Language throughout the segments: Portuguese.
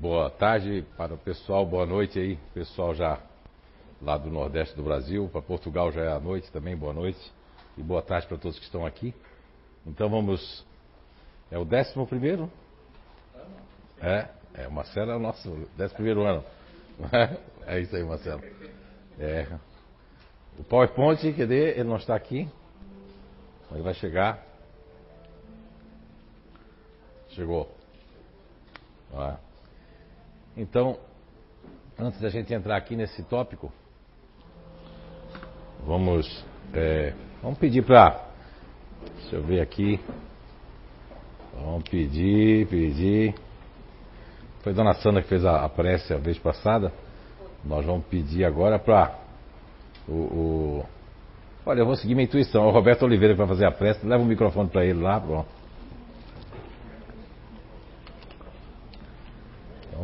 Boa tarde para o pessoal, boa noite aí, pessoal já lá do Nordeste do Brasil, para Portugal já é a noite também, boa noite e boa tarde para todos que estão aqui. Então vamos, é o décimo primeiro? É, é, o Marcelo é o nosso décimo primeiro ano. É isso aí, Marcelo. É. O PowerPoint, cadê? Ele não está aqui. Ele vai chegar. Chegou. Então, antes da gente entrar aqui nesse tópico, vamos, é, vamos pedir para. Deixa eu ver aqui. Vamos pedir, pedir. Foi dona Sandra que fez a, a prece a vez passada. Nós vamos pedir agora para o, o, Olha, eu vou seguir minha intuição. O Roberto Oliveira que vai fazer a prece. Leva o microfone para ele lá, pronto.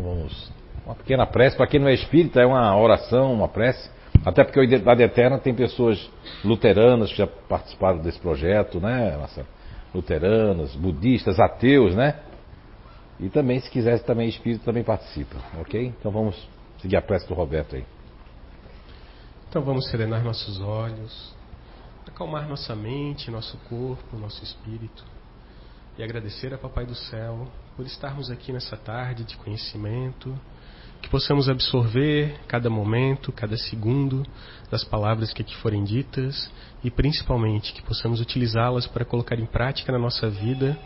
Vamos. Uma pequena prece, para quem não é espírita, é uma oração, uma prece. Até porque a Identidade Eterna tem pessoas luteranas que já participaram desse projeto, né, Marcelo? Luteranas, budistas, ateus, né? E também, se quiser também espírito, também participa, ok? Então vamos seguir a prece do Roberto aí. Então vamos serenar nossos olhos, acalmar nossa mente, nosso corpo, nosso espírito e agradecer a Papai do Céu por estarmos aqui nessa tarde de conhecimento, que possamos absorver cada momento, cada segundo das palavras que aqui forem ditas e principalmente que possamos utilizá-las para colocar em prática na nossa vida,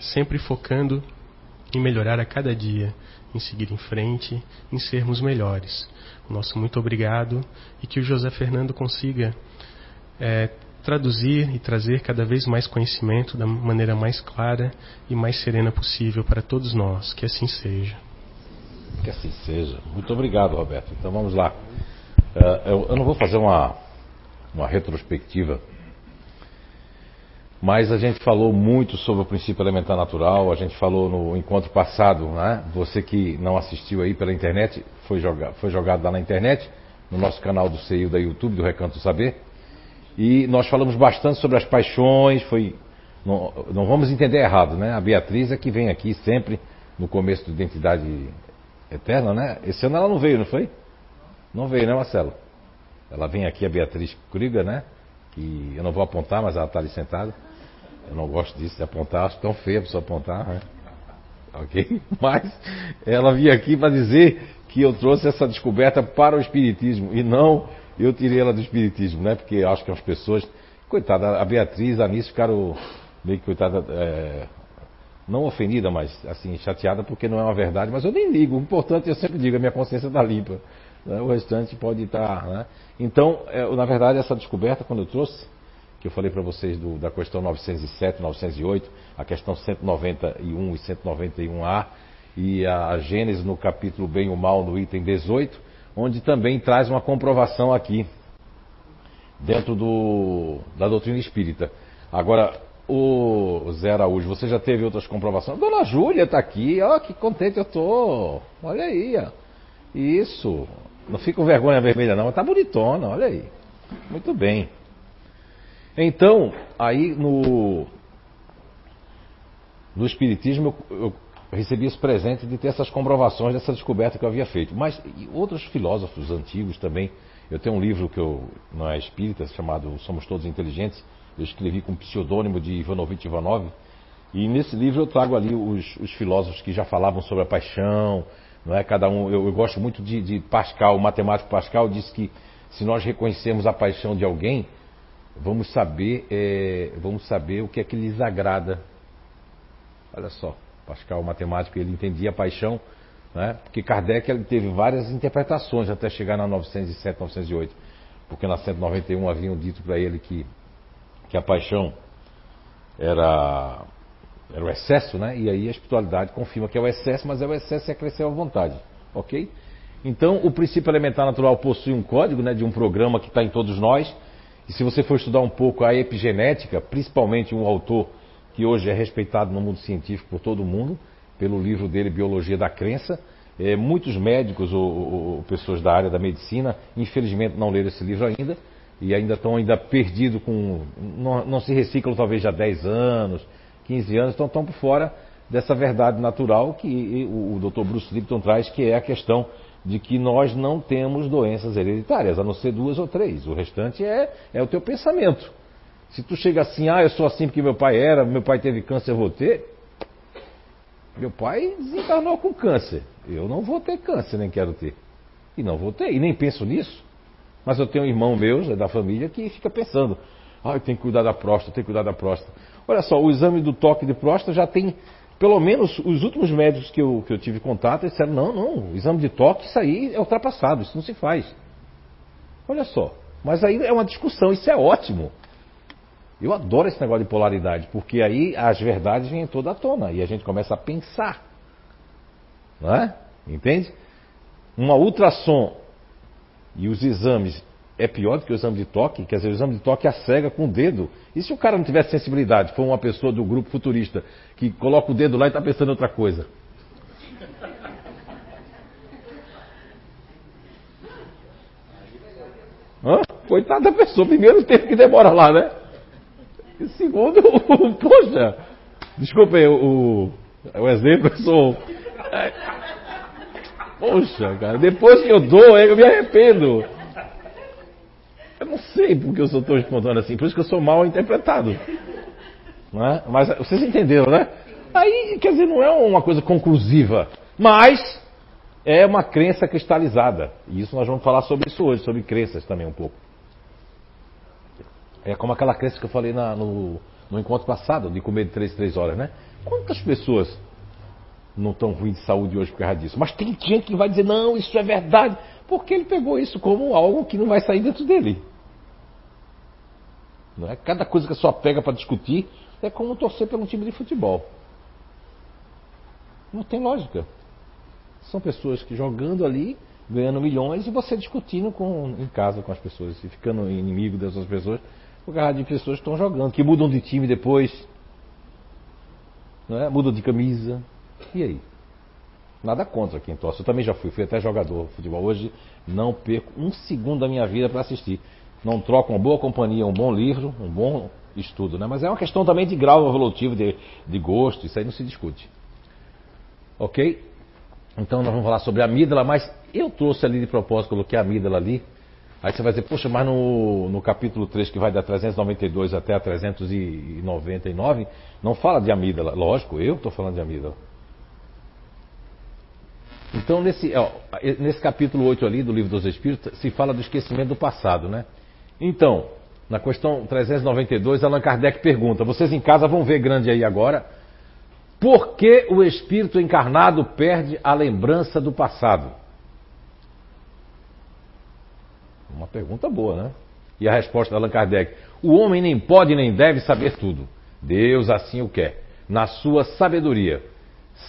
sempre focando em melhorar a cada dia, em seguir em frente, em sermos melhores. O nosso muito obrigado e que o José Fernando consiga é, traduzir e trazer cada vez mais conhecimento da maneira mais clara e mais serena possível para todos nós. Que assim seja. Que assim seja. Muito obrigado, Roberto. Então vamos lá. Eu, eu, não vou fazer uma, uma retrospectiva, mas a gente falou muito sobre o princípio elementar natural. A gente falou no encontro passado, né? Você que não assistiu aí pela internet, foi, joga, foi jogado lá na internet, no nosso canal do CEIU da YouTube, do Recanto Saber. E nós falamos bastante sobre as paixões, foi. Não, não, vamos entender errado, né? A Beatriz é que vem aqui sempre no começo do Identidade Eterna, né? Esse ano ela não veio, não foi? Não veio, né, Marcelo? Ela vem aqui, a Beatriz Krieger, né? Que eu não vou apontar, mas ela está ali sentada. Eu não gosto disso de apontar, acho tão feio a pessoa apontar, né? Ok? Mas ela vinha aqui para dizer que eu trouxe essa descoberta para o Espiritismo e não eu tirei ela do espiritismo, né? Porque acho que as pessoas. Coitada, a Beatriz, a Nisso ficaram meio que coitada. É, não ofendida, mas assim, chateada porque não é uma verdade, mas eu nem ligo. O importante, eu sempre digo, a minha consciência está limpa. Né? O restante pode estar. Né? Então, é, na verdade, essa descoberta, quando eu trouxe, que eu falei para vocês do, da questão 907, 908, a questão 191 e 191A, e a Gênesis no capítulo Bem e o Mal, no item 18, onde também traz uma comprovação aqui, dentro do, da doutrina espírita. Agora, o Zé Araújo, você já teve outras comprovações? Dona Júlia está aqui, ó, que contente eu tô. Olha aí, ó. Isso. Não fica com vergonha vermelha não, mas tá bonitona, olha aí. Muito bem. Então, aí no no Espiritismo eu, eu recebi esse presente de ter essas comprovações dessa descoberta que eu havia feito. Mas outros filósofos antigos também. Eu tenho um livro que eu, não é espírita, chamado Somos Todos Inteligentes. Eu escrevi com o pseudônimo de Ivanovich Ivanov. E nesse livro eu trago ali os, os, filósofos que já falavam sobre a paixão. Não é cada um. Eu, eu gosto muito de, de Pascal, o matemático Pascal disse que se nós reconhecermos a paixão de alguém, vamos saber, é, vamos saber o que é que lhes agrada. Olha só. Pascal, matemático, ele entendia a paixão, né? porque Kardec ele teve várias interpretações até chegar na 907, 908. Porque na 191 haviam dito para ele que, que a paixão era, era o excesso, né? e aí a espiritualidade confirma que é o excesso, mas é o excesso e a crescer à vontade. Ok? Então, o princípio elementar natural possui um código né, de um programa que está em todos nós. E se você for estudar um pouco a epigenética, principalmente um autor que hoje é respeitado no mundo científico por todo mundo, pelo livro dele Biologia da Crença. É, muitos médicos ou, ou, pessoas da área da medicina, infelizmente, não leram esse livro ainda e ainda estão ainda perdidos com. Não, não, se reciclam talvez já 10 anos, 15 anos, então estão por fora dessa verdade natural que o, o Dr. Bruce Lipton traz, que é a questão de que nós não temos doenças hereditárias, a não ser duas ou três. O restante é, é o teu pensamento. Se tu chega assim, ah, eu sou assim porque meu pai era, meu pai teve câncer, eu vou ter. Meu pai desencarnou com câncer. Eu não vou ter câncer, nem quero ter. E não vou ter, e nem penso nisso. Mas eu tenho um irmão meu, é da família, que fica pensando, ah, eu tenho que cuidar da próstata, tenho que cuidar da próstata. Olha só, o exame do toque de próstata já tem pelo menos os últimos médicos que eu, que eu tive contato disseram: não, não, exame de toque, isso aí é ultrapassado, isso não se faz. Olha só, mas aí é uma discussão, isso é ótimo. Eu adoro esse negócio de polaridade, porque aí as verdades vêm toda à tona e a gente começa a pensar. Não é? Entende? Uma ultrassom e os exames é pior do que o exame de toque, quer dizer, o exame de toque a cega com o dedo. E se o cara não tivesse sensibilidade, for uma pessoa do grupo futurista que coloca o dedo lá e está pensando em outra coisa? Hã? Coitada da pessoa, primeiro tempo que demora lá, né? E segundo, poxa, desculpa aí, o, o exemplo, eu sou. Poxa, cara, depois que eu dou, eu me arrependo. Eu não sei porque eu sou tão espontâneo assim, por isso que eu sou mal interpretado. É? Mas vocês entenderam, né? Aí, quer dizer, não é uma coisa conclusiva, mas é uma crença cristalizada. E isso nós vamos falar sobre isso hoje, sobre crenças também um pouco. É como aquela crença que eu falei na, no, no encontro passado, de comer de 3 3 horas, né? Quantas pessoas não estão ruins de saúde hoje por causa disso? Mas tem gente que vai dizer, não, isso é verdade, porque ele pegou isso como algo que não vai sair dentro dele. Não é? Cada coisa que a pessoa pega para discutir é como torcer pelo time de futebol. Não tem lógica. São pessoas que jogando ali, ganhando milhões, e você discutindo com, em casa com as pessoas, e ficando inimigo dessas pessoas, por causa de pessoas que estão jogando, que mudam de time depois, não é? mudam de camisa. E aí? Nada contra quem torce. Eu também já fui, fui até jogador de futebol. Hoje não perco um segundo da minha vida para assistir não troca uma boa companhia, um bom livro, um bom estudo, né? Mas é uma questão também de grau evolutivo, de, de gosto, isso aí não se discute. Ok? Então nós vamos falar sobre a amígdala, mas eu trouxe ali de propósito, coloquei a amígdala ali. Aí você vai dizer, poxa, mas no, no capítulo 3, que vai da 392 até a 399, não fala de amígdala. Lógico, eu estou falando de amígdala. Então, nesse, ó, nesse capítulo 8 ali do Livro dos Espíritos, se fala do esquecimento do passado, né? Então, na questão 392, Allan Kardec pergunta: vocês em casa vão ver grande aí agora. Por que o espírito encarnado perde a lembrança do passado? Uma pergunta boa, né? E a resposta de Allan Kardec: o homem nem pode nem deve saber tudo. Deus assim o quer, na sua sabedoria.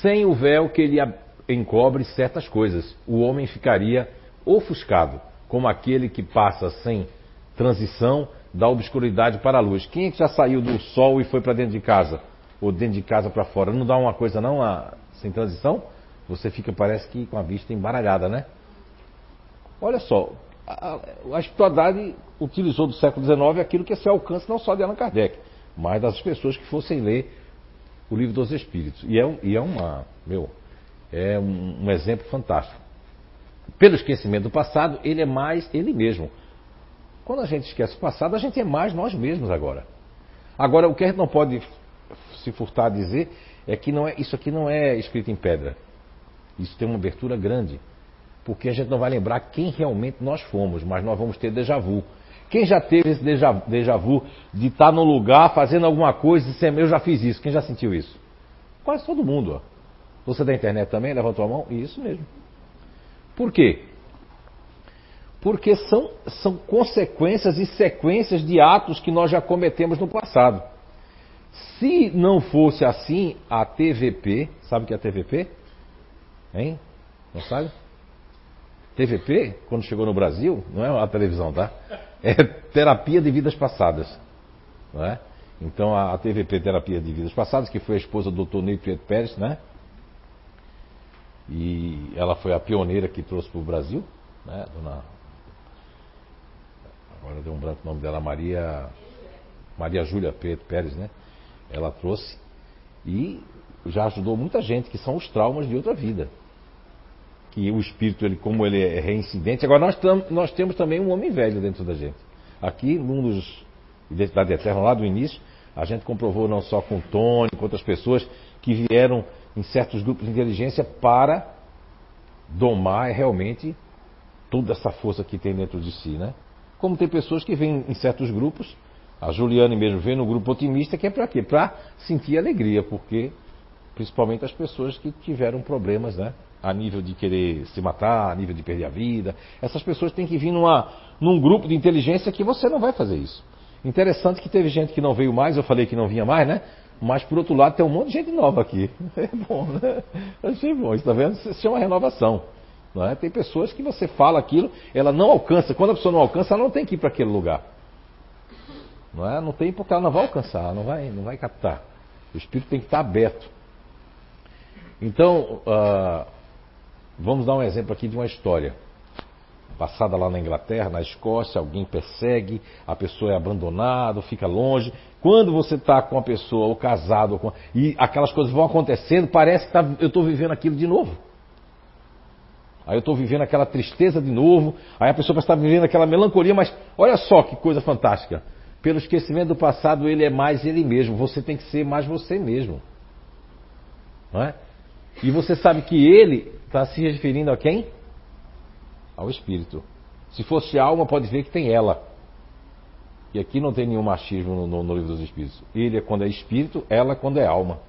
Sem o véu que ele encobre certas coisas, o homem ficaria ofuscado, como aquele que passa sem transição da obscuridade para a luz. Quem é que já saiu do sol e foi para dentro de casa? Ou dentro de casa para fora? Não dá uma coisa não, a, sem transição? Você fica, parece que com a vista embaralhada, né? Olha só, a, espiritualidade utilizou do século XIX aquilo que é seu alcance não só de Allan Kardec, mas das pessoas que fossem ler o livro dos Espíritos. E é, e é uma, meu, é um, um exemplo fantástico. Pelo esquecimento do passado, ele é mais ele mesmo. Quando a gente esquece o passado, a gente é mais nós mesmos agora. Agora, o que a gente não pode se furtar a dizer é que não é, isso aqui não é escrito em pedra. Isso tem uma abertura grande. Porque a gente não vai lembrar quem realmente nós fomos, mas nós vamos ter déjà vu. Quem já teve esse déjà, déjà vu de estar no lugar fazendo alguma coisa e dizer, eu já fiz isso? Quem já sentiu isso? Quase todo mundo. Ó. Você da internet também levantou a mão? Isso mesmo. Por quê? porque são, são consequências e sequências de atos que nós já cometemos no passado. Se não fosse assim, a TVP, sabe o que é a TVP? Hein? Não sabe? TVP, quando chegou no Brasil, não é a televisão, tá? É terapia de vidas passadas. Não é? Então a, TVP, Terapia de Vidas Passadas, que foi a esposa do Dr. Ney Prieto Pérez, né? E ela foi a pioneira que trouxe para o Brasil, né? Dona agora deu um branco o nome dela, Maria Maria Júlia Pérez, né? Ela trouxe e já ajudou muita gente, que são os traumas de outra vida. Que o espírito, ele, como ele é reincidente. Agora, nós, tam, nós temos também um homem velho dentro da gente. Aqui, num dos Identidade Eterna, lá do início, a gente comprovou não só com o Tony, com outras pessoas que vieram em certos grupos de inteligência para domar realmente toda essa força que tem dentro de si, né? Como tem pessoas que vêm em certos grupos, a Juliane mesmo vem no grupo otimista, que é para quê? Para sentir alegria, porque principalmente as pessoas que tiveram problemas, né? A nível de querer se matar, a nível de perder a vida. Essas pessoas têm que vir numa, num grupo de inteligência que você não vai fazer isso. Interessante que teve gente que não veio mais, eu falei que não vinha mais, né? Mas por outro lado tem um monte de gente nova aqui. É bom, né? Achei bom, está vendo? Isso chama renovação. Não é? Tem pessoas que você fala aquilo, ela não alcança. Quando a pessoa não alcança, ela não tem que ir para aquele lugar. Não, é? não tem porque ela não vai alcançar, ela não vai, não vai captar. O espírito tem que estar aberto. Então, uh, vamos dar um exemplo aqui de uma história passada lá na Inglaterra, na Escócia, alguém persegue, a pessoa é abandonada, fica longe. Quando você está com a pessoa, ou casado, ou com... e aquelas coisas vão acontecendo, parece que tá... eu estou vivendo aquilo de novo. Aí eu estou vivendo aquela tristeza de novo, aí a pessoa está vivendo aquela melancolia, mas olha só que coisa fantástica. Pelo esquecimento do passado, ele é mais ele mesmo. Você tem que ser mais você mesmo. Não é? E você sabe que ele está se referindo a quem? ao espírito. Se fosse alma, pode ver que tem ela. E aqui não tem nenhum machismo no, no, no livro dos espíritos. Ele é quando é espírito, ela é quando é alma.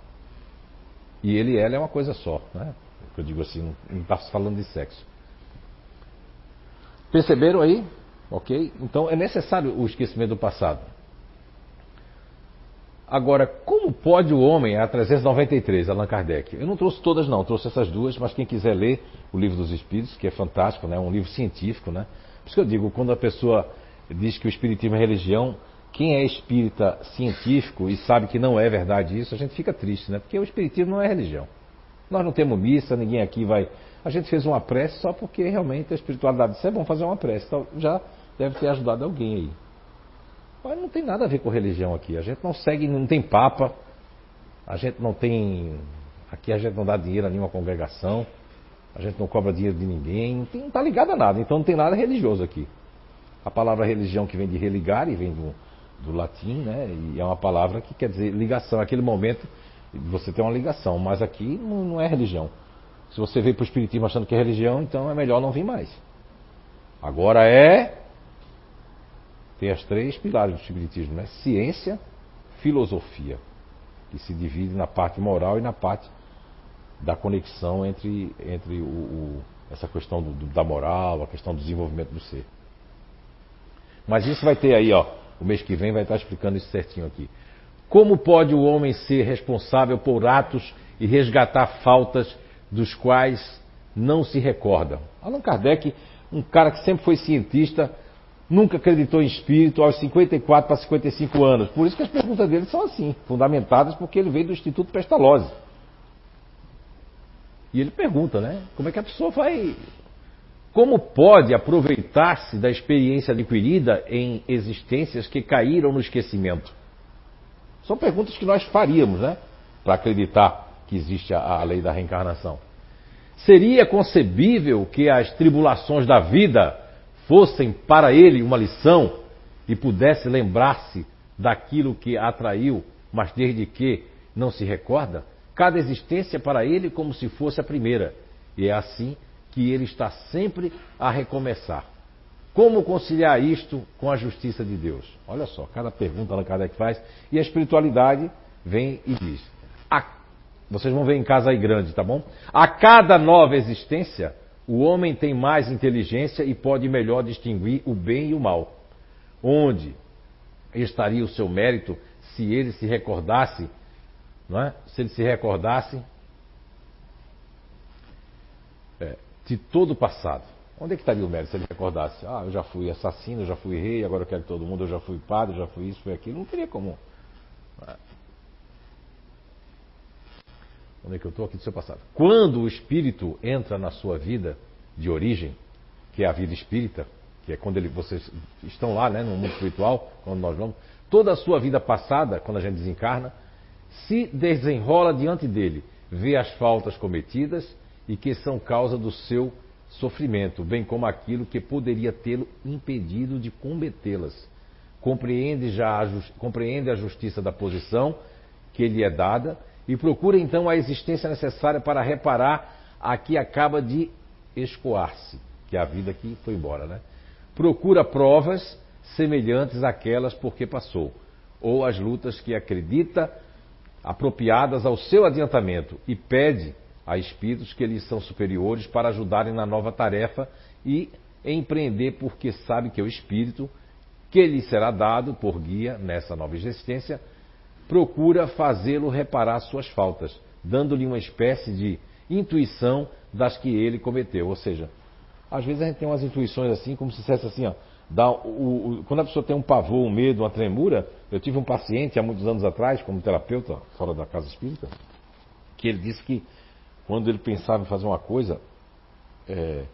E ele e ela é uma coisa só. Né? Eu digo assim, não está falando de sexo. Perceberam aí? Ok? Então é necessário o esquecimento do passado. Agora, como pode o homem, a 393, Allan Kardec? Eu não trouxe todas, não, trouxe essas duas, mas quem quiser ler o Livro dos Espíritos, que é fantástico, né? um livro científico, né? Por isso que eu digo, quando a pessoa diz que o Espiritismo é religião, quem é espírita científico e sabe que não é verdade isso, a gente fica triste, né? Porque o Espiritismo não é religião. Nós não temos missa, ninguém aqui vai. A gente fez uma prece só porque realmente a espiritualidade disse, é bom fazer uma prece. Então já deve ter ajudado alguém aí. Mas não tem nada a ver com religião aqui. A gente não segue, não tem papa. A gente não tem. Aqui a gente não dá dinheiro a nenhuma congregação. A gente não cobra dinheiro de ninguém. Não está ligado a nada. Então não tem nada religioso aqui. A palavra religião que vem de religar e vem do, do latim, né? E é uma palavra que quer dizer ligação. Aquele momento você tem uma ligação. Mas aqui não, não é religião. Se você veio para o Espiritismo achando que é religião, então é melhor não vir mais. Agora é tem as três pilares do Espiritismo, né? Ciência, filosofia, que se divide na parte moral e na parte da conexão entre, entre o, o, essa questão do, do, da moral, a questão do desenvolvimento do ser. Mas isso vai ter aí, ó, o mês que vem vai estar explicando isso certinho aqui. Como pode o homem ser responsável por atos e resgatar faltas dos quais não se recorda? Allan Kardec, um cara que sempre foi cientista, nunca acreditou em espírito aos 54 para 55 anos. Por isso que as perguntas dele são assim, fundamentadas porque ele veio do Instituto Pestalozzi. E ele pergunta, né? Como é que a pessoa vai. Como pode aproveitar-se da experiência adquirida em existências que caíram no esquecimento? São perguntas que nós faríamos, né? Para acreditar que existe a, a lei da reencarnação. Seria concebível que as tribulações da vida fossem para ele uma lição e pudesse lembrar-se daquilo que atraiu, mas desde que não se recorda, cada existência para ele como se fosse a primeira. E é assim que ele está sempre a recomeçar. Como conciliar isto com a justiça de Deus? Olha só, cada pergunta que Kardec faz, e a espiritualidade vem e diz: a, vocês vão ver em casa aí grande, tá bom? A cada nova existência, o homem tem mais inteligência e pode melhor distinguir o bem e o mal. Onde estaria o seu mérito se ele se recordasse, não é? Se ele se recordasse é, de todo o passado. Onde é que estaria o mérito se ele recordasse? Ah, eu já fui assassino, eu já fui rei, agora eu quero todo mundo, eu já fui padre, eu já fui isso, fui aquilo. Não teria como. Onde é que eu estou? Aqui do seu passado. Quando o espírito entra na sua vida de origem, que é a vida espírita, que é quando ele, vocês estão lá, né, no mundo espiritual, quando nós vamos, toda a sua vida passada, quando a gente desencarna, se desenrola diante dele, vê as faltas cometidas e que são causa do seu sofrimento, bem como aquilo que poderia tê-lo impedido de cometê-las. Compreende, já a, compreende a justiça da posição que lhe é dada e procura então a existência necessária para reparar a que acaba de escoar-se, que é a vida que foi embora, né? Procura provas semelhantes àquelas por que passou, ou as lutas que acredita apropriadas ao seu adiantamento e pede a espíritos que lhes são superiores para ajudarem na nova tarefa e empreender, porque sabe que o espírito que lhe será dado por guia nessa nova existência procura fazê-lo reparar suas faltas, dando-lhe uma espécie de intuição das que ele cometeu. Ou seja, às vezes a gente tem umas intuições assim, como se dissesse assim, ó, dá o, o, quando a pessoa tem um pavor, um medo, uma tremura, eu tive um paciente há muitos anos atrás, como terapeuta, fora da casa espírita, que ele disse que quando ele pensava em fazer uma coisa é,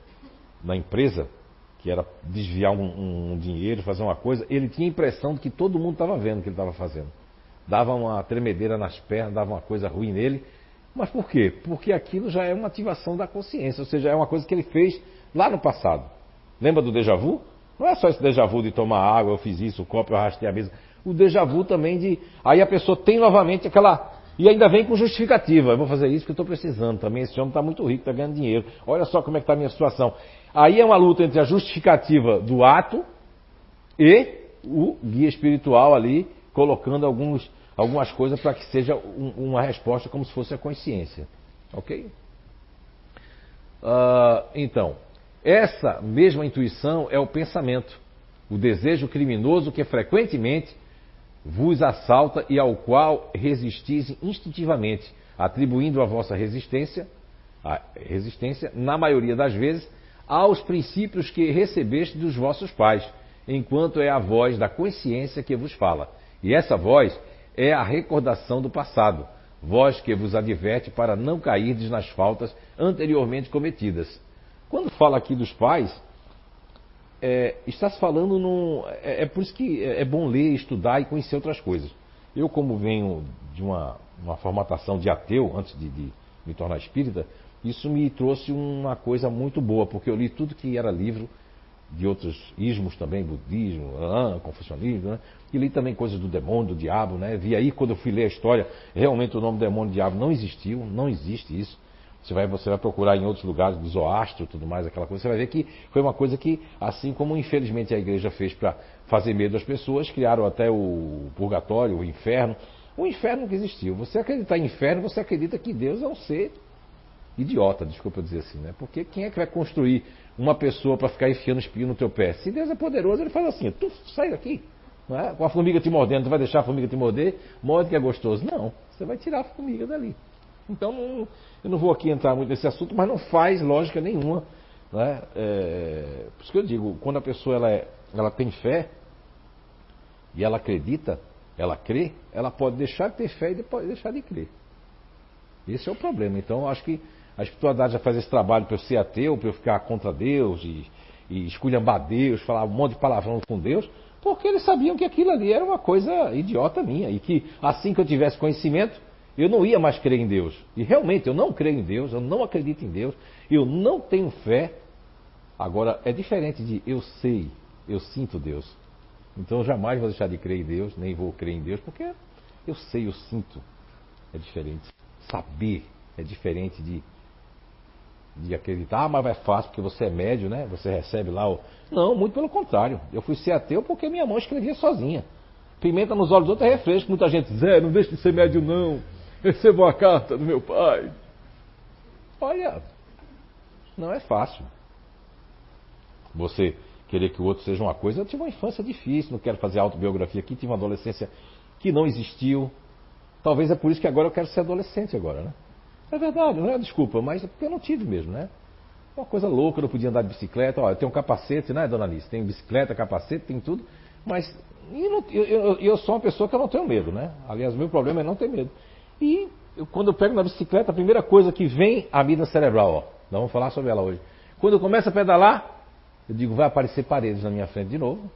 na empresa, que era desviar um, um, dinheiro, fazer uma coisa, ele tinha a impressão de que todo mundo estava vendo o que ele estava fazendo. Dava uma tremedeira nas pernas, dava uma coisa ruim nele. Mas por quê? Porque aquilo já é uma ativação da consciência, ou seja, é uma coisa que ele fez lá no passado. Lembra do déjà vu? Não é só esse déjà vu de tomar água, eu fiz isso, o copo, eu arrastei a mesa. O déjà vu também de. Aí a pessoa tem novamente aquela. E ainda vem com justificativa. Eu vou fazer isso que eu estou precisando também. Esse homem está muito rico, está ganhando dinheiro. Olha só como é que está a minha situação. Aí é uma luta entre a justificativa do ato e o guia espiritual ali colocando alguns, algumas coisas para que seja um, uma resposta como se fosse a consciência. Ok? Uh, então, essa mesma intuição é o pensamento, o desejo criminoso que frequentemente vos assalta e ao qual resistis instintivamente, atribuindo a vossa resistência, a resistência, na maioria das vezes, aos princípios que recebeste dos vossos pais, enquanto é a voz da consciência que vos fala. E essa voz é a recordação do passado, voz que vos adverte para não cairdes nas faltas anteriormente cometidas. Quando fala aqui dos pais, é, está se falando num. É, é, por isso que é, é bom ler, estudar e conhecer outras coisas. Eu, como venho de uma, uma formatação de ateu, antes de, de, me tornar espírita, isso me trouxe uma coisa muito boa, porque eu li tudo que era livro de outros ismos também, budismo, ah, confucionismo, né? e li também coisas do demônio, do diabo, né? Vi aí quando eu fui ler a história, realmente o nome demônio e diabo não existiu, não existe isso. Você vai, você vai procurar em outros lugares do zoastro tudo mais, aquela coisa, você vai ver que foi uma coisa que, assim como infelizmente a igreja fez para fazer medo às pessoas, criaram até o purgatório, o inferno. O inferno que existiu. Você acreditar em inferno, você acredita que Deus é um ser idiota, desculpa dizer assim, né? Porque quem é que vai construir uma pessoa para ficar enfiando espinho no teu pé? Se Deus é poderoso, ele faz assim, tu sai daqui. É? Com a formiga te mordendo, tu vai deixar a formiga te morder? Morde que é gostoso. Não, você vai tirar a formiga dali. Então, não, eu não vou aqui entrar muito nesse assunto, mas não faz lógica nenhuma. Né? É, por isso que eu digo, quando a pessoa ela, é, ela tem fé e ela acredita, ela crê, ela pode deixar de ter fé e pode deixar de crer. Esse é o problema. Então, acho que a espiritualidade já faz esse trabalho para eu ser ateu, para eu ficar contra Deus e, e esculhambar Deus, falar um monte de palavrão com Deus, porque eles sabiam que aquilo ali era uma coisa idiota minha e que assim que eu tivesse conhecimento, eu não ia mais crer em Deus. E realmente eu não creio em Deus, eu não acredito em Deus, eu não tenho fé. Agora, é diferente de eu sei, eu sinto Deus. Então eu jamais vou deixar de crer em Deus, nem vou crer em Deus, porque eu sei, eu sinto. É diferente. Saber é diferente de, de acreditar, ah, mas é fácil porque você é médio, né? Você recebe lá o. Não, muito pelo contrário. Eu fui ser ateu porque minha mãe escrevia sozinha. Pimenta nos olhos dos outros é refresco. Muita gente diz, é, não deixe de ser médio não recebo uma carta do meu pai. Olha, não é fácil. Você querer que o outro seja uma coisa. Eu tive uma infância difícil, não quero fazer autobiografia aqui, tive uma adolescência que não existiu. Talvez é por isso que agora eu quero ser adolescente agora, né? É verdade, não é desculpa, mas é porque eu não tive mesmo, né? Uma coisa louca, eu não podia andar de bicicleta. Olha, eu tenho um capacete, né, dona Alice? Tem bicicleta, capacete, tem tudo. Mas eu, eu, eu, sou uma pessoa que eu não tenho medo, né? Aliás, o meu problema é não ter medo. E eu, quando eu pego na bicicleta, a primeira coisa que vem a vida cerebral, ó. Nós vamos falar sobre ela hoje. Quando eu começo a pedalar, eu digo, vai aparecer paredes na minha frente de novo.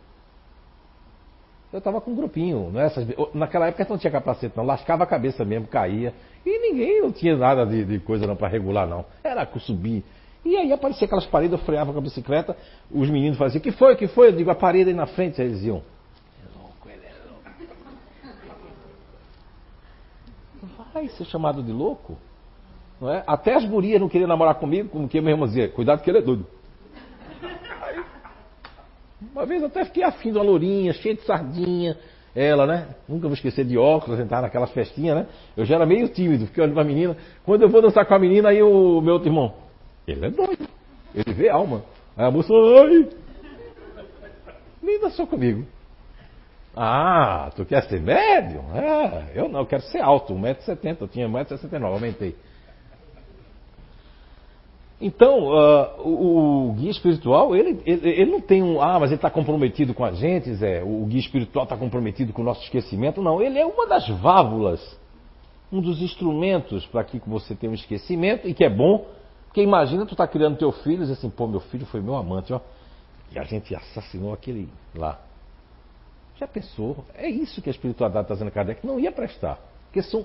Eu estava com um grupinho, não é? Essas, naquela época não tinha capacete, não. Lascava a cabeça mesmo, caía. E ninguém não tinha nada de, de coisa não para regular, não. Era subir. E aí aparecia aquelas paredes, eu freava com a bicicleta, os meninos faziam, que foi, que foi? Eu digo, a parede aí na frente, aí eles iam. É louco, ele é louco. Vai ser chamado de louco? Não é? Até as gurias não queriam namorar comigo, como que minha irmã dizia, cuidado que ele é doido. Uma vez até fiquei afim de uma lourinha, cheia de sardinha. Ela, né? Nunca vou esquecer de óculos, entrar naquelas festinhas, né? Eu já era meio tímido, fiquei olhando pra menina. Quando eu vou dançar com a menina, aí o meu outro irmão, ele é doido. Ele vê alma. Aí a moça, ai! Nem dançou comigo. Ah, tu quer ser médio? É, eu não, eu quero ser alto, 1,70m. Eu tinha 1,69m, aumentei. Então, uh, o, o, guia espiritual, ele, ele, ele, não tem um. Ah, mas ele está comprometido com a gente, Zé. O guia espiritual está comprometido com o nosso esquecimento. Não, ele é uma das válvulas, um dos instrumentos para que você tenha um esquecimento, e que é bom, porque imagina tu está criando teu filho e diz assim: pô, meu filho foi meu amante, ó. E a gente assassinou aquele lá. Já pensou? É isso que a espiritualidade está dizendo a Kardec. Não ia prestar. Porque são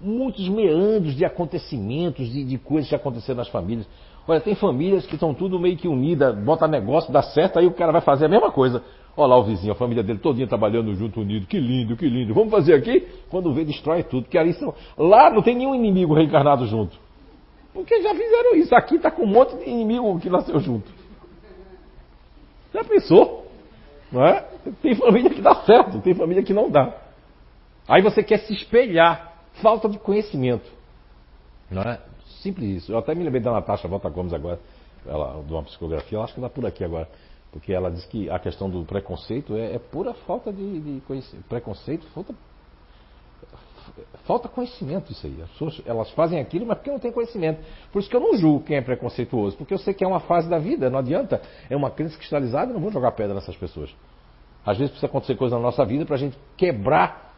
muitos meandros de acontecimentos, de, de coisas que aconteceram nas famílias. Olha, tem famílias que estão tudo meio que unidas, bota negócio, dá certo, aí o cara vai fazer a mesma coisa. Olha lá o vizinho, a família dele todinha trabalhando junto, unido, que lindo, que lindo. Vamos fazer aqui? Quando vê, destrói tudo. Porque ali são. Lá não tem nenhum inimigo reencarnado junto. Porque já fizeram isso. Aqui está com um monte de inimigo que nasceu junto. Já pensou? Não é? Tem família que dá certo, tem família que não dá. Aí você quer se espelhar Falta de conhecimento. Não é? Simples isso. Eu até me lembrei da Natasha Volta Gomes agora, ela, de uma psicografia, eu acho que está por aqui agora. Porque ela diz que a questão do preconceito é, é pura falta de, de conhecimento. Preconceito, falta, falta conhecimento isso aí. As pessoas, elas fazem aquilo, mas porque não tem conhecimento. Por isso que eu não julgo quem é preconceituoso, porque eu sei que é uma fase da vida, não adianta. É uma crença cristalizada, eu não vou jogar pedra nessas pessoas. Às vezes precisa acontecer coisa na nossa vida para a gente quebrar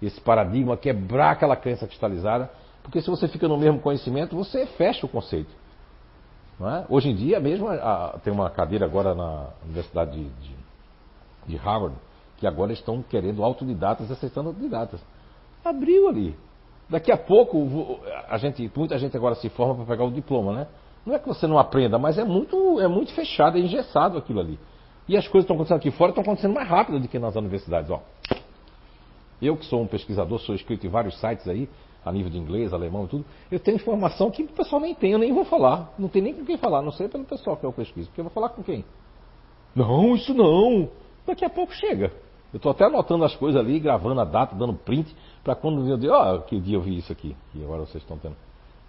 esse paradigma, quebrar aquela crença cristalizada, porque se você fica no mesmo conhecimento, você fecha o conceito. É? Hoje em dia, mesmo a, tem uma cadeira agora na Universidade de, de, de Harvard, que agora estão querendo autodidatas, aceitando autodidatas. Abriu ali. Daqui a pouco, a gente, muita gente agora se forma para pegar o diploma, né? Não é que você não aprenda, mas é muito, é muito fechado, é engessado aquilo ali. E as coisas estão acontecendo aqui fora estão acontecendo mais rápido do que nas universidades. Ó. Eu que sou um pesquisador, sou escrito em vários sites aí, a nível de inglês, alemão e tudo, eu tenho informação que o pessoal nem tem, eu nem vou falar. Não tem nem com quem falar, não sei pelo pessoal que eu pesquiso, porque eu vou falar com quem? Não, isso não. Daqui a pouco chega. Eu estou até anotando as coisas ali, gravando a data, dando print, para quando eu dizer, ó, oh, que dia eu vi isso aqui, e agora vocês estão tendo.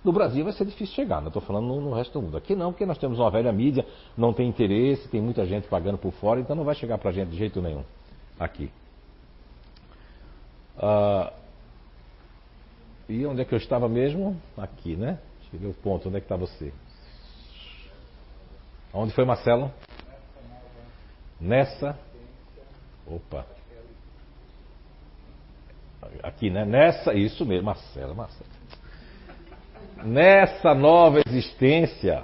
No Brasil vai ser difícil chegar, não estou falando no, no, resto do mundo. Aqui não, porque nós temos uma velha mídia, não tem interesse, tem muita gente pagando por fora, então não vai chegar para a gente de jeito nenhum aqui. Ah, e onde é que eu estava mesmo? Aqui, né? Cheguei ao ponto. Onde é que está você? Onde foi Marcelo? Nessa. Opa. Aqui, né? Nessa, isso mesmo, Marcelo, Marcelo. Nessa nova existência.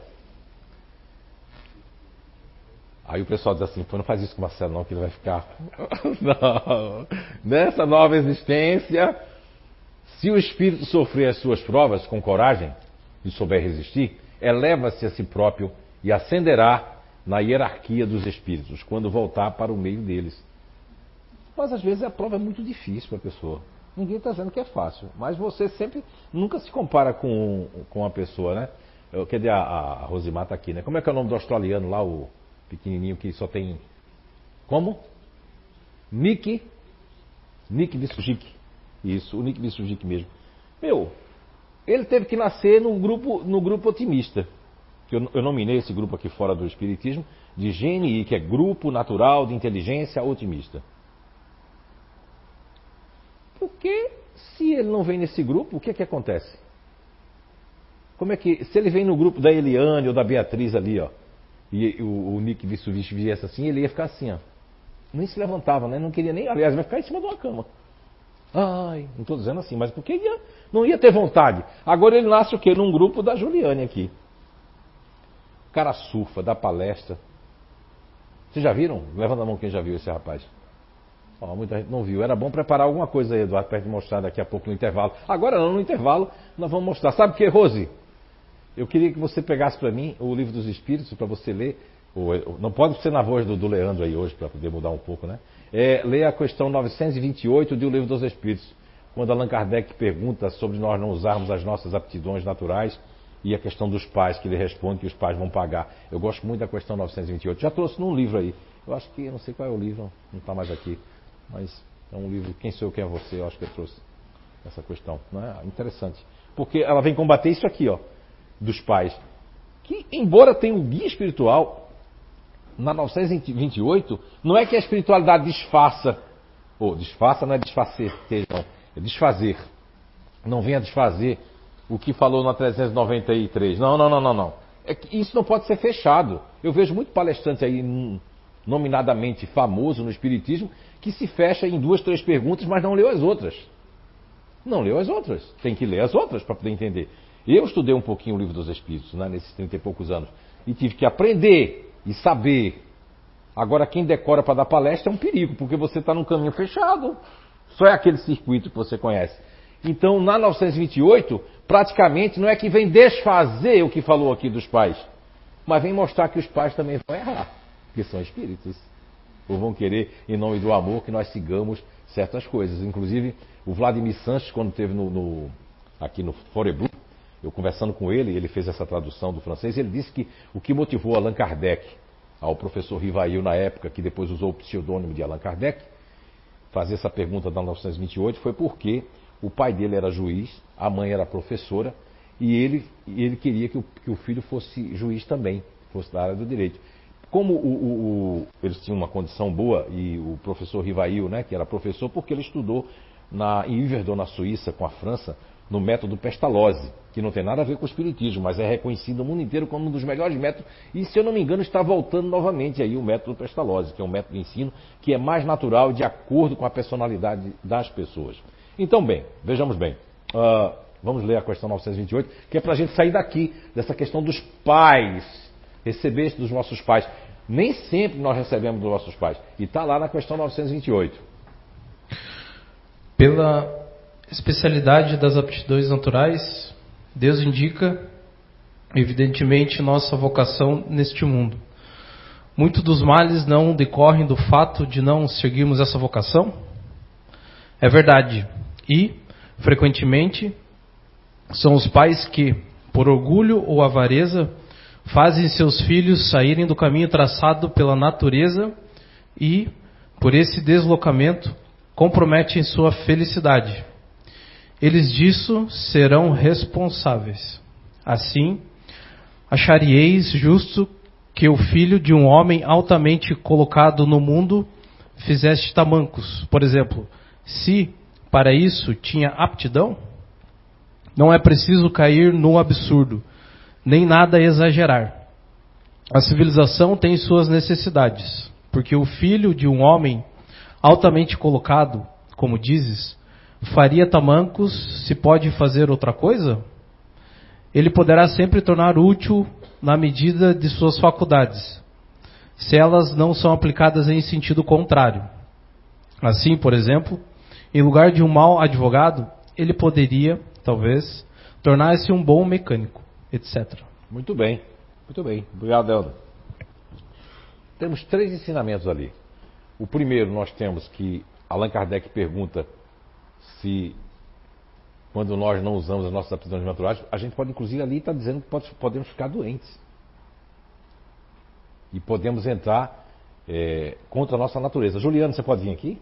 Aí o pessoal diz assim, pô, não faz isso com o Marcelo não, que ele vai ficar. não. Nessa nova existência, se o espírito sofrer as suas provas com coragem e souber resistir, eleva-se a si próprio e ascenderá na hierarquia dos espíritos, quando voltar para o meio deles. Mas às vezes a prova é muito difícil para a pessoa. Ninguém está dizendo que é fácil, mas você sempre nunca se compara com, com a pessoa, né? Eu, quer dizer, a, a Rosimar está aqui, né? Como é que é o nome do australiano lá, o pequenininho que só tem. Como? Nick. Nick Vissujik. Isso, o Nick Vissujik mesmo. Meu, ele teve que nascer no grupo, no grupo otimista. Que eu, eu nominei esse grupo aqui fora do Espiritismo de GNI, que é Grupo Natural de Inteligência Otimista. Porque se ele não vem nesse grupo, o que é que acontece? Como é que. Se ele vem no grupo da Eliane ou da Beatriz ali, ó e o, o Nick Vissuvich viesse assim, ele ia ficar assim, ó. Nem se levantava, né? Não queria nem. Aliás, vai ficar em cima de uma cama. Ai, não estou dizendo assim, mas porque ia, não ia ter vontade. Agora ele nasce o quê? Num grupo da Juliane aqui. O cara surfa, dá palestra. Vocês já viram? Levanta a mão quem já viu esse rapaz. Muita gente não viu. Era bom preparar alguma coisa aí, Eduardo, para gente mostrar daqui a pouco no intervalo. Agora não, no intervalo nós vamos mostrar. Sabe o que, Rose? Eu queria que você pegasse para mim o livro dos Espíritos para você ler. Não pode ser na voz do, do Leandro aí hoje, para poder mudar um pouco, né? É, leia a questão 928 do Livro dos Espíritos, quando Allan Kardec pergunta sobre nós não usarmos as nossas aptidões naturais e a questão dos pais, que ele responde que os pais vão pagar. Eu gosto muito da questão 928. Já trouxe num livro aí. Eu acho que, não sei qual é o livro, não está mais aqui. Mas é um livro, Quem Sou Eu, Quem é Você? Eu acho que eu trouxe essa questão. Não é? Interessante. Porque ela vem combater isso aqui, ó, dos pais. Que, embora tenha um guia espiritual, na 928, não é que a espiritualidade disfarça, ou disfarça não é desfazer, não, é desfazer. Não venha desfazer o que falou na 393. Não, não, não, não, não. É que isso não pode ser fechado. Eu vejo muito palestrante aí, nominadamente famoso no Espiritismo, que se fecha em duas, três perguntas, mas não leu as outras. Não leu as outras. Tem que ler as outras para poder entender. Eu estudei um pouquinho o livro dos Espíritos, né, nesses 30 e poucos anos, e tive que aprender e saber. Agora, quem decora para dar palestra é um perigo, porque você está num caminho fechado. Só é aquele circuito que você conhece. Então, na 928, praticamente não é que vem desfazer o que falou aqui dos pais, mas vem mostrar que os pais também vão errar, porque são espíritos. Ou vão querer, em nome do amor, que nós sigamos certas coisas. Inclusive, o Vladimir Sanches, quando esteve no, no, aqui no Forebu, eu conversando com ele, ele fez essa tradução do francês, ele disse que o que motivou Allan Kardec, ao professor Rivail na época, que depois usou o pseudônimo de Allan Kardec, fazer essa pergunta da 1928 foi porque o pai dele era juiz, a mãe era professora, e ele, ele queria que o, que o filho fosse juiz também, fosse da área do direito. Como o, o, o, eles tinham uma condição boa, e o professor Rivail, né, que era professor, porque ele estudou na, em Yverdon, na Suíça, com a França, no método Pestalozzi, que não tem nada a ver com o espiritismo, mas é reconhecido no mundo inteiro como um dos melhores métodos, e se eu não me engano está voltando novamente aí o método Pestalozzi, que é um método de ensino que é mais natural de acordo com a personalidade das pessoas. Então, bem, vejamos bem. Uh, vamos ler a questão 928, que é para a gente sair daqui, dessa questão dos pais, receber dos nossos pais. Nem sempre nós recebemos dos nossos pais. E está lá na questão 928. Pela especialidade das aptidões naturais, Deus indica, evidentemente, nossa vocação neste mundo. Muitos dos males não decorrem do fato de não seguirmos essa vocação? É verdade. E, frequentemente, são os pais que, por orgulho ou avareza, fazem seus filhos saírem do caminho traçado pela natureza e, por esse deslocamento, comprometem sua felicidade eles disso serão responsáveis. Assim, acharíeis justo que o filho de um homem altamente colocado no mundo fizeste tamancos. Por exemplo, se para isso tinha aptidão, não é preciso cair no absurdo, nem nada exagerar. A civilização tem suas necessidades, porque o filho de um homem altamente colocado, como dizes, faria tamancos se pode fazer outra coisa? Ele poderá sempre tornar útil na medida de suas faculdades, se elas não são aplicadas em sentido contrário. Assim, por exemplo, em lugar de um mau advogado, ele poderia, talvez, tornar-se um bom mecânico, etc. Muito bem, muito bem. Obrigado, Helder. Temos três ensinamentos ali. O primeiro, nós temos que Allan Kardec pergunta se quando nós não usamos as nossas aptidões naturais, a gente pode inclusive ali estar tá dizendo que pode, podemos ficar doentes. E podemos entrar é, contra a nossa natureza. Juliano, você pode vir aqui?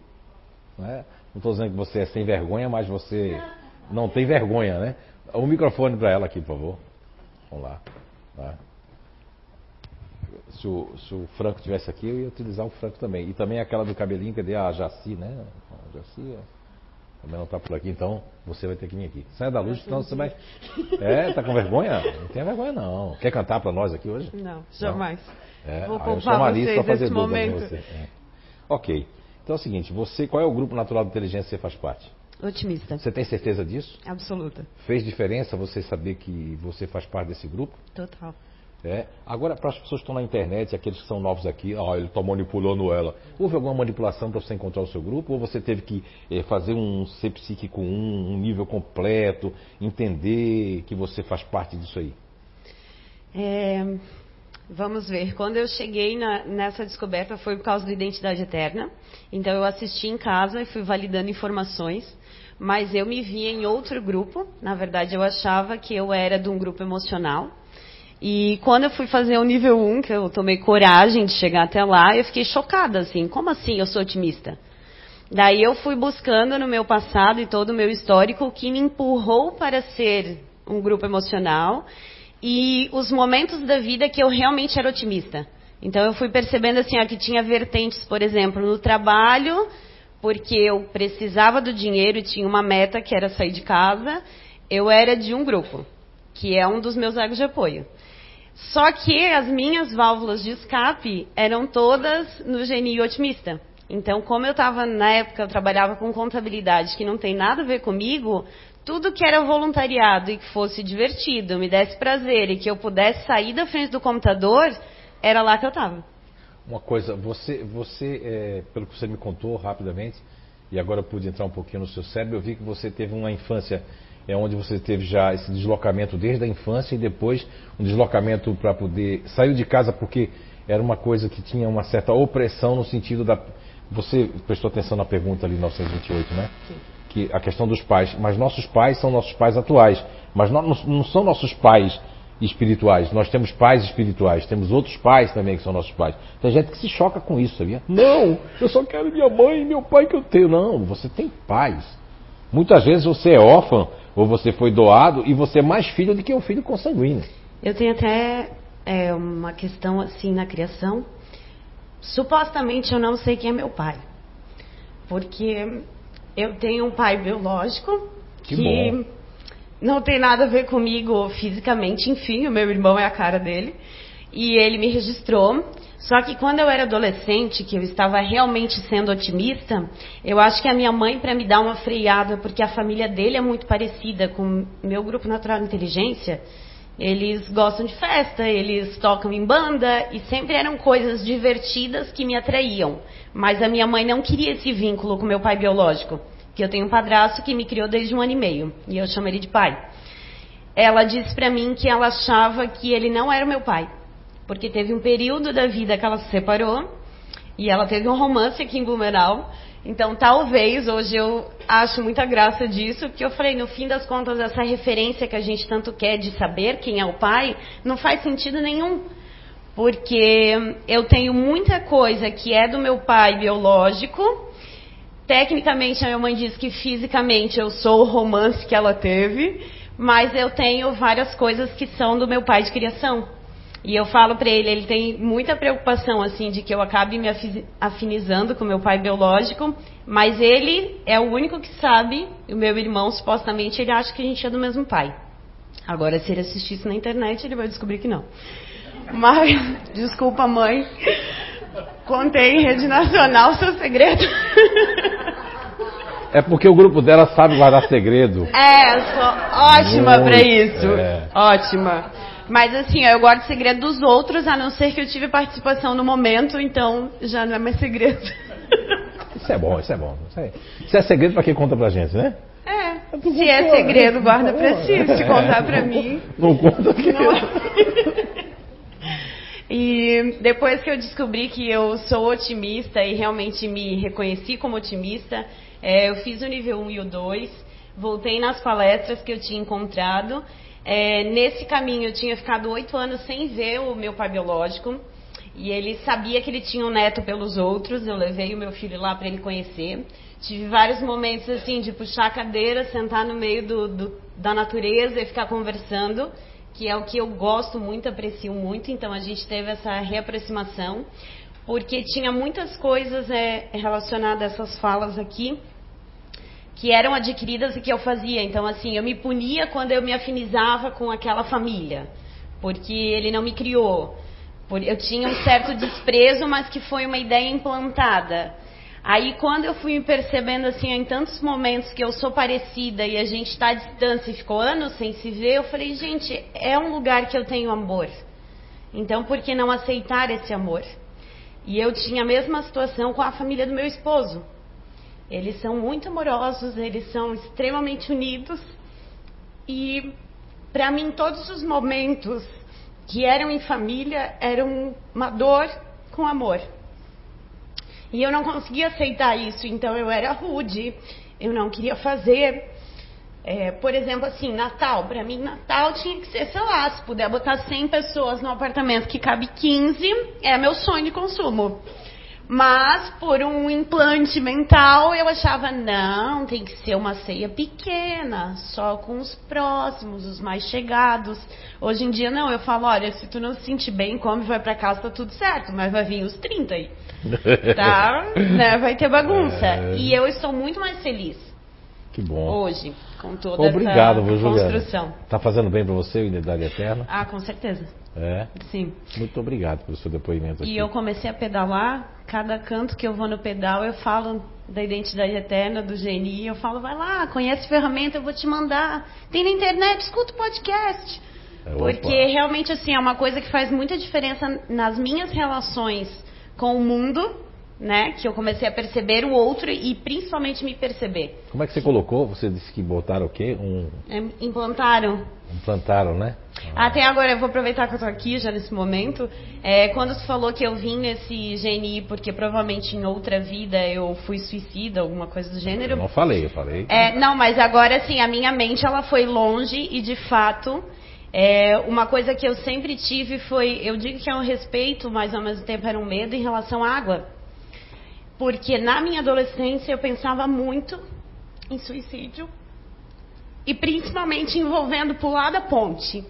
Não é? estou dizendo que você é sem vergonha, mas você não tem vergonha, né? O microfone para ela aqui, por favor. Vamos lá. Tá? Se, o, se o Franco tivesse aqui, eu ia utilizar o Franco também. E também aquela do cabelinho, cadê a Jaci, né? A Jaci, também não está por aqui, então você vai ter que vir aqui. Saia da luz, senão você vai. É, tá com vergonha? Não tenha vergonha, não. Quer cantar para nós aqui hoje? Não, jamais. Não? É, Vou poupar vocês para fazer momento. Você. É. Ok. Então é o seguinte, você, qual é o grupo natural de inteligência que você faz parte? Otimista. Você tem certeza disso? Absoluta. Fez diferença você saber que você faz parte desse grupo? Total. É. Agora, para as pessoas que estão na internet, aqueles que são novos aqui, ó, ele está manipulando ela. Houve alguma manipulação para você encontrar o seu grupo? Ou você teve que é, fazer um ser psíquico um, um nível completo, entender que você faz parte disso aí? É, vamos ver. Quando eu cheguei na, nessa descoberta foi por causa do Identidade Eterna. Então eu assisti em casa e fui validando informações. Mas eu me via em outro grupo. Na verdade, eu achava que eu era de um grupo emocional e quando eu fui fazer o nível 1, que eu tomei coragem de chegar até lá, eu fiquei chocada, assim, como assim eu sou otimista? Daí eu fui buscando no meu passado e todo o meu histórico o que me empurrou para ser um grupo emocional e os momentos da vida que eu realmente era otimista. Então eu fui percebendo assim, ó, que tinha vertentes, por exemplo, no trabalho, porque eu precisava do dinheiro e tinha uma meta que era sair de casa, eu era de um grupo, que é um dos meus egos de apoio. Só que as minhas válvulas de escape eram todas no genio otimista. Então, como eu estava na época, eu trabalhava com contabilidade que não tem nada a ver comigo, tudo que era voluntariado e que fosse divertido, me desse prazer e que eu pudesse sair da frente do computador, era lá que eu estava. Uma coisa, você, você é, pelo que você me contou rapidamente, e agora eu pude entrar um pouquinho no seu cérebro, eu vi que você teve uma infância é onde você teve já esse deslocamento desde a infância e depois um deslocamento para poder saiu de casa porque era uma coisa que tinha uma certa opressão no sentido da você prestou atenção na pergunta ali 928, né? Sim. Que a questão dos pais, mas nossos pais são nossos pais atuais, mas não, não são nossos pais espirituais. Nós temos pais espirituais, temos outros pais também que são nossos pais. Tem gente que se choca com isso, sabia? Não, eu só quero minha mãe e meu pai que eu tenho. Não, você tem pais. Muitas vezes você é órfão ou você foi doado e você é mais filho do que um filho consanguíneo. Eu tenho até é, uma questão assim na criação. Supostamente eu não sei quem é meu pai. Porque eu tenho um pai biológico que, que não tem nada a ver comigo fisicamente, enfim, o meu irmão é a cara dele. E ele me registrou só que quando eu era adolescente, que eu estava realmente sendo otimista, eu acho que a minha mãe, para me dar uma freada, porque a família dele é muito parecida com meu grupo natural de inteligência, eles gostam de festa, eles tocam em banda e sempre eram coisas divertidas que me atraíam. Mas a minha mãe não queria esse vínculo com meu pai biológico, que eu tenho um padrasto que me criou desde um ano e meio e eu chamo ele de pai. Ela disse para mim que ela achava que ele não era meu pai porque teve um período da vida que ela se separou e ela teve um romance aqui em Blumenau. Então, talvez hoje eu acho muita graça disso, porque eu falei, no fim das contas, essa referência que a gente tanto quer de saber quem é o pai, não faz sentido nenhum. Porque eu tenho muita coisa que é do meu pai biológico. Tecnicamente, a minha mãe diz que fisicamente eu sou o romance que ela teve, mas eu tenho várias coisas que são do meu pai de criação. E eu falo para ele, ele tem muita preocupação assim de que eu acabe me afinizando com meu pai biológico, mas ele é o único que sabe, o meu irmão supostamente ele acha que a gente é do mesmo pai. Agora se ele assistir isso na internet, ele vai descobrir que não. Mas desculpa, mãe. Contei em rede nacional seu segredo. É porque o grupo dela sabe guardar segredo. É, eu sou ótima para isso. É. Ótima. Mas assim, eu guardo segredo dos outros, a não ser que eu tive participação no momento, então já não é mais segredo. Isso é bom, isso é bom. Isso é, isso é segredo para quem conta pra gente, né? É. é se é segredo, guarda pra si. Se contar pra mim. Não conta aqui. Não... E depois que eu descobri que eu sou otimista e realmente me reconheci como otimista, é, eu fiz o nível 1 e o 2, voltei nas palestras que eu tinha encontrado é, nesse caminho, eu tinha ficado oito anos sem ver o meu pai biológico. E ele sabia que ele tinha um neto pelos outros. Eu levei o meu filho lá para ele conhecer. Tive vários momentos assim de puxar a cadeira, sentar no meio do, do, da natureza e ficar conversando, que é o que eu gosto muito, aprecio muito. Então a gente teve essa reaproximação, porque tinha muitas coisas é, relacionadas a essas falas aqui que eram adquiridas e que eu fazia. Então, assim, eu me punia quando eu me afinizava com aquela família, porque ele não me criou. Eu tinha um certo desprezo, mas que foi uma ideia implantada. Aí, quando eu fui me percebendo, assim, em tantos momentos que eu sou parecida e a gente está à distância e ficou anos sem se ver, eu falei, gente, é um lugar que eu tenho amor. Então, por que não aceitar esse amor? E eu tinha a mesma situação com a família do meu esposo. Eles são muito amorosos, eles são extremamente unidos. E para mim, todos os momentos que eram em família eram uma dor com amor. E eu não conseguia aceitar isso, então eu era rude, eu não queria fazer. É, por exemplo, assim, Natal. Para mim, Natal tinha que ser, sei lá, se puder botar 100 pessoas no apartamento que cabe 15, é meu sonho de consumo. Mas, por um implante mental, eu achava, não, tem que ser uma ceia pequena, só com os próximos, os mais chegados. Hoje em dia, não, eu falo, olha, se tu não se sentir bem, come, vai pra casa, tá tudo certo, mas vai vir os 30 aí. Tá? né? Vai ter bagunça. É... E eu estou muito mais feliz. Que bom. Hoje, com toda Obrigado, essa construção. Juliana. Tá fazendo bem para você, Unidade Eterna? Ah, com certeza. É? Sim. Muito obrigado pelo seu depoimento aqui. E eu comecei a pedalar, cada canto que eu vou no pedal, eu falo da identidade eterna, do GNI, eu falo, vai lá, conhece ferramenta, eu vou te mandar. Tem na internet, escuta o podcast. É, Porque realmente, assim, é uma coisa que faz muita diferença nas minhas relações com o mundo né? Que eu comecei a perceber o outro e principalmente me perceber. Como é que você colocou? Você disse que botaram o quê? Um... É, implantaram. Implantaram, né? Ah. Até agora, eu vou aproveitar que eu tô aqui já nesse momento. É, quando você falou que eu vim nesse GNI porque provavelmente em outra vida eu fui suicida, alguma coisa do gênero. Eu não falei, eu falei. É, não, mas agora sim, a minha mente ela foi longe e de fato é, uma coisa que eu sempre tive foi, eu digo que é um respeito, mas ao mesmo tempo era um medo em relação à água. Porque na minha adolescência eu pensava muito em suicídio e principalmente envolvendo pular da ponte.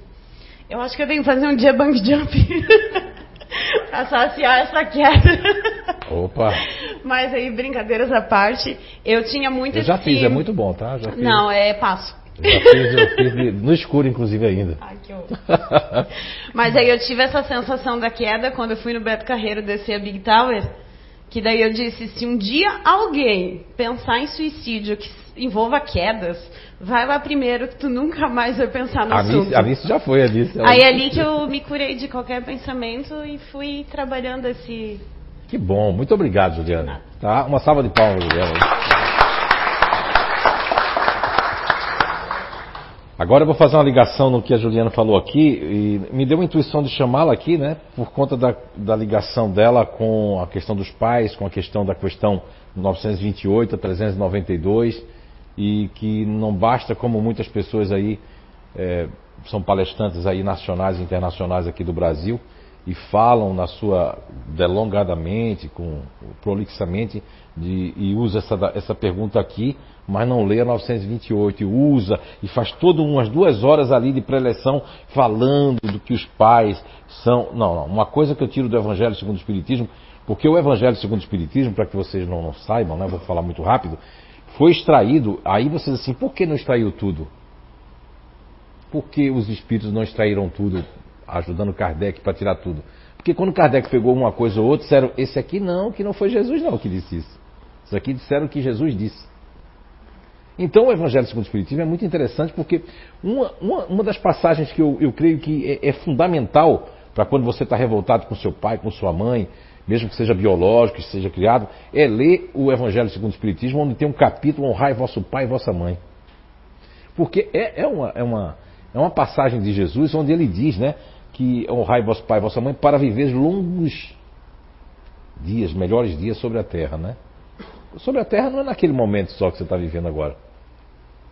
Eu acho que eu tenho que fazer um dia bang jump para saciar essa queda. Opa! Mas aí, brincadeiras à parte, eu tinha muito Eu já esse... fiz, é muito bom, tá? Já fiz. Não, é passo. Já fiz, eu fiz no escuro, inclusive, ainda. Ai, que horror. Mas aí eu tive essa sensação da queda quando eu fui no Beto Carreiro descer a Big Tower. Que daí eu disse, se um dia alguém pensar em suicídio que envolva quedas, vai lá primeiro que tu nunca mais vai pensar no a assunto. a Alice já foi, Alice. Aí é ali que eu me curei de qualquer pensamento e fui trabalhando esse... Que bom, muito obrigado, Juliana. Tá? Uma salva de palmas, Juliana. Agora eu vou fazer uma ligação no que a Juliana falou aqui e me deu uma intuição de chamá-la aqui, né? Por conta da, da, ligação dela com a questão dos pais, com a questão da questão 928 a 392 e que não basta como muitas pessoas aí é, são palestrantes aí nacionais e internacionais aqui do Brasil e falam na sua delongadamente, com prolixamente de, e usa essa, essa pergunta aqui mas não lê a 928 e usa e faz todas umas duas horas ali de preleção falando do que os pais são. Não, não. Uma coisa que eu tiro do Evangelho segundo o Espiritismo, porque o Evangelho segundo o Espiritismo, para que vocês não, não saibam, né, vou falar muito rápido, foi extraído. Aí vocês assim, por que não extraiu tudo? Por que os espíritos não extraíram tudo, ajudando Kardec para tirar tudo? Porque quando Kardec pegou uma coisa ou outra, disseram, esse aqui não, que não foi Jesus não que disse isso. Isso aqui disseram que Jesus disse. Então o Evangelho segundo o Espiritismo é muito interessante porque uma, uma, uma das passagens que eu, eu creio que é, é fundamental para quando você está revoltado com seu pai, com sua mãe, mesmo que seja biológico, que seja criado, é ler o Evangelho segundo o Espiritismo, onde tem um capítulo honrai vosso pai e vossa mãe. Porque é, é, uma, é, uma, é uma passagem de Jesus onde ele diz né, que honrai vosso pai e vossa mãe para viver longos dias, melhores dias sobre a terra. Né? Sobre a terra não é naquele momento só que você está vivendo agora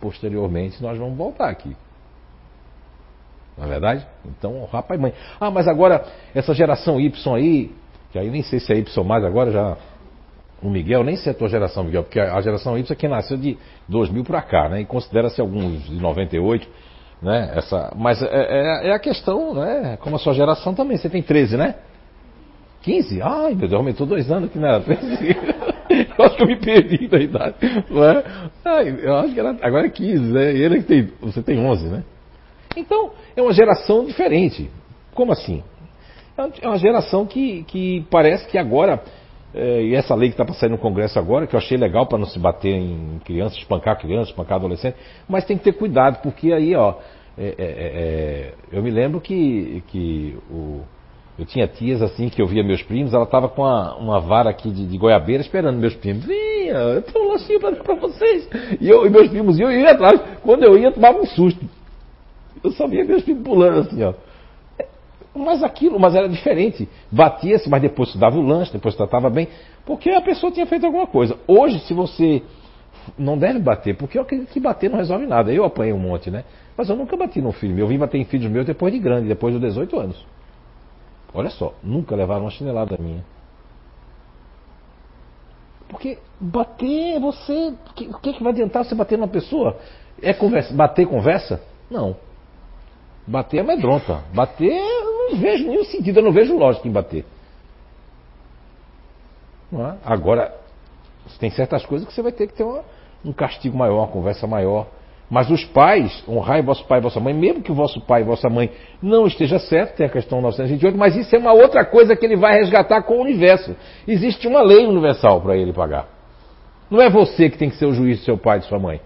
posteriormente nós vamos voltar aqui. Não é verdade? Então, rapaz, mãe. Ah, mas agora, essa geração Y aí, que aí nem sei se é Y mais agora, já. O Miguel, nem sei a tua geração, Miguel, porque a geração Y é quem nasceu de 2000 para cá, né? E considera-se alguns de 98, né? Essa, mas é, é, é, a questão, né? Como a sua geração também, você tem 13, né? 15? Ai, meu Deus, aumentou dois anos que era 13. eu acho que eu me perdi da idade. Não é? Ai, eu acho que era, agora é 15, né? E ele é tem, você tem 11, né? Então, é uma geração diferente. Como assim? É uma geração que, que parece que agora, é, e essa lei que está para sair no Congresso agora, que eu achei legal para não se bater em crianças, espancar crianças, espancar adolescentes, mas tem que ter cuidado, porque aí, ó, é, é, é, é eu me lembro que, que o, Eu tinha tias assim que eu via meus primos, ela estava com uma, uma, vara aqui de, de, goiabeira esperando meus primos. Vinha, eu tenho um lanchinho para dar para vocês. E, eu, e meus primos iam, eu ia atrás. Quando eu ia, tomava um susto. Eu só via meus primos pulando assim, ó. Mas aquilo, mas era diferente. Batia-se, mas depois se dava o lanche, depois tratava bem, porque a pessoa tinha feito alguma coisa. Hoje, se você não deve bater, porque eu acredito que bater não resolve nada. Eu apanhei um monte, né? Mas eu nunca bati num filho meu. Eu vim bater em filhos meus depois de grande, depois dos 18 anos. Olha só, nunca levaram uma chinelada minha. Porque bater, você. O que, que vai adiantar você bater numa pessoa? É conversa, bater conversa? Não. Bater é amedronta. Bater, eu não vejo nenhum sentido, eu não vejo lógica em bater. É? Agora, tem certas coisas que você vai ter que ter uma, um castigo maior, uma conversa maior. Mas os pais, honrai vosso pai e vossa mãe, mesmo que o vosso pai e vossa mãe não esteja certo, tem a questão 928, mas isso é uma outra coisa que ele vai resgatar com o universo. Existe uma lei universal para ele pagar. Não é você que tem que ser o juiz do seu pai e de sua mãe.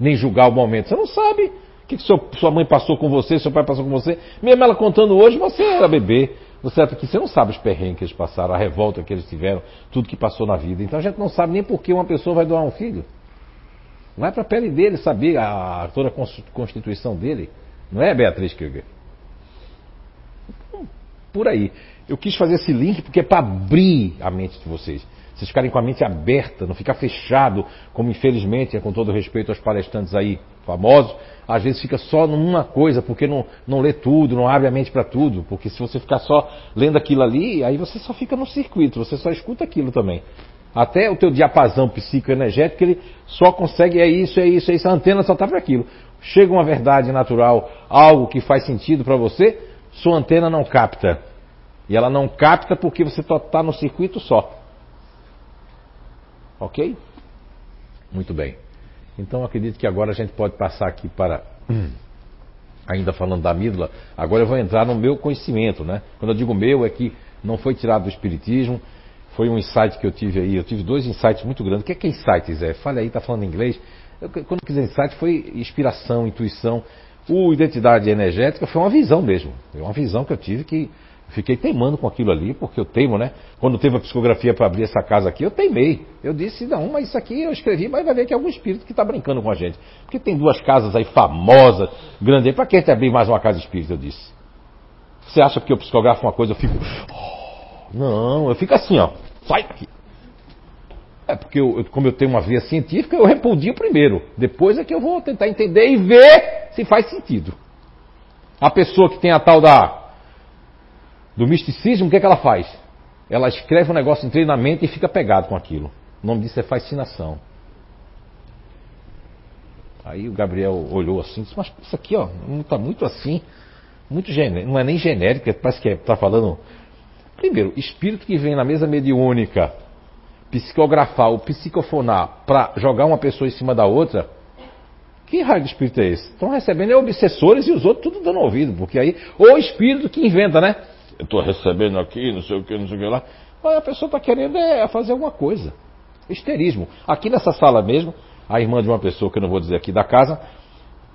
Nem julgar o momento. Você não sabe o que, que seu, sua mãe passou com você, seu pai passou com você. Mesmo ela contando hoje, você era bebê. Você, que você não sabe os perrengues que eles passaram, a revolta que eles tiveram, tudo que passou na vida. Então a gente não sabe nem por que uma pessoa vai doar um filho. Não é para a pele dele saber a, toda a constituição dele. Não é, Beatriz Krieger? Por aí. Eu quis fazer esse link porque é para abrir a mente de vocês. Vocês ficarem com a mente aberta, não ficar fechado, como infelizmente, é com todo respeito aos palestrantes aí famosos, às vezes fica só numa coisa, porque não, não lê tudo, não abre a mente para tudo. Porque se você ficar só lendo aquilo ali, aí você só fica no circuito, você só escuta aquilo também. Até o teu diapasão psicoenergético, ele só consegue, é isso, é isso, é isso, a antena só está para aquilo. Chega uma verdade natural, algo que faz sentido para você, sua antena não capta. E ela não capta porque você está no circuito só. Ok? Muito bem. Então acredito que agora a gente pode passar aqui para. Ainda falando da amígdala, agora eu vou entrar no meu conhecimento, né? Quando eu digo meu, é que não foi tirado do Espiritismo, foi um insight que eu tive aí. Eu tive dois insights muito grandes. O que é que é insight, Zé? Fale aí, tá falando inglês. Eu, quando eu quiser insight, foi inspiração, intuição. O identidade energética foi uma visão mesmo. Foi uma visão que eu tive que fiquei teimando com aquilo ali, porque eu teimo, né? Quando teve a psicografia para abrir essa casa aqui, eu teimei. Eu disse, não, mas isso aqui eu escrevi, mas vai ver que é algum espírito que está brincando com a gente. Porque tem duas casas aí famosas, grandes. Para que abrir mais uma casa espírita? Eu disse. Você acha que eu psicografo uma coisa, eu fico. Oh, não, eu fico assim, ó. Sai daqui. É porque, eu, como eu tenho uma via científica, eu repudio primeiro. Depois é que eu vou tentar entender e ver se faz sentido. A pessoa que tem a tal da do misticismo, o que, é que ela faz? Ela escreve um negócio em treinamento e fica pegado com aquilo. O nome disso é fascinação. Aí o Gabriel olhou assim disse, mas isso aqui ó, está muito assim, muito genérico, não é nem genérico, parece que está falando Primeiro, espírito que vem na mesa mediúnica psicografar ou psicofonar para jogar uma pessoa em cima da outra, que raio de espírito é esse? Estão recebendo é obsessores e os outros tudo dando ouvido, porque aí, ou espírito que inventa, né? Eu estou recebendo aqui, não sei o que, não sei o que lá. Mas a pessoa está querendo é fazer alguma coisa. Histerismo. Aqui nessa sala mesmo, a irmã de uma pessoa que eu não vou dizer aqui da casa,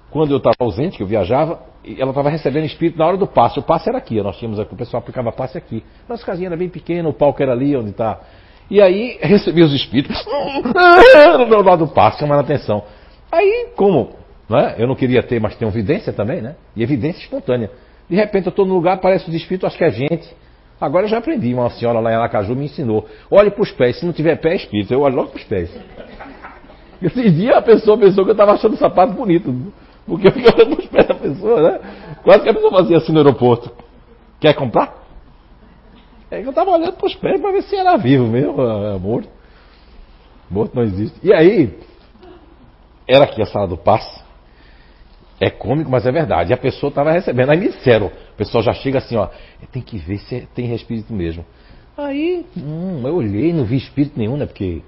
quando eu estava ausente, que eu viajava, ela estava recebendo espírito na hora do passe. O passe era aqui, nós tínhamos aqui, o pessoal aplicava passe aqui. Nossa casinha era bem pequena, o palco era ali onde está. E aí recebia os espíritos no lado do passe, chamando a atenção. Aí, como né, eu não queria ter, mas tem evidência também, né? E evidência espontânea. De repente eu estou no lugar, parece os espíritos, acho que é gente. Agora eu já aprendi, uma senhora lá em Aracaju me ensinou. Olhe para os pés, se não tiver pé é espírito, eu olho logo para os pés. Esse dia a pessoa pensou que eu estava achando o sapato bonito. Porque eu fiquei olhando os pés da pessoa, né? Quase que a pessoa fazia assim no aeroporto. Quer comprar? É que eu estava olhando para os pés para ver se era vivo mesmo, é, é morto. Morto não existe. E aí, era aqui a sala do passe. É cômico, mas é verdade. E a pessoa estava recebendo. Aí me disseram, o pessoal já chega assim, ó, tem que ver se tem espírito mesmo. Aí, hum, eu olhei, não vi espírito nenhum, né? Porque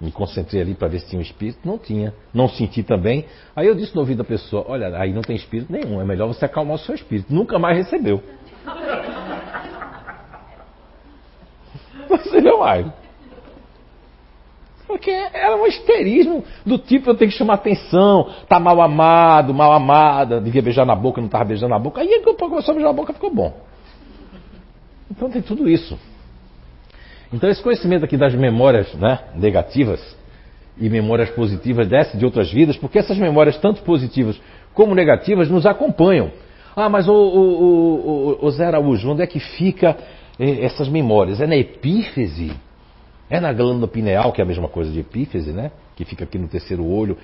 me concentrei ali para ver se tinha um espírito, não tinha. Não senti também. Aí eu disse no ouvido da pessoa: Olha, aí não tem espírito nenhum, é melhor você acalmar o seu espírito. Nunca mais recebeu. Você não mais. Porque era um histerismo do tipo eu tenho que chamar atenção, tá mal amado, mal amada, devia beijar na boca, não estava beijando na boca. Aí quando começou a beijar na boca ficou bom. Então tem tudo isso. Então esse conhecimento aqui das memórias né, negativas e memórias positivas desce de outras vidas, porque essas memórias, tanto positivas como negativas, nos acompanham. Ah, mas o, o, o, o Zé Araújo, onde é que fica eh, essas memórias? É na epífise? É na glândula pineal, que é a mesma coisa de epífise, né? Que fica aqui no terceiro olho,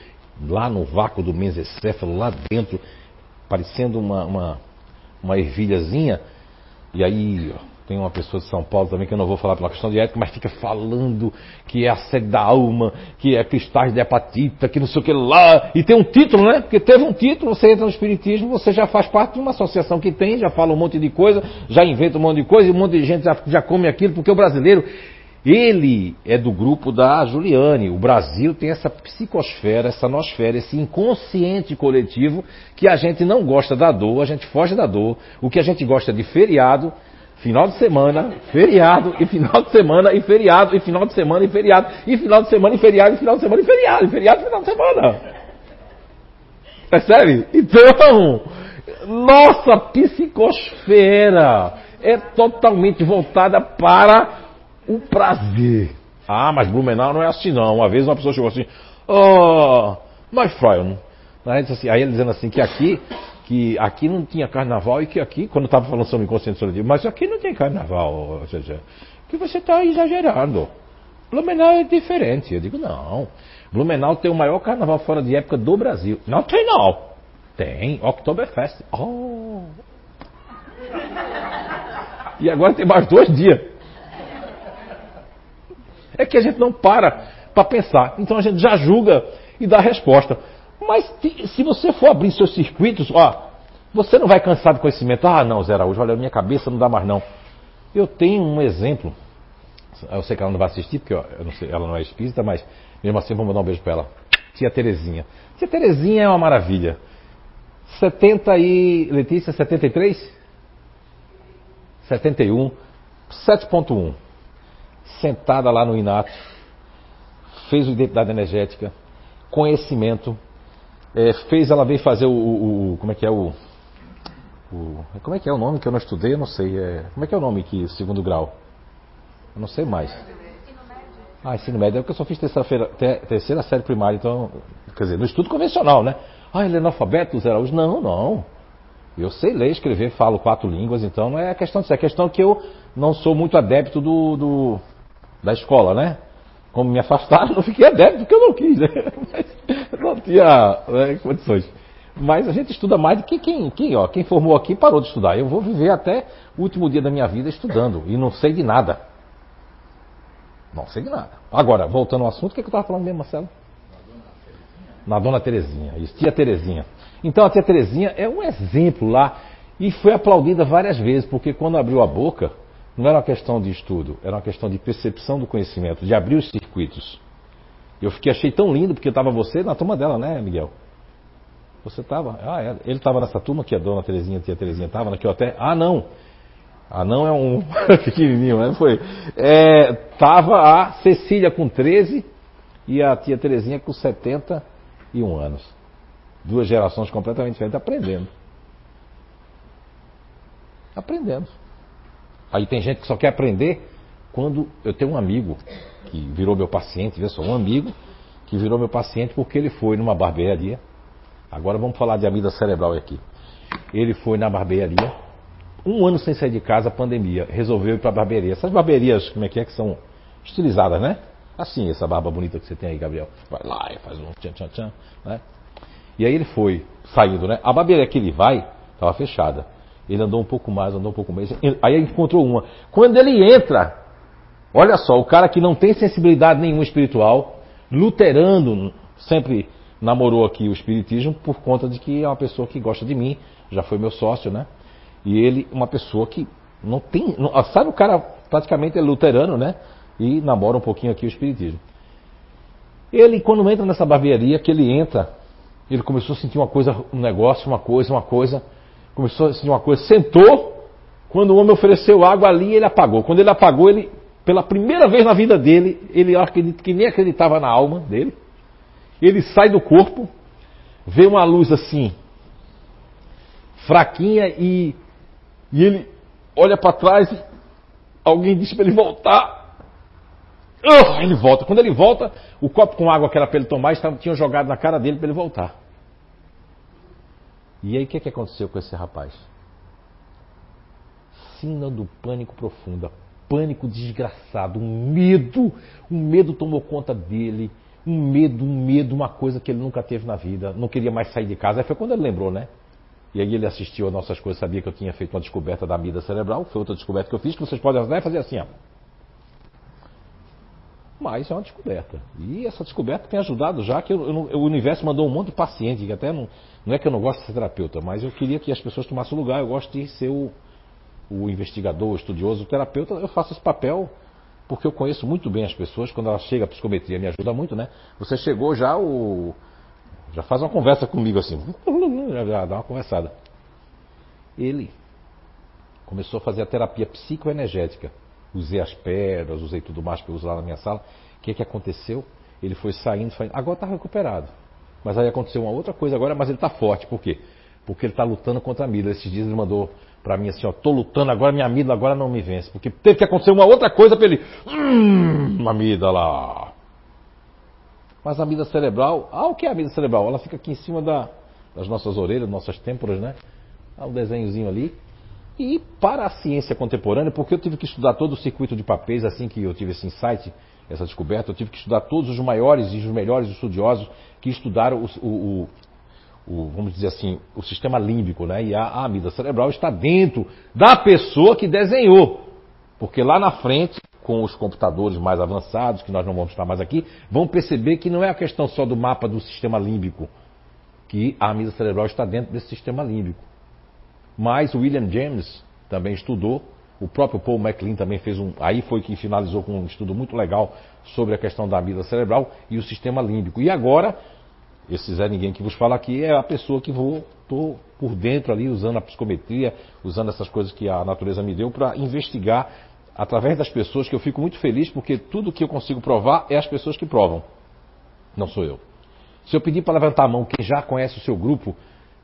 lá no vácuo do mesencéfalo, lá dentro, parecendo uma, uma, uma ervilhazinha. E aí, tem uma pessoa de São Paulo também que eu não vou falar pela questão de ética, mas fica falando que é a sede da alma, que é cristais de hepatita, que não sei o que lá. E tem um título, né? Porque teve um título, você entra no Espiritismo, você já faz parte de uma associação que tem, já fala um monte de coisa, já inventa um monte de coisa, e um monte de gente já, já come aquilo, porque o brasileiro, ele é do grupo da Juliane. O Brasil tem essa psicosfera, essa nosfera, esse inconsciente coletivo que a gente não gosta da dor, a gente foge da dor. O que a gente gosta de feriado, Final de semana, feriado, e final de semana, e feriado, e final de semana, e feriado, e final de semana, e feriado, e final de semana, e feriado, e feriado, e final de semana. Percebe? Então, nossa psicosfera é totalmente voltada para o prazer. Ah, mas Blumenau não é assim não. Uma vez uma pessoa chegou assim, oh, my friend. Aí ele dizendo assim que aqui que aqui não tinha carnaval e que aqui, quando estava falando sobre inconsciente coletivo, mas aqui não tem carnaval, ou seja, que você está exagerando. Blumenau é diferente. Eu digo, não. Blumenau tem o maior carnaval fora de época do Brasil. Não tem não. Tem, Oktoberfest. Oh. E agora tem mais dois dias. É que a gente não para para pensar. Então a gente já julga e dá resposta. Mas se você for abrir seus circuitos, ó, você não vai cansar de conhecimento. Ah, não, Zé Araújo, olha, minha cabeça não dá mais não. Eu tenho um exemplo. Eu sei que ela não vai assistir, porque ó, não sei, ela não é espírita, mas mesmo assim vou mandar um beijo para ela. Tia Terezinha. Tia Terezinha é uma maravilha. 70 e. Letícia, 73? 71. 7.1. Sentada lá no Inato. Fez o identidade energética. Conhecimento é, fez ela veio fazer o, o, o, como é que é o, o, como é que é o nome que eu não estudei, eu não sei, é, como é que é o nome que segundo grau? Eu não sei mais. Ah, ensino médio, é porque eu só fiz terceira, terceira série primária, então, quer dizer, no estudo convencional, né? Ah, ele é analfabeto, Zé Araújo? Não, não. Eu sei ler, escrever, falo quatro línguas, então não é questão disso, é questão que eu não sou muito adepto do, do da escola, né? Como me afastaram, não fiquei adepto porque eu não quis, né? Mas não tinha né, condições. Mas a gente estuda mais do que quem, quem, ó, quem formou aqui parou de estudar. Eu vou viver até o último dia da minha vida estudando e não sei de nada. Não sei de nada. Agora, voltando ao assunto, o que, é que eu estava falando mesmo, Marcelo? Na Dona Terezinha. Isso, tia Terezinha. Então a tia Terezinha é um exemplo lá e foi aplaudida várias vezes, porque quando abriu a boca, não era uma questão de estudo, era uma questão de percepção do conhecimento, de abrir os circuitos. Eu fiquei, achei tão lindo, porque estava você na turma dela, né, Miguel? Você estava? Ah, é. ele estava nessa turma que a dona Terezinha, a tia Terezinha estava, naquele hotel? Ah, não. Ah, não é um pequenininho, né? Foi. É, tava a Cecília com 13 e a tia Terezinha com 71 anos. Duas gerações completamente diferentes, aprendendo. Aprendendo. Aí tem gente que só quer aprender quando eu tenho um amigo que virou meu paciente, vê só, um amigo que virou meu paciente porque ele foi numa barbearia. Agora vamos falar de amida cerebral aqui. Ele foi na barbearia, um ano sem sair de casa, pandemia, resolveu ir para a barbearia. Essas barbearias, como é que é, que são estilizadas, né? Assim, essa barba bonita que você tem aí, Gabriel. Vai lá e faz um tchan tchan tchan, né? E aí ele foi, saindo, né? A barbearia que ele vai, estava fechada. Ele andou um pouco mais, andou um pouco mais. Aí encontrou uma. Quando ele entra, olha só, o cara que não tem sensibilidade nenhuma espiritual, luterando, sempre namorou aqui o espiritismo por conta de que é uma pessoa que gosta de mim, já foi meu sócio, né? E ele, uma pessoa que não tem. Não, sabe, o cara praticamente é luterano, né? E namora um pouquinho aqui o espiritismo. Ele, quando entra nessa barbearia, que ele entra, ele começou a sentir uma coisa, um negócio, uma coisa, uma coisa começou a sentir uma coisa, sentou, quando o homem ofereceu água ali, ele apagou. Quando ele apagou, ele, pela primeira vez na vida dele, ele acredita que nem acreditava na alma dele. Ele sai do corpo, vê uma luz assim, fraquinha, e, e ele olha para trás Alguém disse para ele voltar. Uh, ele volta. Quando ele volta, o copo com água que era para ele tomar, estava, jogado na cara dele para ele voltar. E aí o que, que aconteceu com esse rapaz? Sina do pânico profunda, pânico desgraçado, um medo, um medo tomou conta dele, um medo, um medo, uma coisa que ele nunca teve na vida, não queria mais sair de casa. Aí foi quando ele lembrou, né? E aí ele assistiu a nossas coisas, sabia que eu tinha feito uma descoberta da amida cerebral, foi outra descoberta que eu fiz, que vocês podem ajudar e fazer assim, ó. Mas é uma descoberta. E essa descoberta tem ajudado já que eu, eu, o universo mandou um monte de paciente, que até não, não é que eu não gosto de ser terapeuta, mas eu queria que as pessoas tomassem lugar, eu gosto de ser o, o investigador, o estudioso, o terapeuta, eu faço esse papel porque eu conheço muito bem as pessoas, quando ela chega a psicometria me ajuda muito, né? Você chegou já, o, já faz uma conversa comigo assim, já, dá uma conversada. Ele começou a fazer a terapia psicoenergética. Usei as pedras, usei tudo mais que eu uso lá na minha sala. O que, que aconteceu? Ele foi saindo, saindo. agora está recuperado. Mas aí aconteceu uma outra coisa agora, mas ele está forte. Por quê? Porque ele está lutando contra a amígdala. Esses dias ele mandou para mim assim, ó, tô lutando agora, minha amígdala agora não me vence. Porque teve que acontecer uma outra coisa para ele. Hum, amígdala. Mas a amígdala cerebral, ah, o que é a amígdala cerebral? Ela fica aqui em cima da, das nossas orelhas, nossas têmporas, né? Há um desenhozinho ali. E para a ciência contemporânea, porque eu tive que estudar todo o circuito de papéis assim que eu tive esse insight, essa descoberta, eu tive que estudar todos os maiores e os melhores estudiosos que estudaram o, o, o vamos dizer assim, o sistema límbico, né? E a, a amígdala cerebral está dentro da pessoa que desenhou. Porque lá na frente com os computadores mais avançados, que nós não vamos estar mais aqui, vão perceber que não é a questão só do mapa do sistema límbico, que a amígdala cerebral está dentro desse sistema límbico. Mas William James também estudou, o próprio Paul MacLean também fez um, aí foi que finalizou com um estudo muito legal sobre a questão da amígdala cerebral e o sistema límbico. E agora, esse Zé Ninguém que vos fala aqui é a pessoa que vou, estou por dentro ali usando a psicometria, usando essas coisas que a natureza me deu para investigar através das pessoas que eu fico muito feliz porque tudo que eu consigo provar é as pessoas que provam. Não sou eu. Se eu pedir para levantar a mão quem já conhece o seu grupo,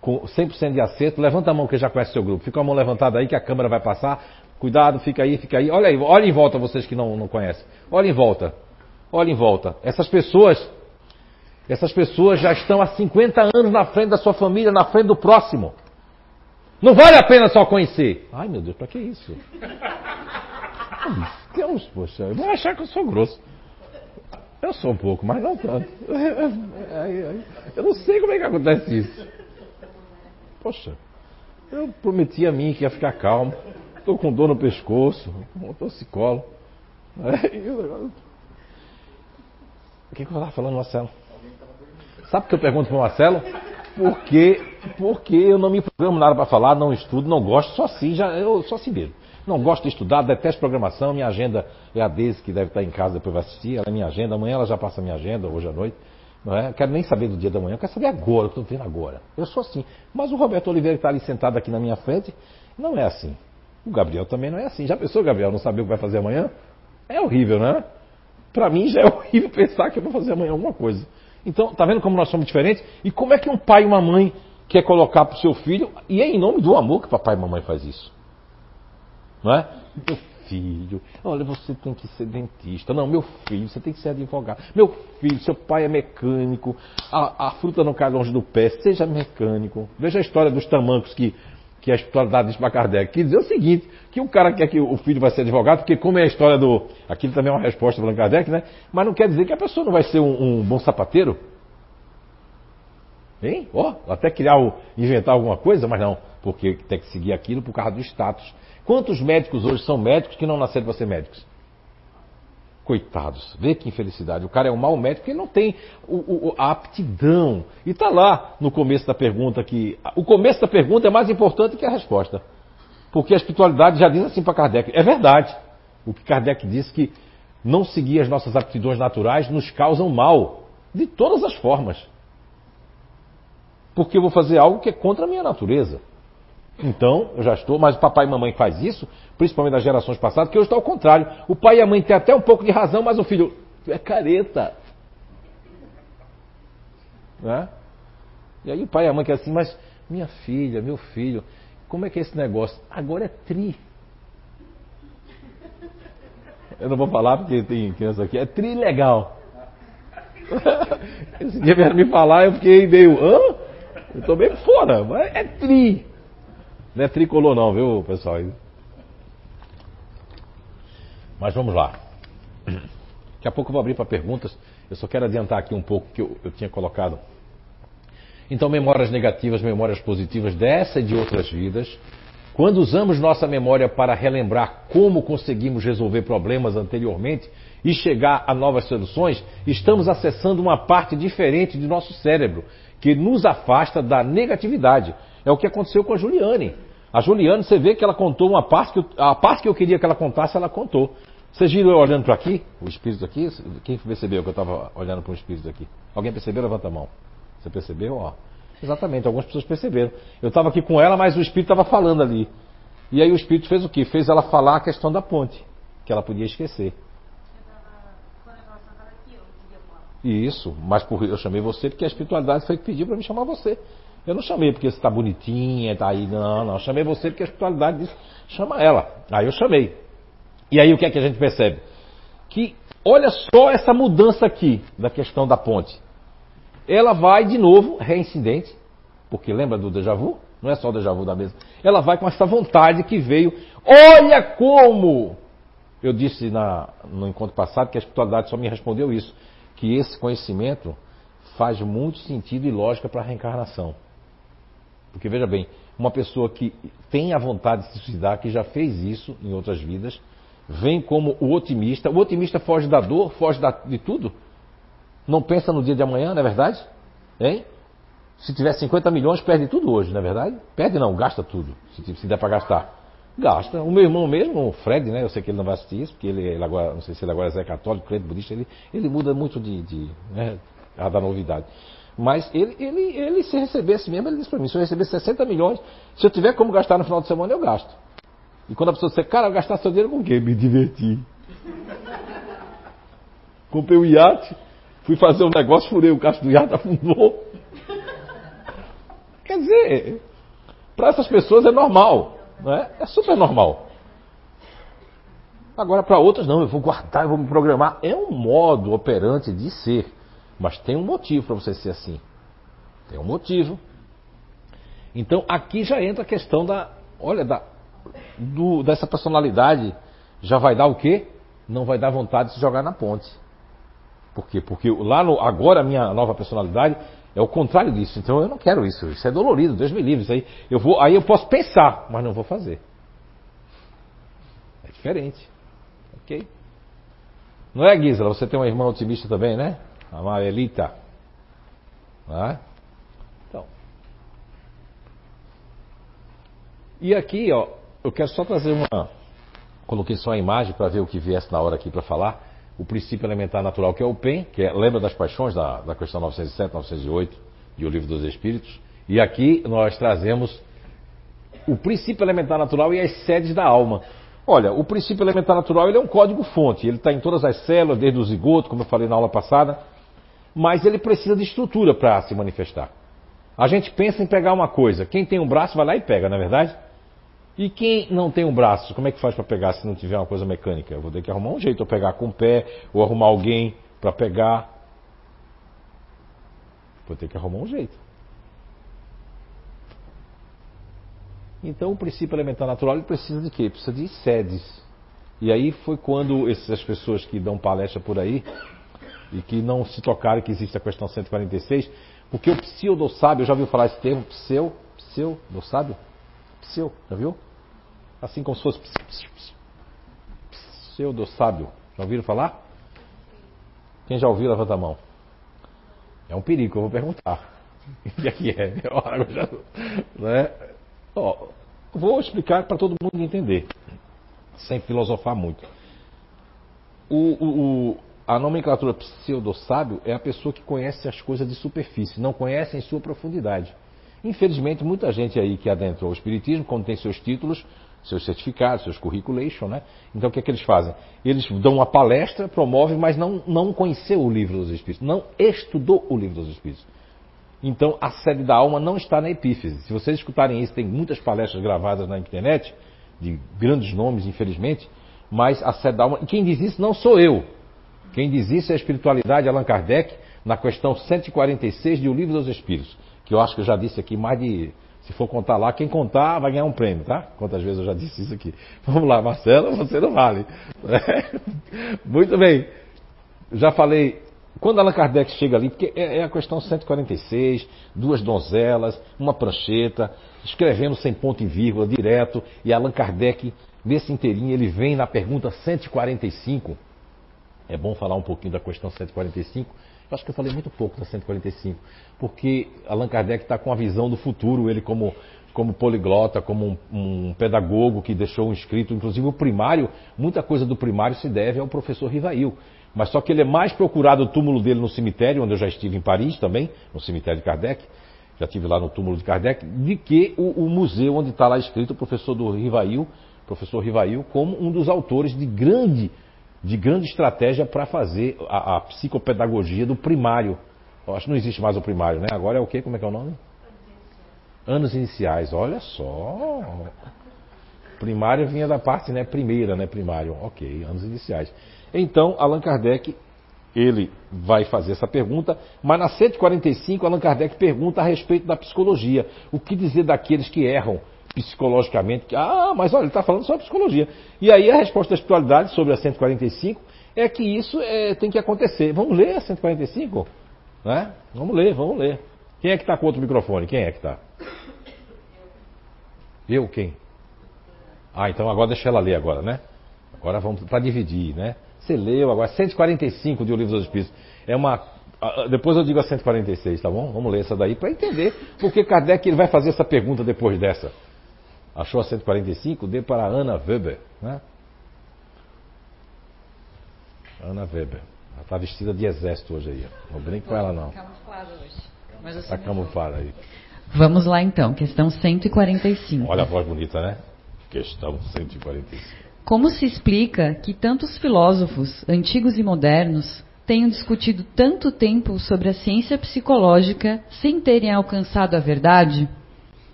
com 100% de acerto, levanta a mão quem já conhece o seu grupo. Fica a mão levantada aí que a câmera vai passar. Cuidado, fica aí, fica aí. Olha aí, olha em volta vocês que não, não conhecem. Olha em volta. Olha em volta. Essas pessoas, essas pessoas já estão há 50 anos na frente da sua família, na frente do próximo. Não vale a pena só conhecer. Ai meu Deus, para que isso? Deus, poxa, eu vou achar que eu sou grosso. Eu sou um pouco, mas não tanto. Eu não sei como é que acontece isso. Poxa, eu prometi a mim que ia ficar calmo. Estou com dor no pescoço, um torcicolo. O que, que eu estava falando, Marcelo? Sabe o que eu pergunto para o Marcelo? Porque, porque eu não me programo nada para falar, não estudo, não gosto, só assim, já, eu só assim mesmo. Não gosto de estudar, detesto programação. Minha agenda é a Deise, que deve estar em casa depois vai assistir. Ela é minha agenda. Amanhã ela já passa a minha agenda, hoje à noite. Não é? quero nem saber do dia da manhã, eu quero saber agora, eu estou vendo agora. Eu sou assim. Mas o Roberto Oliveira que está ali sentado aqui na minha frente, não é assim. O Gabriel também não é assim. Já pensou, Gabriel, não saber o que vai fazer amanhã? É horrível, né? Para mim já é horrível pensar que eu vou fazer amanhã alguma coisa. Então, tá vendo como nós somos diferentes? E como é que um pai e uma mãe quer colocar para o seu filho, e é em nome do amor que papai e mamãe faz isso. Não é? Meu filho, olha, você tem que ser dentista. Não, meu filho, você tem que ser advogado. Meu filho, seu pai é mecânico, a, a fruta não cai longe do pé, seja mecânico. Veja a história dos tamancos que, que a dá diz para Kardec. Que dizer o seguinte, que o cara quer que o filho vai ser advogado, porque como é a história do... Aquilo também é uma resposta para Kardec, né? Mas não quer dizer que a pessoa não vai ser um, um bom sapateiro. Hein? Ó, oh, até criar, o, inventar alguma coisa, mas não, porque tem que seguir aquilo por causa do status. Quantos médicos hoje são médicos que não nasceram para ser médicos? Coitados, vê que infelicidade. O cara é um mau médico porque não tem o, o, a aptidão. E está lá no começo da pergunta que. O começo da pergunta é mais importante que a resposta. Porque a espiritualidade já diz assim para Kardec. É verdade. O que Kardec disse que não seguir as nossas aptidões naturais nos causam mal. De todas as formas. Porque eu vou fazer algo que é contra a minha natureza. Então, eu já estou, mas o papai e mamãe faz isso, principalmente das gerações passadas, que hoje está ao contrário. O pai e a mãe têm até um pouco de razão, mas o filho é careta. Né? E aí o pai e a mãe quer assim, mas minha filha, meu filho, como é que é esse negócio? Agora é tri. Eu não vou falar porque tem criança aqui. É trilegal. Esse dia vieram me falar, eu fiquei meio. Hã? Eu tô meio fora, mas é tri. Não é tricolor não, viu, pessoal? Mas vamos lá. Daqui a pouco eu vou abrir para perguntas. Eu só quero adiantar aqui um pouco que eu, eu tinha colocado. Então, memórias negativas, memórias positivas dessa e de outras vidas. Quando usamos nossa memória para relembrar como conseguimos resolver problemas anteriormente e chegar a novas soluções, estamos acessando uma parte diferente de nosso cérebro, que nos afasta da negatividade. É o que aconteceu com a Juliane. A Juliane, você vê que ela contou uma parte que eu, a parte que eu queria que ela contasse, ela contou. Vocês viram eu olhando para aqui? O espírito aqui? Quem percebeu que eu estava olhando para um espírito aqui? Alguém percebeu? Levanta a mão. Você percebeu? Ó. Exatamente, algumas pessoas perceberam. Eu estava aqui com ela, mas o espírito estava falando ali. E aí o espírito fez o quê? Fez ela falar a questão da ponte, que ela podia esquecer. Isso, mas por, eu chamei você porque a espiritualidade foi que pediu para me chamar você. Eu não chamei porque você está bonitinha, está aí, não, não. Eu chamei você porque a espiritualidade disse, chama ela. Aí eu chamei. E aí o que é que a gente percebe? Que olha só essa mudança aqui da questão da ponte. Ela vai de novo, reincidente, porque lembra do déjà vu? Não é só o déjà vu da mesa. Ela vai com essa vontade que veio. Olha como! Eu disse na, no encontro passado que a espiritualidade só me respondeu isso. Que esse conhecimento faz muito sentido e lógica para a reencarnação. Porque veja bem, uma pessoa que tem a vontade de se suicidar, que já fez isso em outras vidas, vem como o otimista. O otimista foge da dor, foge da, de tudo. Não pensa no dia de amanhã, não é verdade? Hein? Se tiver 50 milhões, perde tudo hoje, não é verdade? Perde não, gasta tudo, se, se der para gastar. Gasta. O meu irmão mesmo, o Fred, né? Eu sei que ele não vai assistir isso, porque ele, ele agora, não sei se ele agora é católico, crente budista, ele, ele muda muito de, de né, a da novidade. Mas ele, ele, ele se recebesse mesmo, ele disse para mim, se eu receber 60 milhões, se eu tiver como gastar no final de semana, eu gasto. E quando a pessoa disser, cara, gastar seu dinheiro com o quê? Me divertir. Comprei um iate, fui fazer um negócio, furei o caixa do iate, afundou. Quer dizer, para essas pessoas é normal, não é? É super normal. Agora, para outras, não, eu vou guardar, eu vou me programar. É um modo operante de ser. Mas tem um motivo para você ser assim. Tem um motivo. Então aqui já entra a questão da, olha, da, do, dessa personalidade já vai dar o quê? Não vai dar vontade de se jogar na ponte. Por quê? Porque lá no, agora a minha nova personalidade é o contrário disso. Então eu não quero isso. Isso é dolorido, Deus me livre. Isso aí, eu vou, aí eu posso pensar, mas não vou fazer. É diferente. Ok? Não é, Gisela? Você tem uma irmã otimista também, né? A Marelita. É? Então. E aqui, ó, eu quero só trazer uma. Coloquei só a imagem para ver o que viesse na hora aqui para falar. O princípio elementar natural, que é o PEN, que é, lembra das paixões da, da questão 907, 908 e o livro dos Espíritos. E aqui nós trazemos o princípio elementar natural e as sedes da alma. Olha, o princípio elementar natural ele é um código-fonte, ele está em todas as células, desde o zigoto, como eu falei na aula passada, mas ele precisa de estrutura para se manifestar. A gente pensa em pegar uma coisa, quem tem um braço vai lá e pega, não é verdade? E quem não tem um braço, como é que faz para pegar se não tiver uma coisa mecânica? Eu vou ter que arrumar um jeito, ou pegar com o pé, ou arrumar alguém para pegar. Vou ter que arrumar um jeito. Então o princípio elementar natural ele precisa de quê? Precisa de sedes. E aí foi quando essas pessoas que dão palestra por aí e que não se tocaram que existe a questão 146, porque o pseudo-sábio, já ouviu falar esse termo? Pseu, pseudo-sábio? Pseu, já viu? Assim como se fosse pseudo-sábio. Já ouviram falar? Quem já ouviu, levanta a mão. É um perigo, eu vou perguntar. O que é que é? Já, né? Ó, vou explicar para todo mundo entender, sem filosofar muito. O, o, a nomenclatura pseudo-sábio é a pessoa que conhece as coisas de superfície, não conhece em sua profundidade. Infelizmente, muita gente aí que adentrou o Espiritismo, quando tem seus títulos, seus certificados, seus curriculation, né? Então o que é que eles fazem? Eles dão uma palestra, promovem, mas não, não conheceu o livro dos Espíritos, não estudou o livro dos Espíritos. Então a sede da alma não está na epífise. Se vocês escutarem isso, tem muitas palestras gravadas na internet, de grandes nomes, infelizmente, mas a sede da alma. E quem diz isso não sou eu. Quem diz isso é a espiritualidade Allan Kardec, na questão 146 de O Livro dos Espíritos, que eu acho que eu já disse aqui mais de. Se for contar lá, quem contar vai ganhar um prêmio, tá? Quantas vezes eu já disse isso aqui? Vamos lá, Marcelo, você não vale. Muito bem. Já falei quando Allan Kardec chega ali, porque é, é a questão 146, duas donzelas, uma prancheta, escrevendo sem ponto e vírgula, direto, e Allan Kardec, nesse inteirinho, ele vem na pergunta 145. É bom falar um pouquinho da questão 145. Eu acho que eu falei muito pouco da 145, porque Allan Kardec está com a visão do futuro, ele como, como poliglota, como um, um, pedagogo que deixou um escrito, inclusive o primário, muita coisa do primário se deve ao professor Rivail. Mas só que ele é mais procurado o túmulo dele no cemitério, onde eu já estive em Paris também, no cemitério de Kardec, já estive lá no túmulo de Kardec, de que o, o museu onde está lá escrito o professor do Rivail, professor Rivail, como um dos autores de grande, de grande estratégia para fazer a, a, psicopedagogia do primário. Eu acho que não existe mais o primário, né? Agora é o quê? Como é que é o nome? Anos iniciais, olha só. Primário vinha da parte, né? Primeira, né? Primário, ok, anos iniciais. Então, Allan Kardec, ele vai fazer essa pergunta, mas na 145, Allan Kardec pergunta a respeito da psicologia. O que dizer daqueles que erram psicologicamente? Que, ah, mas olha, ele está falando sobre psicologia. E aí a resposta da espiritualidade sobre a 145 é que isso é, tem que acontecer. Vamos ler a 145? Né? Vamos ler, vamos ler. Quem é que está com outro microfone? Quem é que está? Eu? Quem? Ah, então agora deixa ela ler agora, né? Agora vamos para dividir, né? Você leu agora, 145 de O Livro dos Espíritos. É uma. Depois eu digo a 146, tá bom? Vamos ler essa daí para entender porque Kardec ele vai fazer essa pergunta depois dessa. Achou a 145? Dê para Ana Weber. Né? Ana Weber. Ela está vestida de exército hoje aí. Não brinque com ela, não. Camuflada hoje. Está camuflada aí. Vamos lá então, questão 145. Olha a voz bonita, né? Questão 145. Como se explica que tantos filósofos, antigos e modernos, tenham discutido tanto tempo sobre a ciência psicológica sem terem alcançado a verdade?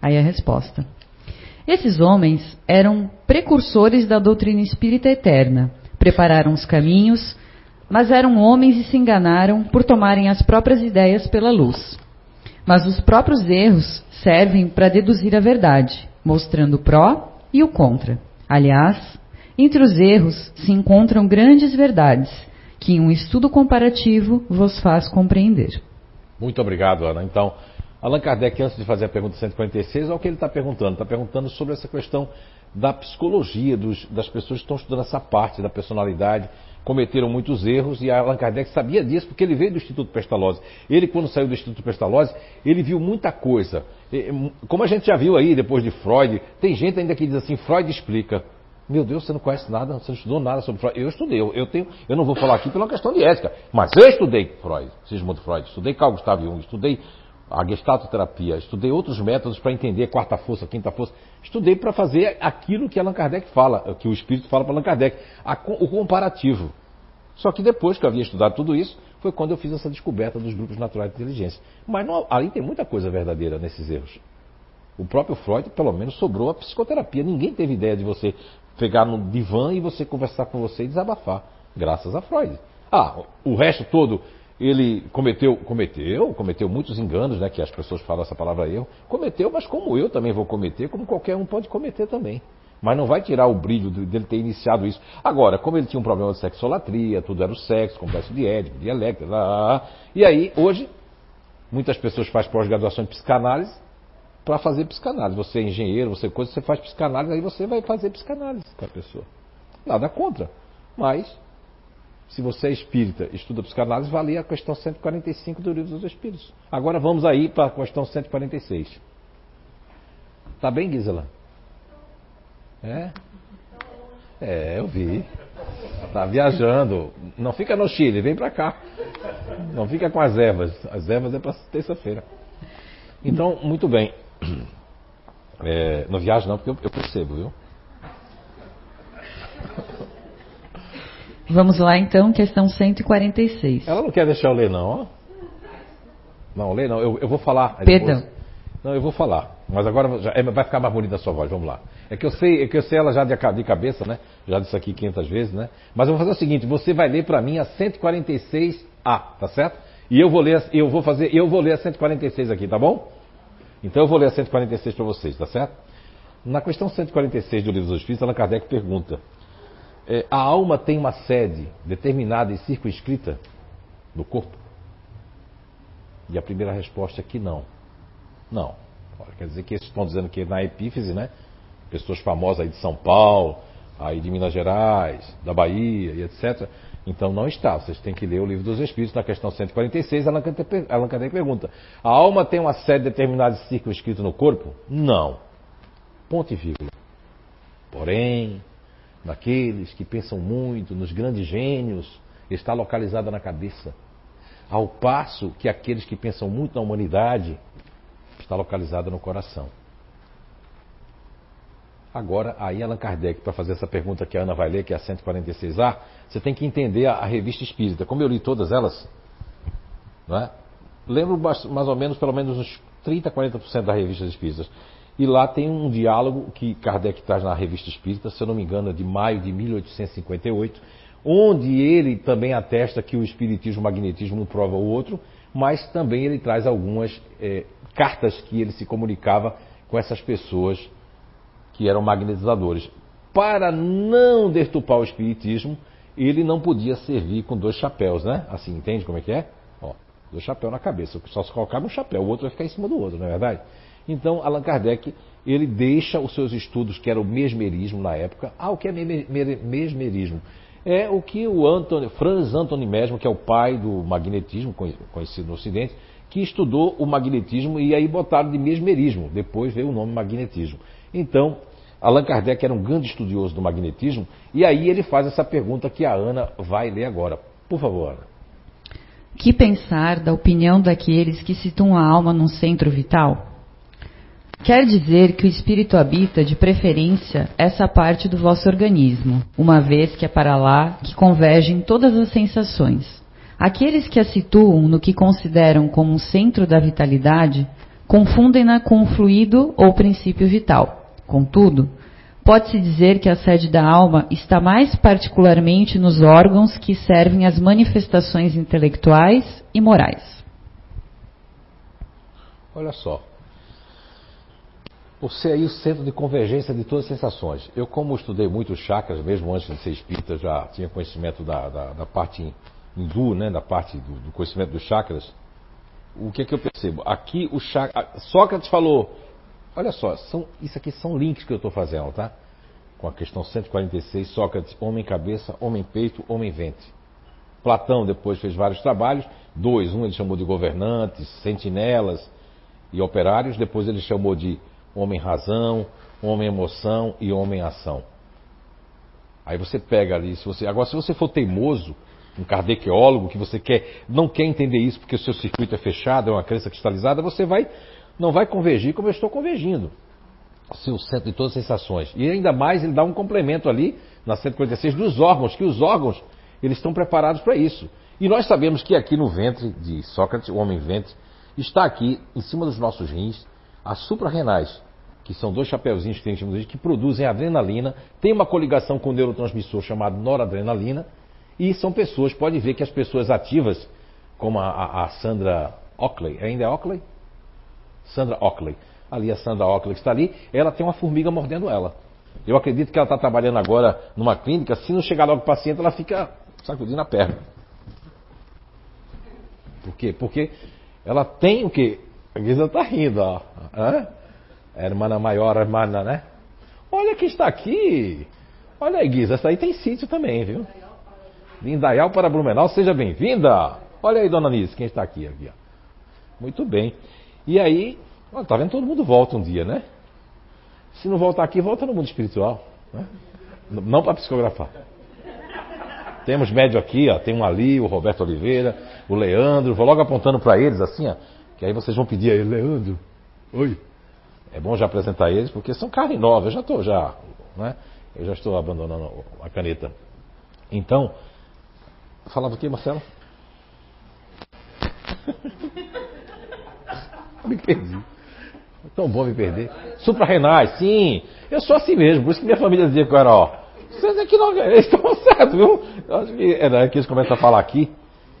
Aí a resposta. Esses homens eram precursores da doutrina espírita eterna, prepararam os caminhos, mas eram homens e se enganaram por tomarem as próprias ideias pela luz. Mas os próprios erros servem para deduzir a verdade, mostrando o pró e o contra. Aliás, entre os erros se encontram grandes verdades, que um estudo comparativo vos faz compreender. Muito obrigado, Ana. Então, Allan Kardec, antes de fazer a pergunta 146, é o que ele está perguntando. Está perguntando sobre essa questão da psicologia, dos, das pessoas que estão estudando essa parte da personalidade, cometeram muitos erros e Allan Kardec sabia disso porque ele veio do Instituto Pestalozzi. Ele, quando saiu do Instituto Pestalozzi, ele viu muita coisa. Como a gente já viu aí, depois de Freud, tem gente ainda que diz assim, Freud explica. Meu Deus, você não conhece nada, você não estudou nada sobre Freud. Eu estudei, eu, eu, tenho, eu não vou falar aqui pela questão de ética, mas eu estudei Freud, Sigmund Freud, estudei Carl Gustav Jung, estudei a gestaltoterapia, estudei outros métodos para entender quarta força, quinta força. Estudei para fazer aquilo que Allan Kardec fala, que o Espírito fala para Allan Kardec, a, o comparativo. Só que depois que eu havia estudado tudo isso, foi quando eu fiz essa descoberta dos grupos naturais de inteligência. Mas não, ali tem muita coisa verdadeira nesses erros. O próprio Freud, pelo menos, sobrou a psicoterapia. Ninguém teve ideia de você pegar no divã e você conversar com você e desabafar, graças a Freud. Ah, o resto todo ele cometeu, cometeu, cometeu muitos enganos, né, que as pessoas falam essa palavra erro. Cometeu, mas como eu também vou cometer, como qualquer um pode cometer também. Mas não vai tirar o brilho dele ter iniciado isso. Agora, como ele tinha um problema de sexolatria, tudo era o sexo, complexo de Édipo, dialéctica, lá, lá, lá, e aí, hoje, muitas pessoas fazem pós-graduação em psicanálise para fazer psicanálise. Você é engenheiro, você coisa, você faz psicanálise, aí você vai fazer psicanálise com a pessoa. Nada contra. Mas, se você é espírita estuda psicanálise, vale a questão 145 do Livro dos Espíritos. Agora vamos aí para a questão 146. Tá bem, Gisela? É? É, eu vi. Tá viajando. Não fica no Chile, vem para cá. Não fica com as ervas. As ervas é para terça-feira. Então, muito bem. É, não viaja não, porque eu, eu percebo, viu? Vamos lá então, questão 146. Ela não quer deixar eu ler não, ó. Não, ler não, eu, eu vou falar. Perdão. Depois... Não, eu vou falar. Mas agora já, é, vai ficar mais bonita a sua voz, vamos lá. É que eu sei, é que eu sei ela já de, de cabeça, né? Já disse aqui 500 vezes, né? Mas eu vou fazer o seguinte, você vai ler para mim a 146A, tá certo? E eu vou ler, eu vou fazer, eu vou ler a 146 aqui, tá bom? Então eu vou ler a 146 para vocês, tá certo? Na questão 146 do Livro dos Espíritos, Allan Kardec pergunta: é, a alma tem uma sede determinada e circunscrita no corpo? E a primeira resposta é que não. Não. Quer dizer que eles estão dizendo que na epífise, né? Pessoas famosas aí de São Paulo, aí de Minas Gerais, da Bahia e etc. Então não está. Vocês têm que ler o livro dos Espíritos, na questão 146, Allan Kardec, Allan Kardec pergunta: a alma tem uma sede determinada e circunscrita no corpo? Não. Ponto e vírgula. Porém, naqueles que pensam muito, nos grandes gênios, está localizada na cabeça. Ao passo que aqueles que pensam muito na humanidade está localizada no coração. Agora, aí Allan Kardec, para fazer essa pergunta que a Ana vai ler, que é a 146A, você tem que entender a, a revista espírita. Como eu li todas elas, não é? lembro mais ou menos, pelo menos uns 30, 40% das revistas espíritas. E lá tem um diálogo que Kardec traz na revista espírita, se eu não me engano, é de maio de 1858, onde ele também atesta que o espiritismo e o magnetismo um prova o outro, mas também ele traz algumas é, cartas que ele se comunicava com essas pessoas que eram magnetizadores. Para não deturpar o espiritismo, ele não podia servir com dois chapéus, né? Assim, entende como é que é? Ó, dois chapéus na cabeça. Só se colocava um chapéu, o outro vai ficar em cima do outro, não é verdade? Então, Allan Kardec, ele deixa os seus estudos, que era o mesmerismo na época. Ah, o que é mesmerismo? É o que o Franz Anthony Mesmer, que é o pai do magnetismo, conhecido no Ocidente, que estudou o magnetismo e aí botaram de mesmerismo. Depois veio o nome magnetismo. Então, Allan Kardec era um grande estudioso do magnetismo e aí ele faz essa pergunta que a Ana vai ler agora. Por favor, Ana. Que pensar da opinião daqueles que citam a alma num centro vital? Quer dizer que o espírito habita, de preferência, essa parte do vosso organismo, uma vez que é para lá que convergem todas as sensações. Aqueles que a situam no que consideram como um centro da vitalidade confundem-na com o fluido ou princípio vital. Contudo, pode-se dizer que a sede da alma está mais particularmente nos órgãos que servem às manifestações intelectuais e morais. Olha só. Você é aí o centro de convergência de todas as sensações. Eu, como estudei muito chakras, mesmo antes de ser espírita, já tinha conhecimento da, da, da parte hindu, né, da parte do, do, conhecimento dos chakras, o que é que eu percebo? Aqui o chakra, Sócrates falou, olha só, são, isso aqui são links que eu estou fazendo, tá? Com a questão 146, Sócrates, homem cabeça, homem peito, homem ventre. Platão depois fez vários trabalhos, dois, um ele chamou de governantes, sentinelas e operários, depois ele chamou de homem razão, homem emoção e homem ação. Aí você pega ali, se você, agora se você for teimoso, um kardecólogo que você quer, não quer entender isso porque o seu circuito é fechado, é uma crença cristalizada, você vai, não vai convergir como eu estou convergindo. O seu centro de todas as sensações. E ainda mais ele dá um complemento ali, na 146, dos órgãos, que os órgãos, eles estão preparados para isso. E nós sabemos que aqui no ventre de Sócrates, o homem ventre, está aqui, em cima dos nossos rins, as suprarrenais, que são dois chapeuzinhos que tem que produzem adrenalina, tem uma coligação com o neurotransmissor chamado noradrenalina, e são pessoas, pode ver que as pessoas ativas, como a, a, a Sandra Ockley, ainda é Ockley? Sandra Ockley. Ali a Sandra Ockley que está ali, ela tem uma formiga mordendo ela. Eu acredito que ela está trabalhando agora numa clínica, se não chegar logo o paciente, ela fica sacudindo a perna. Por quê? Porque ela tem o quê? A Guisa está rindo, ó. Hã? A irmã maior, a irmã, né? Olha quem está aqui. Olha aí, Guisa, essa aí tem sítio também, viu? De para Blumenau, seja bem-vinda. Olha aí, dona Nise, quem está aqui, aqui ó. Muito bem. E aí, ó, tá vendo? Todo mundo volta um dia, né? Se não voltar aqui, volta no mundo espiritual. Né? Não para psicografar. Temos médio aqui, ó, tem um ali, o Roberto Oliveira, o Leandro. Vou logo apontando para eles assim, ó, que aí vocês vão pedir a ele, Leandro, oi. É bom já apresentar eles, porque são carne nova. Eu já estou já, né? Eu já estou abandonando a caneta. Então, Falava o quê, Marcelo? Me perdi. É tão bom me perder. Suprarrenais, sim. Eu sou assim mesmo, por isso que minha família dizia que eu era, ó. Vocês aqui não. Eles estão certos, viu? Eu acho que é daí que eles começam a falar aqui.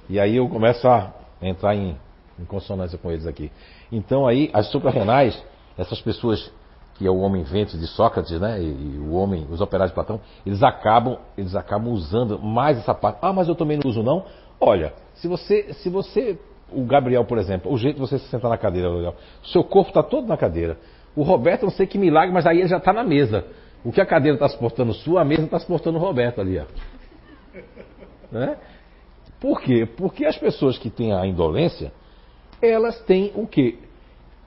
E aí eu começo a entrar em, em consonância com eles aqui. Então aí, as suprarrenais, essas pessoas que é o homem vento de Sócrates, né? E, o homem, os operários de Platão, eles acabam, eles acabam usando mais essa parte. Ah, mas eu também não uso não. Olha, se você, se você, o Gabriel, por exemplo, o jeito de você se sentar na cadeira, o seu corpo está todo na cadeira. O Roberto, não sei que milagre, mas aí ele já está na mesa. O que a cadeira está suportando sua, a mesa está suportando o Roberto ali, ó. Né? Por quê? Porque as pessoas que têm a indolência, elas têm o quê?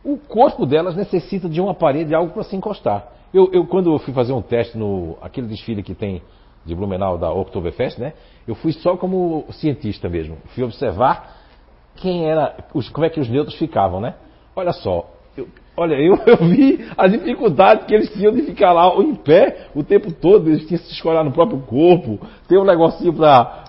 O corpo delas necessita de uma parede, de algo para se encostar. Eu, eu, quando eu fui fazer um teste no aquele desfile que tem de Blumenau da Oktoberfest, né? Eu fui só como cientista mesmo. Fui observar quem era, os, como é que os neutros ficavam, né? Olha só, eu, olha, eu, eu, vi a dificuldade que eles tinham de ficar lá em pé o tempo todo, eles tinham que se escorar no próprio corpo, ter um negocinho para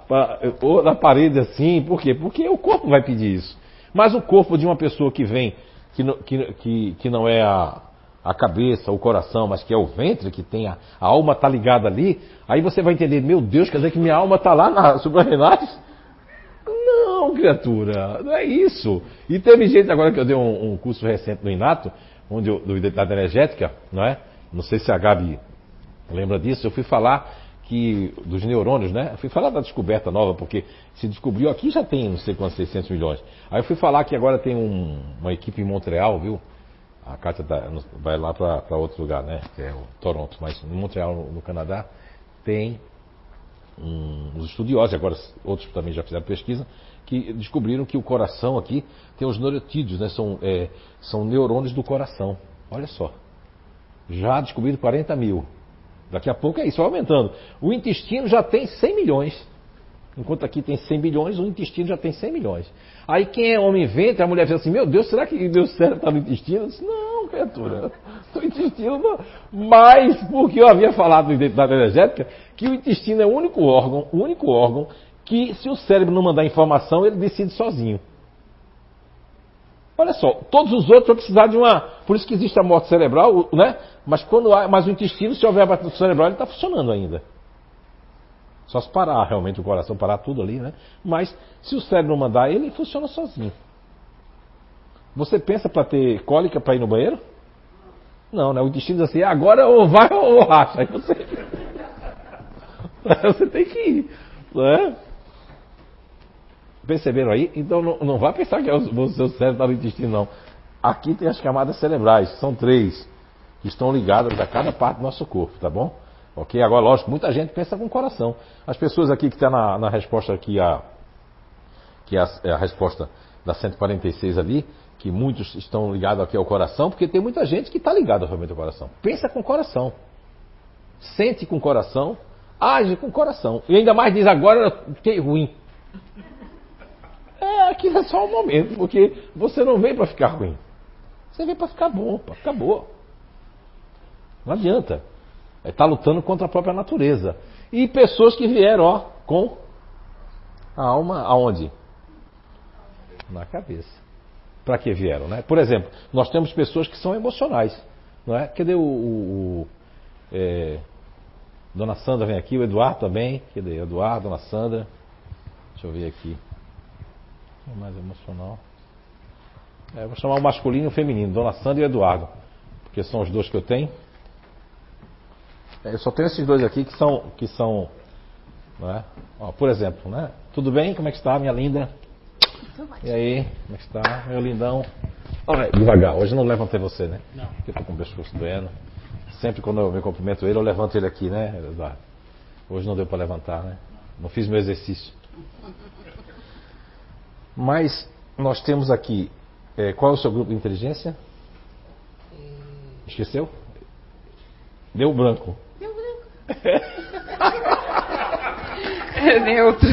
na parede assim, por quê? Porque o corpo vai pedir isso. Mas o corpo de uma pessoa que vem que que, que, que não é a, a cabeça, o coração, mas que é o ventre, que tem a, a alma está ligada ali, aí você vai entender, meu Deus, quer dizer que minha alma está lá na suprarrenais? Não, criatura, não é isso. E teve gente agora que eu dei um, um curso recente no Inato, onde eu, do Identidade Energética, não é? Não sei se a Gabi lembra disso, eu fui falar que dos neurônios, né? Eu fui falar da descoberta nova, porque se descobriu aqui já tem não sei quantos 600 milhões. Aí eu fui falar que agora tem um, uma equipe em Montreal, viu? A Kátia tá, vai lá para outro lugar, né? Que é o Toronto, mas em Montreal, no, no Canadá, tem um, uns estudiosos, agora outros também já fizeram pesquisa, que descobriram que o coração aqui tem os neurotídeos, né? São, é, são neurônios do coração. Olha só. Já descobriram 40 mil. Daqui a pouco é isso, vai aumentando. O intestino já tem 100 milhões. Enquanto aqui tem 100 bilhões, o intestino já tem 100 milhões. Aí quem é homem ventre, a mulher diz assim, meu Deus, será que meu cérebro está no intestino? Eu disse, não, criatura, o intestino não. Mas, porque eu havia falado no identidade energética, que o intestino é o único órgão, o único órgão que se o cérebro não mandar informação, ele decide sozinho. Olha só, todos os outros vão precisar de uma. Por isso que existe a morte cerebral, né? Mas quando há, mas o intestino, se houver a cerebral, ele está funcionando ainda. Só se parar realmente o coração, parar tudo ali, né? Mas se o cérebro mandar, ele funciona sozinho. Você pensa para ter cólica para ir no banheiro? Não, né? O intestino diz assim, agora ou vai ou racha. Aí você. você tem que ir. Né? Perceberam aí? Então não, não vá pensar que é o, seu cérebro está no intestino, não. Aqui tem as camadas cerebrais, são três, que estão ligadas a cada parte do nosso corpo, tá bom? Ok? Agora, lógico, muita gente pensa com o coração. As pessoas aqui que estão tá na, na, resposta aqui, a, que é a, é a resposta da 146 ali, que muitos estão ligados aqui ao coração, porque tem muita gente que está ligada realmente ao coração. Pensa com o coração. Sente com o coração, age com o coração. E ainda mais diz agora, fiquei ruim. É, aquilo é só um momento, porque você não vem para ficar ruim. Você vem para ficar bom, para ficar boa. Não adianta. É, lutando contra a própria natureza. E pessoas que vieram, ó, com a alma aonde? Na cabeça. Para que vieram, né? Por exemplo, nós temos pessoas que são emocionais, não é? Cadê o, o, o é, Dona Sandra vem aqui, o Eduardo também. Cadê? Eduardo, Dona Sandra. Deixa eu ver aqui mais emocional. É, vou chamar o masculino e o feminino, Dona Sandra e Eduardo, porque são os dois que eu tenho. É, eu só tenho esses dois aqui que são, que são, é? Ó, por exemplo, né? Tudo bem? Como é que está, minha linda? E aí, como é que está, meu lindão? Olha, devagar, hoje não levantei você, né? Não. Porque eu tô com o pescoço doendo. Sempre quando eu me cumprimento ele, eu levanto ele aqui, né, Eduardo? Hoje não deu para levantar, né? Não fiz meu exercício. Mas nós temos aqui. É, qual é o seu grupo de inteligência? Esqueceu? Deu branco. Deu branco. é neutro.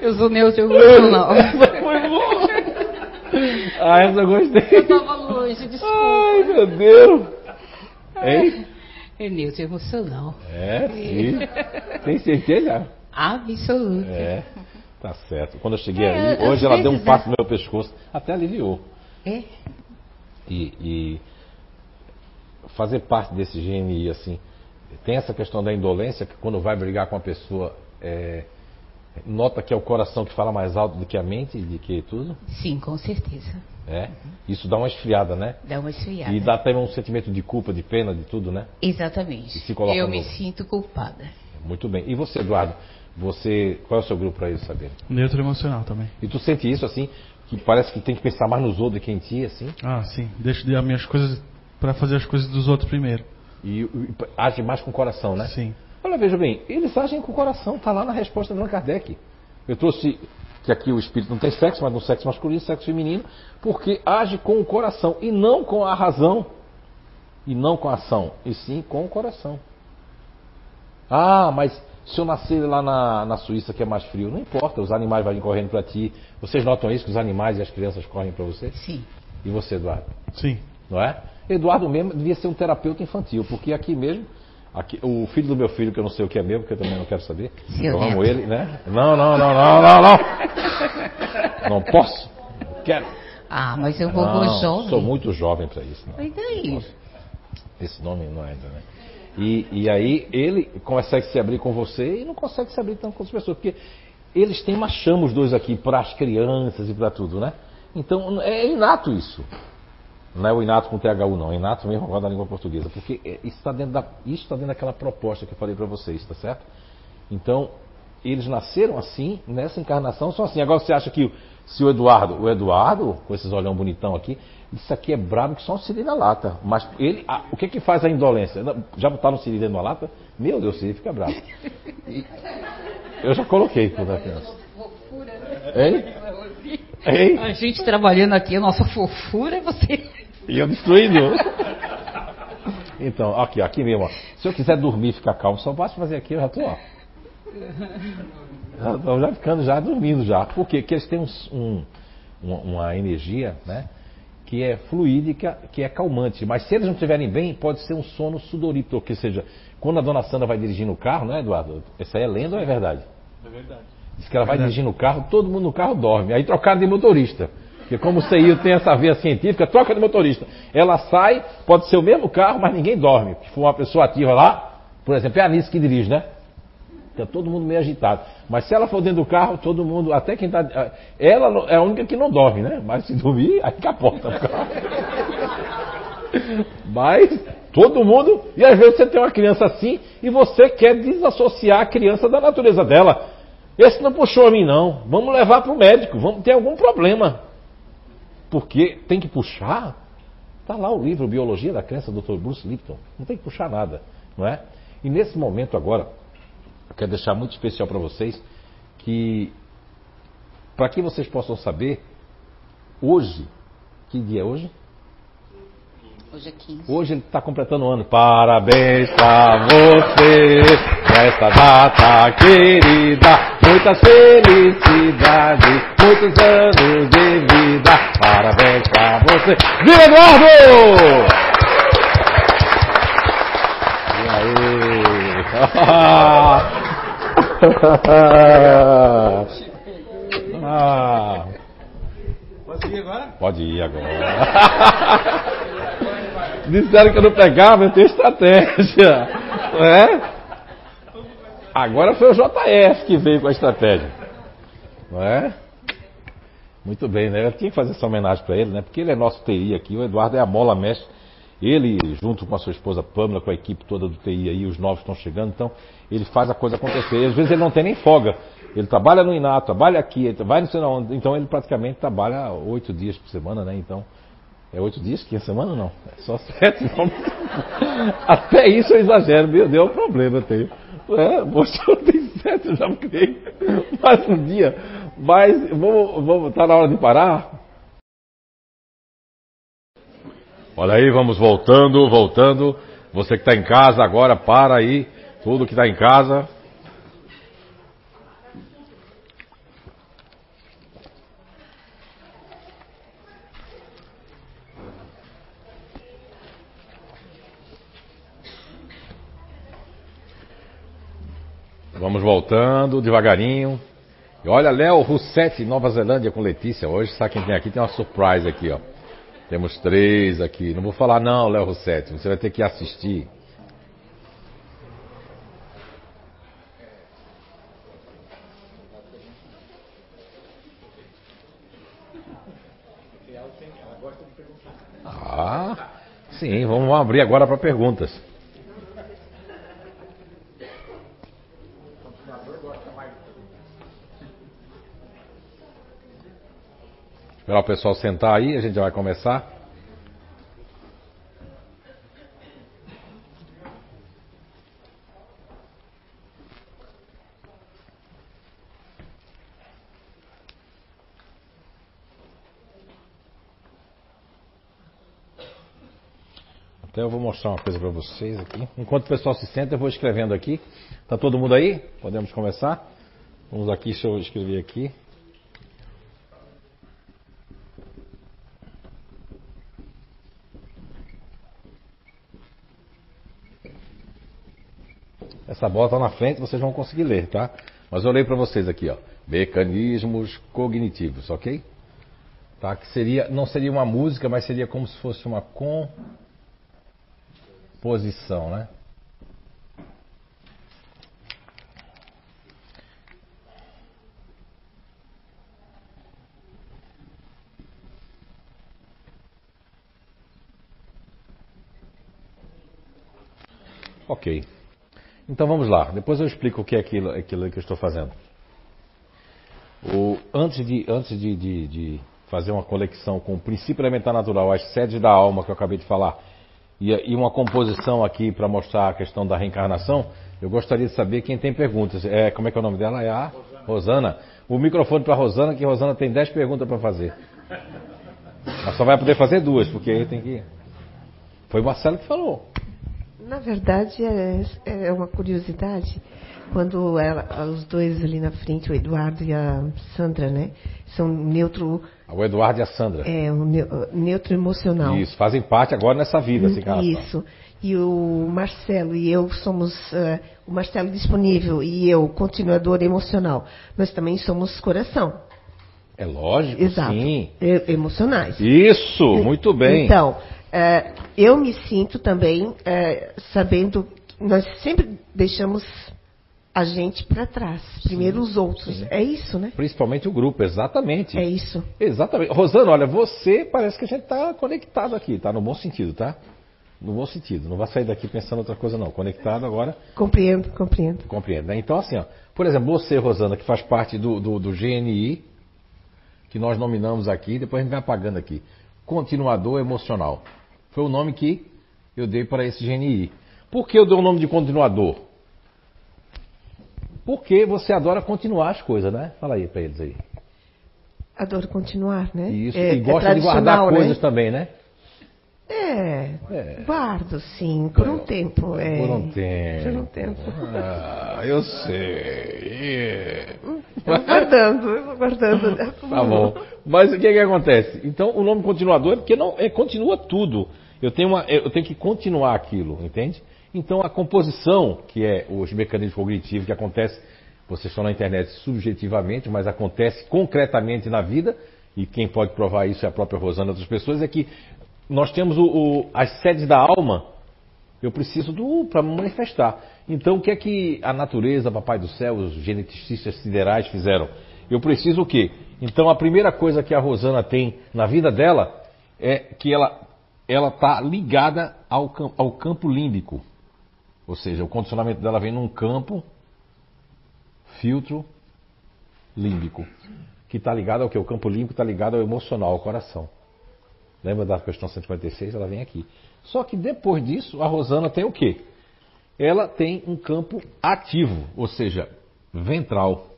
Eu sou neutro emocional. Foi bom. Ah, essa eu gostei. Eu tava longe, desculpa. Ai, meu Deus. Hein? É neutro emocional. É, sim. Tem certeza? Absoluta. É. Tá certo. Quando eu cheguei é, ali, hoje ela deu um passo no meu pescoço, até aliviou. É. E, e fazer parte desse GNI, assim, tem essa questão da indolência, que quando vai brigar com a pessoa, é, nota que é o coração que fala mais alto do que a mente, de que tudo? Sim, com certeza. É? Isso dá uma esfriada, né? Dá uma esfriada. E dá também um sentimento de culpa, de pena, de tudo, né? Exatamente. E se coloca Eu no- me sinto culpada. Muito bem. E você, Eduardo? Você, qual é o seu grupo para isso, saber? Neutro emocional também. E tu sente isso assim, que parece que tem que pensar mais nos outros do que em ti, assim? Ah, sim. Deixo de as minhas coisas para fazer as coisas dos outros primeiro. E, e age mais com o coração, né? Sim. Olha, veja bem, eles agem com o coração, está lá na resposta do Allan Kardec. Eu trouxe que aqui o espírito não tem sexo, mas no sexo masculino sexo feminino, porque age com o coração e não com a razão, e não com a ação, e sim com o coração. Ah, mas se eu nascer lá na, na Suíça que é mais frio, não importa, os animais vão correndo para ti. Vocês notam isso, que os animais e as crianças correm para você? Sim. E você, Eduardo? Sim. não é? Eduardo mesmo devia ser um terapeuta infantil, porque aqui mesmo, aqui, o filho do meu filho, que eu não sei o que é meu, porque eu também não quero saber, Seu eu amo ele, né? Não, não, não, não, não, não. Não posso. Não quero. Ah, mas eu vou Não, jovem. sou muito jovem para isso. Não. E daí? Esse nome não entra, né? E, e aí ele consegue se abrir com você e não consegue se abrir tanto com as pessoas, porque eles têm uma chama os dois aqui para as crianças e para tudo, né? Então é inato isso. Não é o inato com THU, não. É inato mesmo agora da língua portuguesa. Porque é- isso está dentro, da, isso está dentro daquela proposta que eu falei para vocês, tá certo? Então, eles nasceram assim, nessa encarnação, são assim. Agora você acha que se o Eduardo, o Eduardo, com esses olhão bonitão aqui, isso aqui é brabo que só um siri na lata. Mas ele, o que que faz a indolência? Já botaram um siri dentro da lata? Meu Deus, o siri fica bravo. E- eu já coloquei quando era criança. Hein? Hein? A gente trabalhando aqui, a nossa fofura, você. E eu destruindo. Então, aqui, aqui mesmo. Ó. Se eu quiser dormir e ficar calmo, só basta fazer aqui, eu já estou, ó. Já já ficando já dormindo já. Por quê? Porque eles têm um- uma, uma energia, né? Que é fluídica, que é calmante. Mas se eles não estiverem bem, pode ser um sono sudoríptico, ou seja, quando a dona Sandra vai dirigindo o carro, né, Eduardo? Essa aí é lenda ou é verdade? É verdade. Diz que ela vai dirigindo o carro, todo mundo no carro dorme. Aí trocaram de motorista. Porque como o CIO tem essa veia científica, troca de motorista. Ela sai, pode ser o mesmo carro, mas ninguém dorme. Se for uma pessoa ativa lá, por exemplo, é a Anice que dirige, né? Fica todo mundo meio agitado. Mas se ela for dentro do carro, todo mundo, até quem está. Ela é a única que não dorme, né? Mas se dormir, aí capota o carro. Mas todo mundo. E às vezes você tem uma criança assim e você quer desassociar a criança da natureza dela. Esse não puxou a mim, não. Vamos levar para o médico. Vamos ter algum problema. Porque tem que puxar. Está lá o livro Biologia da Crença do Dr. Bruce Lipton. Não tem que puxar nada, não é? E nesse momento agora, quero deixar muito especial para vocês que, para que vocês possam saber, hoje, que dia é hoje? Hoje é 15. Hoje ele está completando um ano. Parabéns pra você nesta data querida. Muitas felicidades, muitos anos de vida. Parabéns pra você. Viva Eduardo! E aí? Ah. Posso ir agora? Pode ir agora. Disseram que eu não pegava, eu tenho estratégia. Não é? Agora foi o JF que veio com a estratégia. Não é? Muito bem, né? Eu tinha que fazer essa homenagem para ele, né? Porque ele é nosso TI aqui, o Eduardo é a mola mestre. Ele, junto com a sua esposa Pamela, com a equipe toda do TI aí, os novos estão chegando, então ele faz a coisa acontecer. E às vezes ele não tem nem folga. Ele trabalha no Inato, trabalha aqui, vai não sei onde. Então ele praticamente trabalha oito dias por semana, né? Então, é oito dias que é semana não? É só sete. Não. Até isso eu exagero, meu Deus, é um problema eu tenho. É, você tem sete, eu já me criei mais um dia. Mas vamos, vamos, tá na hora de parar? Olha aí, vamos voltando, voltando. Você que está em casa agora, para aí. Tudo que está em casa. Vamos voltando devagarinho. E olha, Léo Roussetti, Nova Zelândia com Letícia. Hoje, sabe quem tem aqui? Tem uma surprise aqui, ó. Temos três aqui. Não vou falar não, Léo Rossetti. Você vai ter que assistir. Ah, sim. Vamos abrir agora para perguntas. Esperar o pessoal sentar aí, a gente já vai começar. Então eu vou mostrar uma coisa para vocês aqui. Enquanto o pessoal se senta, eu vou escrevendo aqui. Tá todo mundo aí? Podemos começar? Vamos aqui, deixa eu escrever aqui. Essa bola está na frente, vocês vão conseguir ler, tá? Mas eu leio para vocês aqui, ó. Mecanismos cognitivos, ok? Tá? Que seria, não seria uma música, mas seria como se fosse uma composição, né? Ok. Então vamos lá. Depois eu explico o que é aquilo, aquilo que eu estou fazendo. O, antes de, antes de, de, de, fazer uma conexão com o princípio elementar natural, as sedes da alma que eu acabei de falar, e, uma composição aqui para mostrar a questão da reencarnação, eu gostaria de saber quem tem perguntas. É, como é que é o nome dela? É a Rosana. Rosana. O microfone para Rosana, que Rosana tem 10 perguntas para fazer. Mas só vai poder fazer duas, porque aí tem que. Foi o Marcelo que falou. Na verdade, é, é uma curiosidade. Quando ela, os dois ali na frente, o Eduardo e a Sandra, né? São neutro. O Eduardo e a Sandra. É, um neutro emocional. Isso, fazem parte agora nessa vida, assim, Isso. E o Marcelo e eu somos. Uh, o Marcelo disponível e eu, continuador emocional. Nós também somos coração. É lógico, Exato. sim. E, emocionais. Isso, muito bem. Então, Uh, eu me sinto também uh, sabendo nós sempre deixamos a gente para trás. Primeiro sim, os outros. Sim. É isso, né? Principalmente o grupo, exatamente. É isso. Exatamente. Rosana, olha, você parece que a gente está conectado aqui, tá? No bom sentido, tá? No bom sentido. Não vai sair daqui pensando outra coisa, não. Conectado agora. Compreendo, compreendo. Compreendo. Né? Então, assim, ó, por exemplo, você, Rosana, que faz parte do, do, do GNI, que nós nominamos aqui, depois a gente vai apagando aqui. Continuador emocional. Foi o nome que eu dei para esse GNI. Por que eu dei o nome de continuador? Porque você adora continuar as coisas, né? Fala aí para eles aí. Adoro continuar, né? Isso, é, e gosta é de guardar né? coisas também, né? É, é, guardo sim, por um tempo. É, por um tempo. Por um tempo. Ah, eu sei. Estou guardando, estou guardando. tá bom. Mas o que, é que acontece? Então, o nome continuador é porque não, é, continua tudo. Eu tenho, uma, eu tenho que continuar aquilo, entende? Então, a composição, que é os mecanismos cognitivos que acontece, vocês estão na internet subjetivamente, mas acontece concretamente na vida, e quem pode provar isso é a própria Rosana e outras pessoas, é que nós temos o, o, as sedes da alma, eu preciso do para manifestar. Então, o que é que a natureza, Papai do Céu, os geneticistas siderais fizeram? Eu preciso o quê? Então, a primeira coisa que a Rosana tem na vida dela é que ela ela está ligada ao, ao campo límbico. Ou seja, o condicionamento dela vem num campo filtro límbico, que está ligado ao que? O campo límbico está ligado ao emocional, ao coração. Lembra da questão 156? Ela vem aqui. Só que depois disso, a Rosana tem o quê? Ela tem um campo ativo, ou seja, ventral.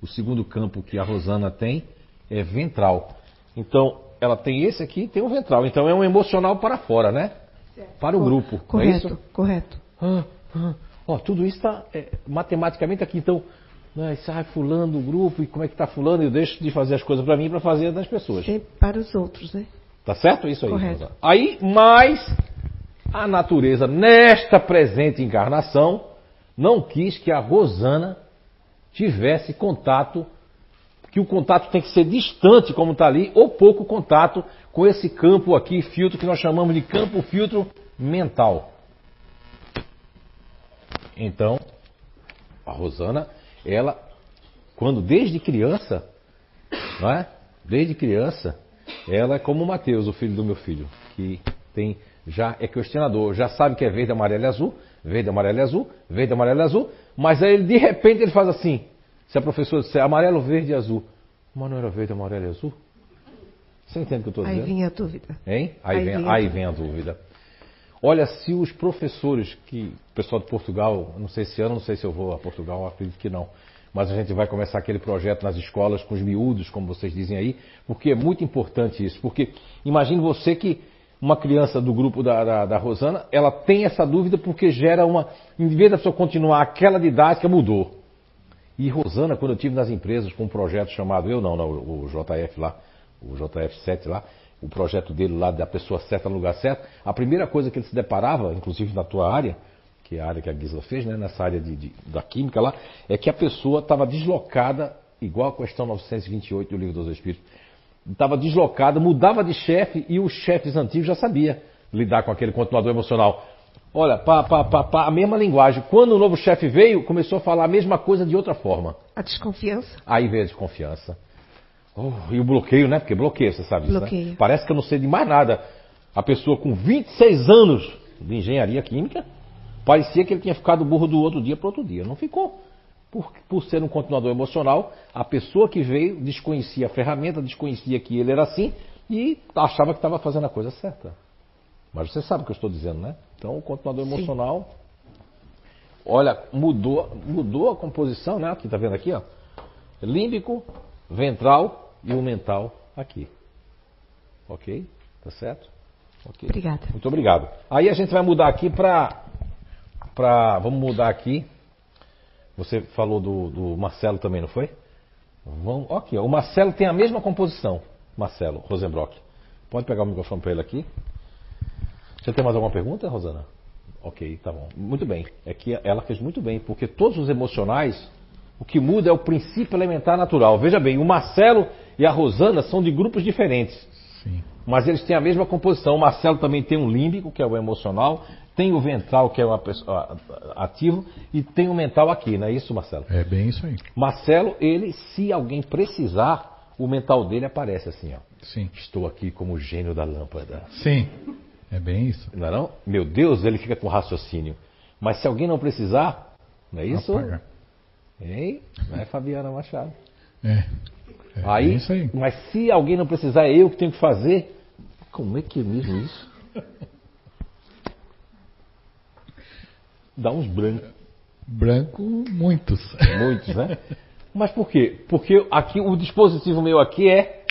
O segundo campo que a Rosana tem é ventral. Então, ela tem esse aqui e tem o ventral. Então, é um emocional para fora, né? Para o grupo. Correto, é correto. Ah, ah. Ó, tudo isso está é, matematicamente aqui. Então, né, sai fulano do grupo e como é que está fulano? Eu deixo de fazer as coisas para mim para fazer das pessoas. Sempre para os outros, né? Tá certo isso aí? Correto. Aí, mais a natureza, nesta presente encarnação, não quis que a Rosana tivesse contato. que o contato tem que ser distante, como está ali, ou pouco contato com esse campo aqui, filtro, que nós chamamos de campo filtro mental. Então, a Rosana, ela, quando desde criança, não é? Desde criança, ela é como o Mateus, o filho do meu filho, que tem já é questionador, já sabe que é verde, amarelo e azul, verde, amarelo e azul, verde, amarelo e azul, mas aí ele, de repente ele faz assim. Se a professora disser amarelo, verde e azul, mas não era verde, amarelo e azul? Você entende o que eu estou Aí dizendo? vinha a dúvida. Hein? Aí, Aí vem, vem a aí dúvida. vem a dúvida. Olha, se os professores, que o pessoal de Portugal, não sei se ano, não sei se eu vou a Portugal, acredito que não. Mas a gente vai começar aquele projeto nas escolas com os miúdos, como vocês dizem aí, porque é muito importante isso. Porque imagine você que uma criança do grupo da, da, da Rosana, ela tem essa dúvida porque gera uma. Em vez da pessoa continuar aquela didática, mudou. E Rosana, quando eu tive nas empresas com um projeto chamado, eu não, não o JF lá, o JF7 lá, o projeto dele lá da pessoa certa no lugar certo, a primeira coisa que ele se deparava, inclusive na tua área, que é a área que a Gisela fez, né, nessa área de, de- da química lá, é que a pessoa estava deslocada, igual a questão 928 do Livro dos Espíritos, estava deslocada, mudava de chefe e os chefes antigos já sabiam lidar com aquele continuador emocional. Olha, pá, pá, pá, pá, a mesma linguagem. Quando o novo chefe veio, começou a falar a mesma coisa de outra forma. A desconfiança. Aí veio a desconfiança. Oh, e o bloqueio, né? Porque bloqueio, você sabe disso, né? Bloqueio. Parece que eu não sei de mais nada. A pessoa com 26 anos de engenharia química, parecia que ele tinha ficado burro do outro dia para outro dia. Não ficou. Por, por ser um continuador emocional, a pessoa que veio desconhecia a ferramenta, desconhecia que ele era assim e achava que estava fazendo a coisa certa. Mas você sabe o que eu estou dizendo, né? Então, o continuador Sim. emocional, olha, mudou, mudou a composição, né? Aqui, tá vendo aqui, ó? Límbico, ventral e o mental aqui. Ok? Tá certo? Ok. Obrigada. Muito obrigado. Aí a gente vai mudar aqui para. Pra, vamos mudar aqui. Você falou do, do Marcelo também, não foi? Vamos, ok, o Marcelo tem a mesma composição. Marcelo Rosenbrock. Pode pegar o microfone para ele aqui. Você tem mais alguma pergunta, Rosana? Ok, tá bom. Muito bem. É que ela fez muito bem, porque todos os emocionais, o que muda é o princípio elementar natural. Veja bem, o Marcelo e a Rosana são de grupos diferentes. Sim. Mas eles têm a mesma composição. O Marcelo também tem um límbico, que é o emocional, tem o ventral, que é o ativo, e tem o mental aqui, não é isso, Marcelo? É bem isso aí. Marcelo, ele, se alguém precisar, o mental dele aparece assim, ó. Sim. Estou aqui como gênio da lâmpada. Sim. É bem isso. Não é não? Meu Deus, ele fica com raciocínio. Mas se alguém não precisar, não é isso? Apaga. Hein? Não é Fabiana Machado. É. É aí, bem isso aí. mas se alguém não precisar, é eu que tenho que fazer. Como é que é mesmo isso? Dá uns brancos. Branco, muitos. Muitos, né? Mas por quê? Porque aqui o dispositivo meu aqui é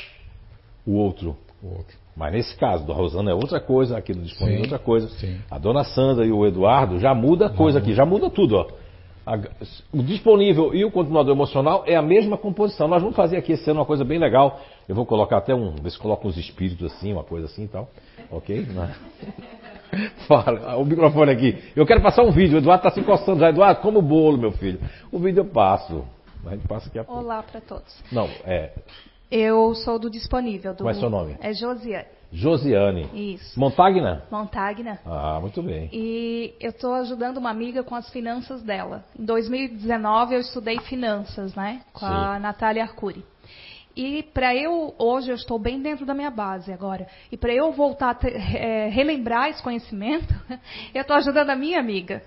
o outro. O outro. Mas nesse caso, do Rosana é outra coisa, aqui do disponível é outra coisa. sim. A dona Sandra e o Eduardo já muda a coisa aqui, já muda tudo, ó. A- o disponível e o continuador emocional é a mesma composição. Nós vamos fazer aqui esse ano uma coisa bem legal. Eu vou colocar até um, ver se coloca uns espíritos assim, uma coisa assim e tal. Ok? Né? Fala, o microfone aqui. Eu quero passar um vídeo. O Eduardo está se encostando já. Eduardo, como bolo, meu filho. O vídeo eu passo. A gente passa aqui a pouco. Olá para todos. Não, é. Eu sou do Disponível. Do... Qual é seu nome? É Josiane. Josiane. Isso. Montagna? Montagna. Ah, muito bem. E eu estou ajudando uma amiga com as finanças dela. Em 2019 eu estudei finanças, né? Com a Sim. Natália Arcuri. E para eu, hoje eu estou bem dentro da minha base agora. E para eu voltar a ter- é, relembrar esse conhecimento, eu estou ajudando a minha amiga.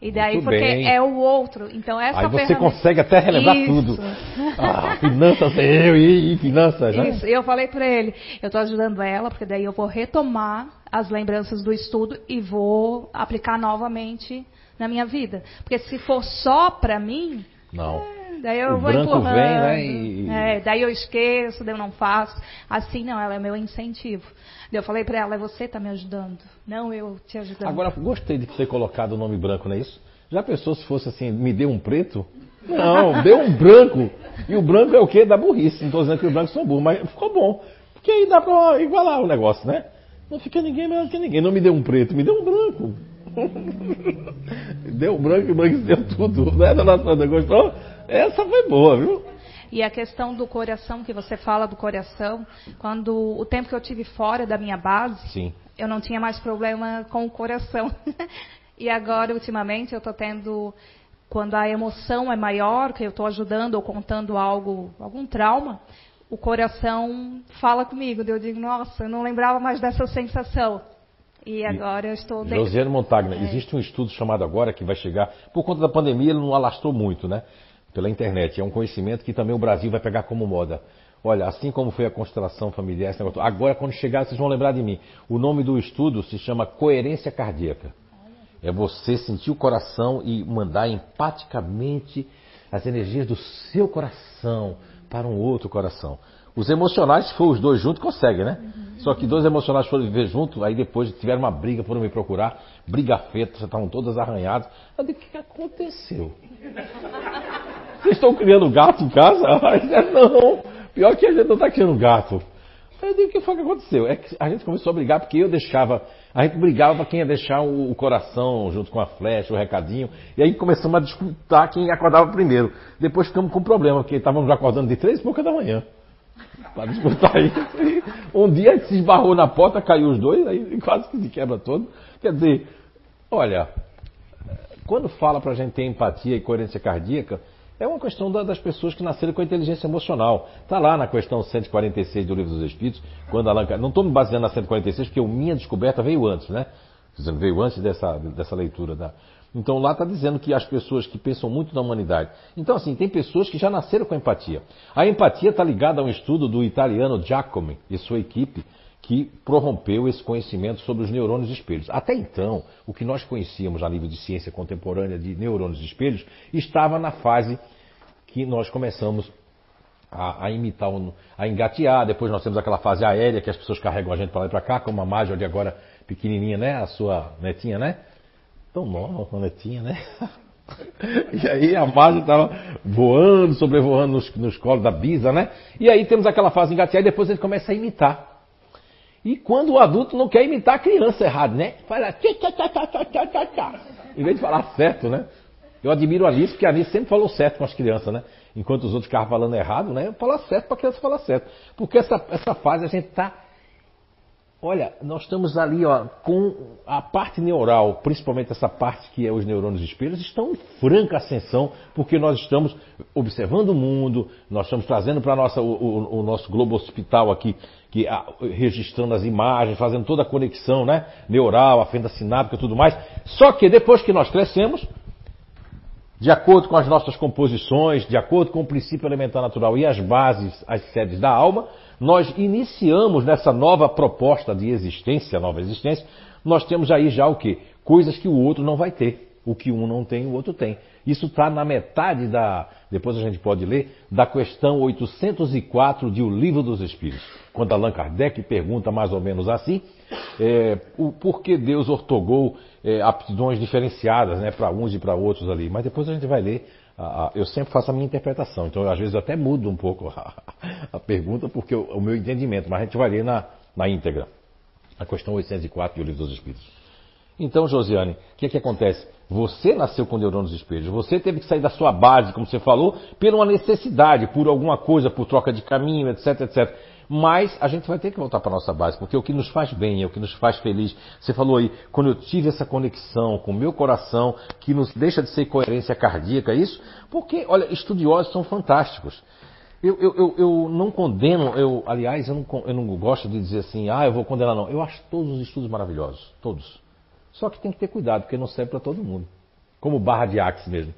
E daí, Muito porque bem. é o outro. Então, essa Aí você ferramenta- consegue até relembrar Isso. tudo. Ah, finanças, eu e, e finanças, né? Isso, eu falei para ele, eu estou ajudando ela, porque daí eu vou retomar as lembranças do estudo e vou aplicar novamente na minha vida. Porque se for só para mim, Não. Daí eu O vou branco empurrando. vem, né, e- É, daí eu esqueço, daí eu não faço. Assim não, ela é meu incentivo. Daí eu falei para ela, é você tá me ajudando, não eu te ajudando. Agora, gostei de ter colocado o nome branco, não é isso? Já pensou se fosse assim, me dê um preto? Não, dê um branco. E o branco é o quê? Da burrice. Não estou dizendo que os brancos são burros, mas ficou bom. Porque aí dá pra igualar o negócio, né? Não fica ninguém melhor que ninguém. Não me dê um preto, me dê um branco. deu um branco e o branco deu tudo. Né, dona Sandra? Gostou? Essa foi boa, viu? E a questão do coração, que você fala do coração, quando o tempo que eu tive fora da minha base, Sim. eu não tinha mais problema com o coração. e agora, ultimamente, eu estou tendo, quando a emoção é maior, que eu estou ajudando ou contando algo, algum trauma, o coração fala comigo. Eu digo, nossa, eu não lembrava mais dessa sensação. E agora eu estou dentro. Josiane Montagna, É. existe um estudo chamado agora que vai chegar, por conta da pandemia ele não alastrou muito, né? Pela internet. É um conhecimento que também o Brasil vai pegar como moda. Olha, assim como foi a constelação familiar, esse negócio, agora quando chegar vocês vão lembrar de mim. O nome do estudo se chama coerência cardíaca. É você sentir o coração e mandar empaticamente as energias do seu coração para um outro coração. Os emocionais, se for os dois juntos, consegue, né? Só que dois emocionais foram viver junto, aí depois tiveram uma briga, foram me procurar, briga feita, já estavam todas arranhadas. Eu digo, o que aconteceu? Vocês estão criando gato em casa? Aí, não, pior que a gente não está criando gato. Aí eu digo, o que foi que aconteceu? É que a gente começou a brigar porque eu deixava, a gente brigava para quem ia deixar o, coração junto com a flecha, o recadinho, e aí começamos a disputar quem acordava primeiro. Depois ficamos com um problema, porque estávamos acordando de três e pouca da manhã. Para disputar isso. E um dia se esbarrou na porta, caiu os dois, aí quase que se quebra todo. Quer dizer, olha, quando fala para a gente ter empatia e coerência cardíaca, é uma questão da- das pessoas que nasceram com a inteligência emocional. Está lá na questão 146 do Livro dos Espíritos, quando Allan não estou me baseando na 146 porque a minha descoberta veio antes, né? Veio antes dessa, dessa leitura. Da... Então lá está dizendo que as pessoas que pensam muito na humanidade. Então, assim, tem pessoas que já nasceram com empatia. A empatia está ligada a um estudo do italiano Giacomi e sua equipe, que prorrompeu esse conhecimento sobre os neurônios espelhos. Até então, o que nós conhecíamos a nível de ciência contemporânea de neurônios espelhos estava na fase que nós começamos a, a imitar, a engatear. Depois nós temos aquela fase aérea que as pessoas carregam a gente para lá e para cá, como a Marjorie agora pequenininha, né? A sua netinha, né? Tão nova, uma netinha, né? E aí a Marjorie estava voando, sobrevoando nos, nos colos da Bisa, né? E aí temos aquela fase engatear e depois ele começa a imitar. E quando o adulto não quer imitar a criança errado, né? Fala tchá, tchá, tchá, tchá, tchá, tchá, tchá. Em vez de falar certo, né? Eu admiro a Alice, porque a Alice sempre falou certo com as crianças, né? Enquanto os outros ficavam falando errado, né? Falar certo para a criança falar certo. Porque essa, essa fase a gente está. Olha, nós estamos ali ó, com a parte neural, principalmente essa parte que é os neurônios espelhos, estão em franca ascensão, porque nós estamos observando o mundo, nós estamos trazendo para o, o, o nosso globo hospital aqui, que, ah, registrando as imagens, fazendo toda a conexão né, neural, a fenda sináptica e tudo mais. Só que depois que nós crescemos, de acordo com as nossas composições, de acordo com o princípio elementar natural e as bases, as sedes da alma, nós iniciamos nessa nova proposta de existência, nova existência, nós temos aí já o quê? Coisas que o outro não vai ter. O que um não tem, o outro tem. Isso está na metade da, depois a gente pode ler, da questão 804 de O Livro dos Espíritos. Quando Allan Kardec pergunta mais ou menos assim, é, o, por que Deus ortogou é, aptidões diferenciadas né, para uns e para outros ali. Mas depois a gente vai ler. a- a- eu sempre faço a minha interpretação, então às vezes eu até mudo um pouco a, a pergunta, porque o, meu entendimento, mas a gente vai ler na, na íntegra. A questão 804 do Livro dos Espíritos. Então, Josiane, o que, é que acontece? Você nasceu com neurônios espelhos, você teve que sair da sua base, como você falou, por uma necessidade, por alguma coisa, por troca de caminho, etc, etc. Mas a gente vai ter que voltar para a nossa base, porque é o que nos faz bem, é o que nos faz feliz. Você falou aí, quando eu tive essa conexão com o meu coração, que nos deixa de ser coerência cardíaca, é isso? Porque, olha, estudiosos são fantásticos. Eu, eu, eu, eu não condeno, eu, aliás, eu não, eu não gosto de dizer assim, ah, eu vou condenar, não. Eu acho todos os estudos maravilhosos, todos. Só que tem que ter cuidado, porque não serve para todo mundo. Como barra de Axis mesmo.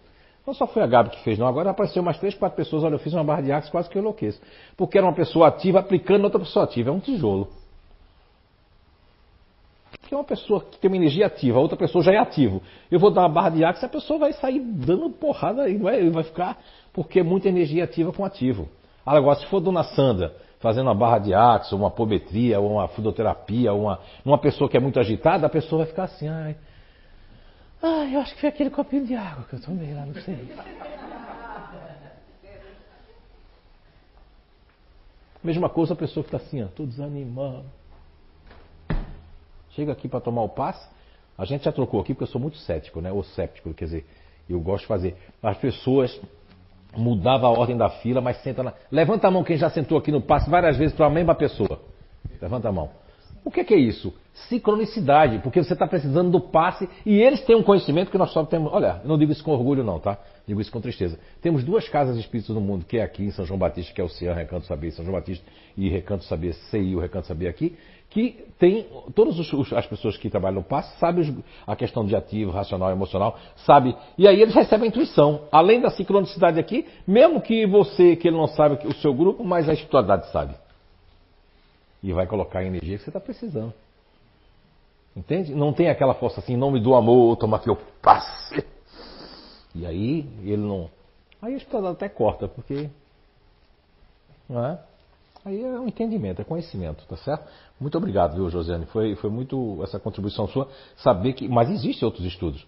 Não só foi a Gabi que fez, não. Agora apareceu mais três, quatro pessoas. Olha, eu fiz uma barra de Axis quase que eu enlouqueço. Porque era uma pessoa ativa aplicando outra pessoa ativa. É um tijolo. Porque uma pessoa que tem uma energia ativa, a outra pessoa já é ativo. Eu vou dar uma barra de Axis, a pessoa vai sair dando porrada é? Ele vai ficar, porque é muita energia ativa com ativo. Agora, se for Dona Sandra fazendo uma barra de Axis, ou uma apometria, ou uma fisioterapia, uma, uma pessoa que é muito agitada, a pessoa vai ficar assim, ai, ai, eu acho que foi aquele copinho de água que eu tomei lá, não sei. Mesma coisa a pessoa que está assim, ó, tô desanimando. Chega aqui para tomar o passe, a gente já trocou aqui porque eu sou muito cético, né? Ou séptico, quer dizer, eu gosto de fazer. As pessoas mudava a ordem da fila, mas senta na. Levanta a mão quem já sentou aqui no passe várias vezes para a mesma pessoa. Levanta a mão. O que é, que é isso? Sincronicidade, porque você está precisando do passe e eles têm um conhecimento que nós só temos. Olha, eu não digo isso com orgulho, não, tá? Digo isso com tristeza. Temos duas casas espíritas no mundo, que é aqui em São João Batista, que é o CIAN Recanto Saber São João Batista, e Recanto Saber CI, o Recanto Saber aqui, que tem todas as pessoas que trabalham no passe sabem a questão de ativo, racional, emocional, sabe? E aí eles recebem a intuição. Além da sincronicidade aqui, mesmo que você, que ele não sabe o seu grupo, mas a espiritualidade sabe. E vai colocar a energia que você está precisando. Entende? Não tem aquela força assim, em nome do amor, toma aqui o passe. E aí ele não. Aí a espiritualidade até corta, porque. Não é? Aí é um entendimento, é conhecimento, tá certo? Muito obrigado, viu, Josiane? Foi, foi muito essa contribuição sua, saber que. Mas existem outros estudos.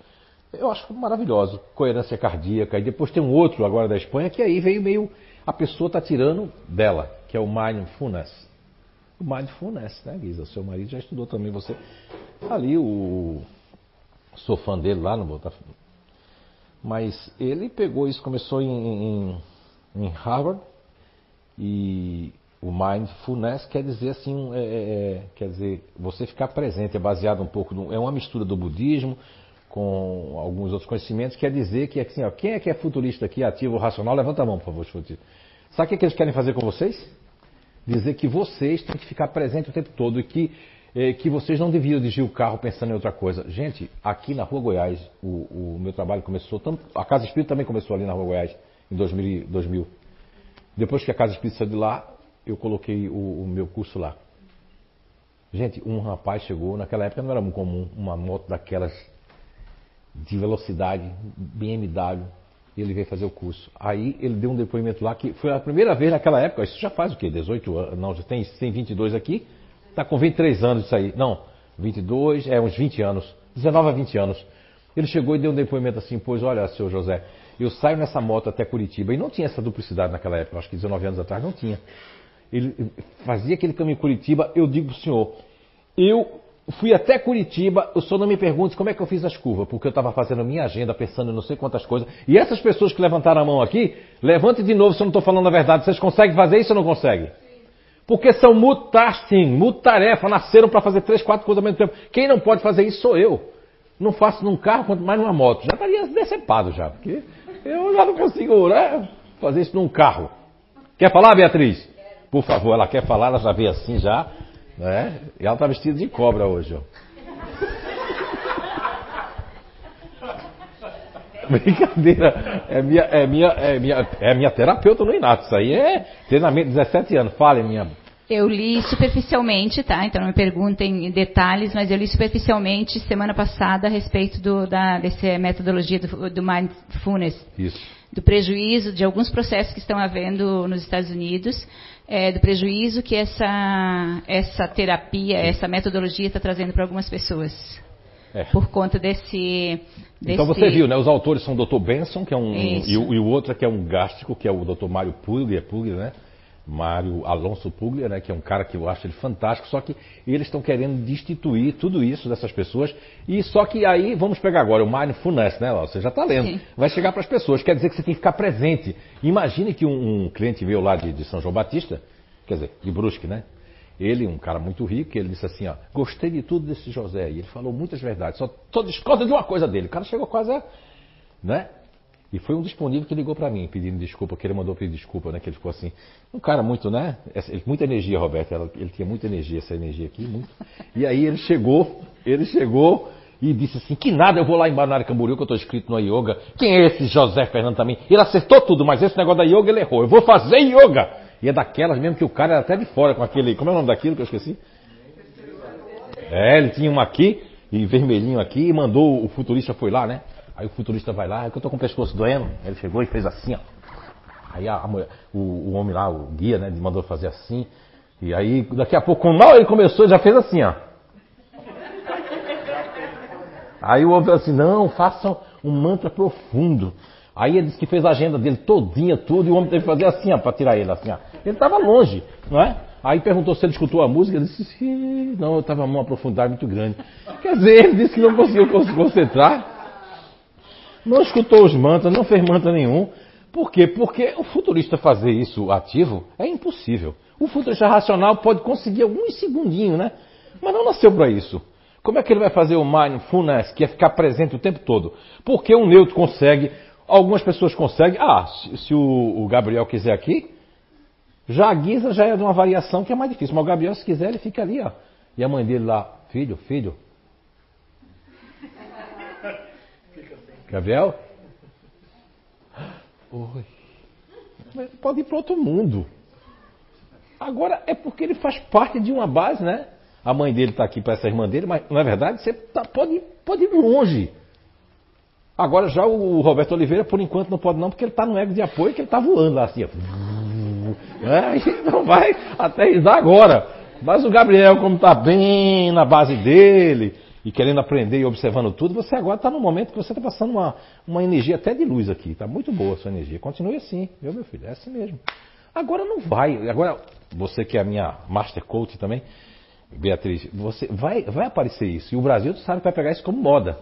Eu acho maravilhoso. Coerência cardíaca. E depois tem um outro agora da Espanha, que aí veio meio. A pessoa está tirando dela, que é o mindfulness. O mindfulness, né, Guisa? Seu marido já estudou também você. Ali o. Sou fã dele lá no Botafogo. Mas ele pegou isso, começou em, em, em Harvard e o mindfulness quer dizer assim, é, é, é, quer dizer, você ficar presente, é baseado um pouco, no, é uma mistura do budismo com alguns outros conhecimentos, quer dizer que assim, ó, quem é que é futurista aqui, ativo racional, levanta a mão, por favor, os futuristas. Sabe o que, é que eles querem fazer com vocês? Dizer que vocês têm que ficar presente o tempo todo e que, eh, que vocês não deviam dirigir o carro pensando em outra coisa. Gente, aqui na Rua Goiás, o, o meu trabalho começou, tanto, a Casa Espírita também começou ali na Rua Goiás, em 2000. e- 2000. Depois que a Casa Espírita saiu de lá, eu coloquei o, o meu curso lá. Gente, um rapaz chegou, naquela época não era muito comum, uma moto daquelas de velocidade, BMW, ele veio fazer o curso. Aí ele deu um depoimento lá que foi a primeira vez naquela época, isso já faz o quê? 18 anos? Não, já tem, tem 22 aqui, está com 23 anos isso aí. Não, 22, é uns 20 anos, 19 a 20 anos. Ele chegou e deu um depoimento assim, pois olha, seu José, eu saio nessa moto até Curitiba, e não tinha essa duplicidade naquela época, acho que 19 anos atrás não tinha. Ele fazia aquele caminho em Curitiba, eu digo para o senhor, eu fui até Curitiba, o senhor não me pergunte como é que eu fiz as curvas, porque eu estava fazendo a minha agenda, pensando em não sei quantas coisas. E essas pessoas que levantaram a mão aqui, levante de novo se eu não estou falando a verdade. Vocês conseguem fazer isso ou não conseguem? Porque são mutasking, mutarefa, nasceram para fazer três, quatro coisas ao mesmo tempo. Quem não pode fazer isso sou eu. Não faço num carro, quanto mais numa moto. Já estaria decepado já, porque eu já não consigo né, fazer isso num carro. Quer falar, Beatriz? Por favor, ela quer falar, ela já veio assim já. Né? E ela está vestida de cobra hoje. Ó. Brincadeira. É minha, é, minha, é, minha, é minha terapeuta no Inato. Isso aí é treinamento de 17 anos. Fale, minha. Eu li superficialmente, tá? Então não me perguntem em detalhes, mas eu li superficialmente semana passada a respeito do, da dessa metodologia do, do mindfulness. Isso. Do prejuízo de alguns processos que estão havendo nos Estados Unidos, é, do prejuízo que essa, essa terapia, essa metodologia está trazendo para algumas pessoas. É. Por conta desse, desse. Então você viu, né? Os autores são o Dr. Benson, que é um. E o, e o outro que é um gástrico, que é o Dr. Mário Puglia, Puglia, né? Mário Alonso Puglia, né? Que é um cara que eu acho ele fantástico, só que eles estão querendo destituir tudo isso dessas pessoas. E só que aí, vamos pegar agora o Mindfulness, né? Você já está lendo. Sim. Vai chegar para as pessoas, quer dizer que você tem que ficar presente. Imagine que um, um cliente veio lá de, de São João Batista, quer dizer, de Brusque, né? Ele, um cara muito rico, ele disse assim, ó, gostei de tudo desse José. E ele falou muitas verdades, só, só discorda de uma coisa dele. O cara chegou quase a. Né? E foi um disponível que ligou para mim, pedindo desculpa, que ele mandou pedir desculpa, né? Que ele ficou assim. Um cara muito, né? Muita energia, Roberto. Ele tinha muita energia, essa energia aqui, muito. E aí ele chegou, ele chegou e disse assim, que nada, eu vou lá em Balneário Camboriú, que eu estou inscrito no yoga. Quem é esse José Fernando também? Ele acertou tudo, mas esse negócio da yoga ele errou. Eu vou fazer yoga! E é daquelas mesmo que o cara era até de fora com aquele. Como é o nome daquilo que eu esqueci? É, ele tinha uma aqui, e vermelhinho aqui, e mandou, o futurista foi lá, né? Aí o futurista vai lá, é que eu tô com o pescoço doendo. Ele chegou e fez assim, ó. Aí a, a mulher- o, o homem lá, o guia, né, mandou fazer assim. E aí, daqui a pouco, mal ele começou, ele já fez assim, ó. Aí o homem falou assim, não, façam um mantra profundo. Aí ele disse que fez a agenda dele todinha, tudo, e o homem teve que fazer assim, ó, pra tirar ele, assim, ó. Ele estava longe, não é? Aí perguntou se ele escutou a música, ele disse, "Sim, não, eu estava numa profundidade muito grande. Quer dizer, ele disse que não conseguiu se concentrar, não escutou os mantras, não fez mantra nenhum, Por quê? Porque o futurista fazer isso ativo é impossível. O futurista racional pode conseguir alguns segundinhos, né? Mas não nasceu para isso. Como é que ele vai fazer o mindfulness, que é ficar presente o tempo todo? Porque um neutro consegue, algumas pessoas conseguem. Ah, se, se o, o, Gabriel quiser aqui, já a Guisa já é de uma variação que é mais difícil. Mas o Gabriel, se quiser, ele fica ali, ó. E a mãe dele lá, filho, filho. Gabriel? Oi. Pode ir para outro mundo. Agora é porque ele faz parte de uma base, né? A mãe dele está aqui para essa irmã dele, mas não é verdade? Você tá, pode, pode ir longe. Agora já o Roberto Oliveira, por enquanto, não pode não, porque ele está no ego de apoio, que ele está voando lá assim. É, não vai aterrizar agora. Mas o Gabriel, como está bem na base dele e querendo aprender e observando tudo, você agora está no momento que você está passando uma, uma energia até de luz aqui. Está muito boa a sua energia. Continue assim, viu, meu filho? É assim mesmo. Agora não vai. Agora, você que é a minha Master Coach também, Beatriz, você vai, vai aparecer isso. E o Brasil, tu sabe, vai pegar isso como moda.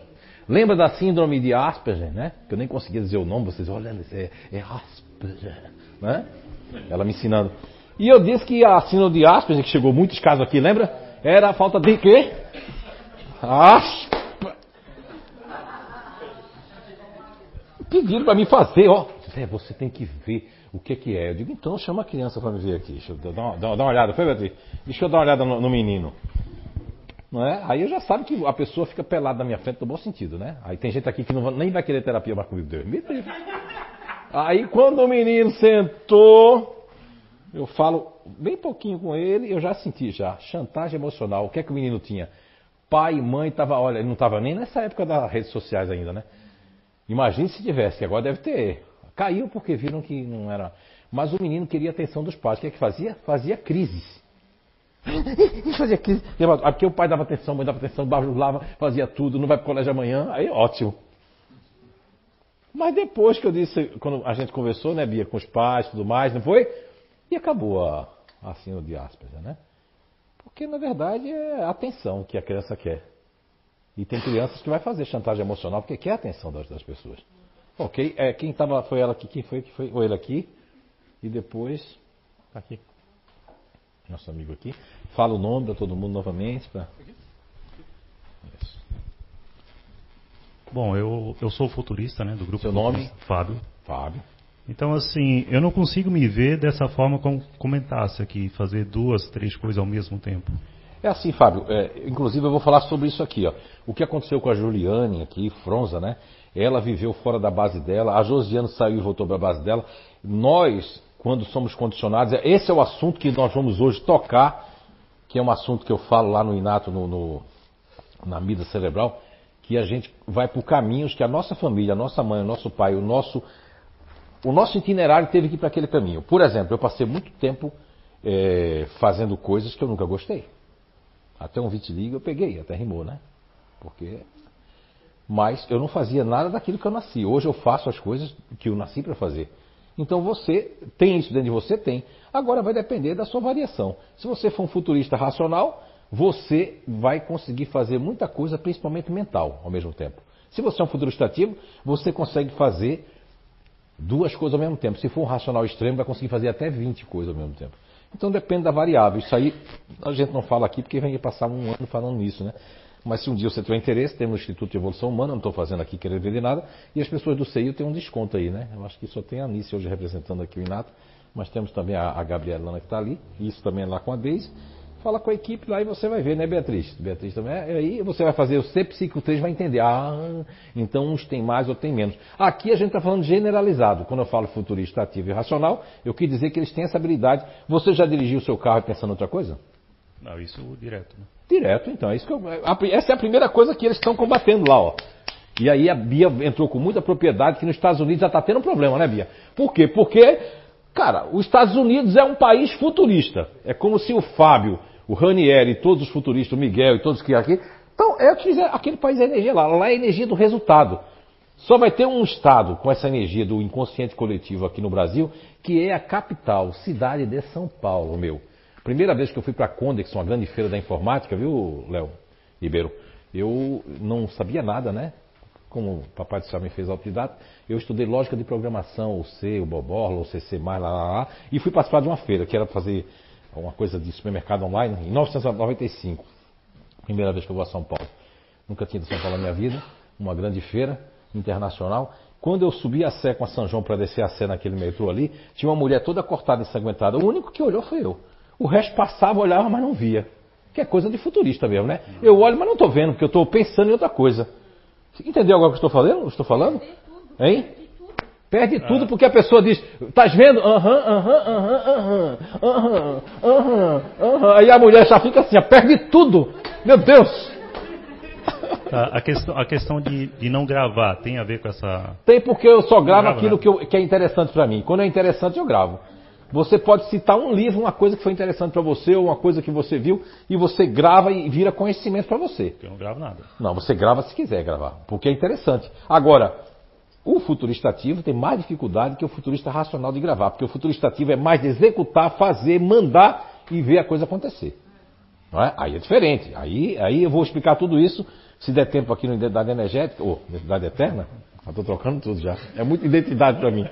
Lembra da síndrome de Asperger, né? Que eu nem conseguia dizer o nome, vocês olham, é, é Asperger, né? Ela me ensinando. E eu disse que a síndrome de Asperger, que chegou muitos casos aqui, lembra? Era a falta de quê? Asper... Pediram para me fazer, ó. Zé, você tem que ver o que, que é. Eu digo, então chama a criança para me ver aqui. Deixa eu dar uma, dar uma olhada. Foi, Beatriz? Deixa eu dar uma olhada no, no, menino. Não é? Aí eu já sabe que a pessoa fica pelada na minha frente no bom sentido, né? Aí tem gente aqui que não, nem vai querer terapia mais comigo. Deus. Aí quando o menino sentou, eu falo bem pouquinho com ele, eu já senti já. Chantagem emocional. O que é que o menino tinha? Pai e mãe tava, olha, não estava nem nessa época das redes sociais ainda, né? Imagine se tivesse, que agora deve ter. Caiu porque viram que não era. Mas o menino queria a atenção dos pais. O que é que fazia? Fazia crises. fazia crise. Porque o pai dava atenção, a mãe dava atenção, bajulava, fazia tudo, não vai para o colégio amanhã. Aí ótimo. Mas depois que eu disse, quando a gente conversou, né, Bia, com os pais e tudo mais, não foi? E acabou a, a síndrome de Asperger, né? Porque na verdade é a atenção que a criança quer. E tem crianças que vai fazer chantagem emocional porque quer a atenção das, das pessoas. Ok, é, quem estava foi ela aqui, quem foi que foi? Ou ele aqui. E depois, tá aqui, nosso amigo aqui. Fala o nome para todo mundo novamente. Pra... Bom, eu, eu sou futurista, né, do grupo. Seu nome? Fábio. Fábio. Então, assim, eu não consigo me ver dessa forma como comentasse aqui, fazer duas, três coisas ao mesmo tempo. É assim, Fábio. É, inclusive, eu vou falar sobre isso aqui. Ó. O que aconteceu com a Juliane aqui, Fronza, né? Ela viveu fora da base dela, a Josiane saiu e voltou para a base dela. Nós, quando somos condicionados, esse é o assunto que nós vamos hoje tocar, que é um assunto que eu falo lá no Inato, no, no na mida cerebral, que a gente vai por caminhos que a nossa família, a nossa mãe, o nosso pai, o nosso, o nosso itinerário teve que ir para aquele caminho. Por exemplo, eu passei muito tempo é, fazendo coisas que eu nunca gostei. Até um vitiligo eu peguei, até rimou, né? Porque mas eu não fazia nada daquilo que eu nasci. Hoje eu faço as coisas que eu nasci para fazer. Então você tem isso dentro de você? Tem. Agora vai depender da sua variação. Se você for um futurista racional, você vai conseguir fazer muita coisa, principalmente mental, ao mesmo tempo. Se você é um futurista ativo, você consegue fazer duas coisas ao mesmo tempo. Se for um racional extremo, vai conseguir fazer até 20 coisas ao mesmo tempo. Então depende da variável. Isso aí a gente não fala aqui porque vem passar um ano falando nisso, né? Mas se um dia você tiver interesse, temos o Instituto de Evolução Humana, não estou fazendo aqui querer ver de nada, e as pessoas do CEIU têm um desconto aí, né? Eu acho que só tem a Anice hoje representando aqui o Inato, mas temos também a, a Gabriela Lana que está ali, isso também é lá com a Deise. Fala com a equipe lá e você vai ver, né, Beatriz? Beatriz também. É, aí você vai fazer o C Psico 3 vai entender. Ah, então uns tem mais, outros tem menos. Aqui a gente está falando generalizado. Quando eu falo futurista ativo e racional, eu quis dizer que eles têm essa habilidade. Você já dirigiu o seu carro pensando outra coisa? Não, isso direto, né? Direto, então. É isso que eu, essa é a primeira coisa que eles estão combatendo lá, ó. E aí a Bia entrou com muita propriedade que nos Estados Unidos já está tendo um problema, né, Bia? Por quê? Porque, cara, os Estados Unidos é um país futurista. É como se o Fábio, o Ranieri, todos os futuristas, o Miguel e todos que aqui. Então, é o que fizer, aquele país é energia lá. Lá é energia do resultado. Só vai ter um estado com essa energia do inconsciente coletivo aqui no Brasil, que é a capital, cidade de São Paulo, meu. Primeira vez que eu fui para a Condex, uma grande feira da informática, viu, Léo Ribeiro? Eu não sabia nada, né? como o papai do céu me fez autodidata, eu estudei lógica de programação, o C, o Boborla, o CC+, lá, lá, lá, e fui participar de uma feira, que era fazer uma coisa de supermercado online, em 1995. Primeira vez que eu vou a São Paulo. Nunca tinha ido a São Paulo na minha vida, uma grande feira internacional. Quando eu subi a Sé com a São João para descer a Sé naquele metrô ali, tinha uma mulher toda cortada e ensanguentada. O único que olhou foi eu. O resto passava, olhava, mas não via. Que é coisa de futurista mesmo, né? Eu olho, mas não estou vendo, porque eu estou pensando em outra coisa. Entendeu agora o que eu estou falando? Estou falando? Hein? Perde tudo porque a pessoa diz, estás vendo? Aham, aham, aham, aham, aham, aham, aham. Aí a mulher já fica assim, perde tudo. Meu Deus! Tá, a questão, a questão de, de não gravar tem a ver com essa. Tem porque eu só gravo Grava, aquilo né? que, eu- que é interessante para mim. Quando é interessante, eu gravo. Você pode citar um livro, uma coisa que foi interessante para você, ou uma coisa que você viu, e você grava e vira conhecimento para você. Eu não gravo nada. Não, você grava se quiser gravar, porque é interessante. Agora, o futurista ativo tem mais dificuldade que o futurista racional de gravar, porque o futurista ativo é mais de executar, fazer, mandar e ver a coisa acontecer. Não é? Aí é diferente. Aí, aí eu vou explicar tudo isso, se der tempo aqui no Identidade Energética, ou Identidade Eterna. Estou trocando tudo já. É muita identidade para mim.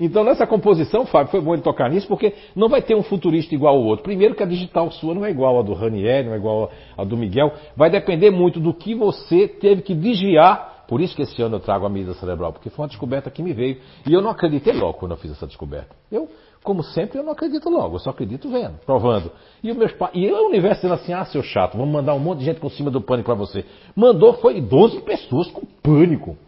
Então, nessa composição, Fábio, foi bom ele tocar nisso, porque não vai ter um futurista igual ao outro. Primeiro que a digital sua não é igual à do Ranieri, não é igual à do Miguel. Vai depender muito do que você teve que desviar. Por isso que esse ano eu trago a mídia cerebral, porque foi uma descoberta que me veio. E eu não acreditei logo quando eu fiz essa descoberta. Eu, como sempre, eu não acredito logo, eu só acredito vendo, provando. E, o meus pa... e o universo dizendo assim, ah, seu chato, vamos mandar um monte de gente com cima do pânico para você. Mandou, foi 12 pessoas com pânico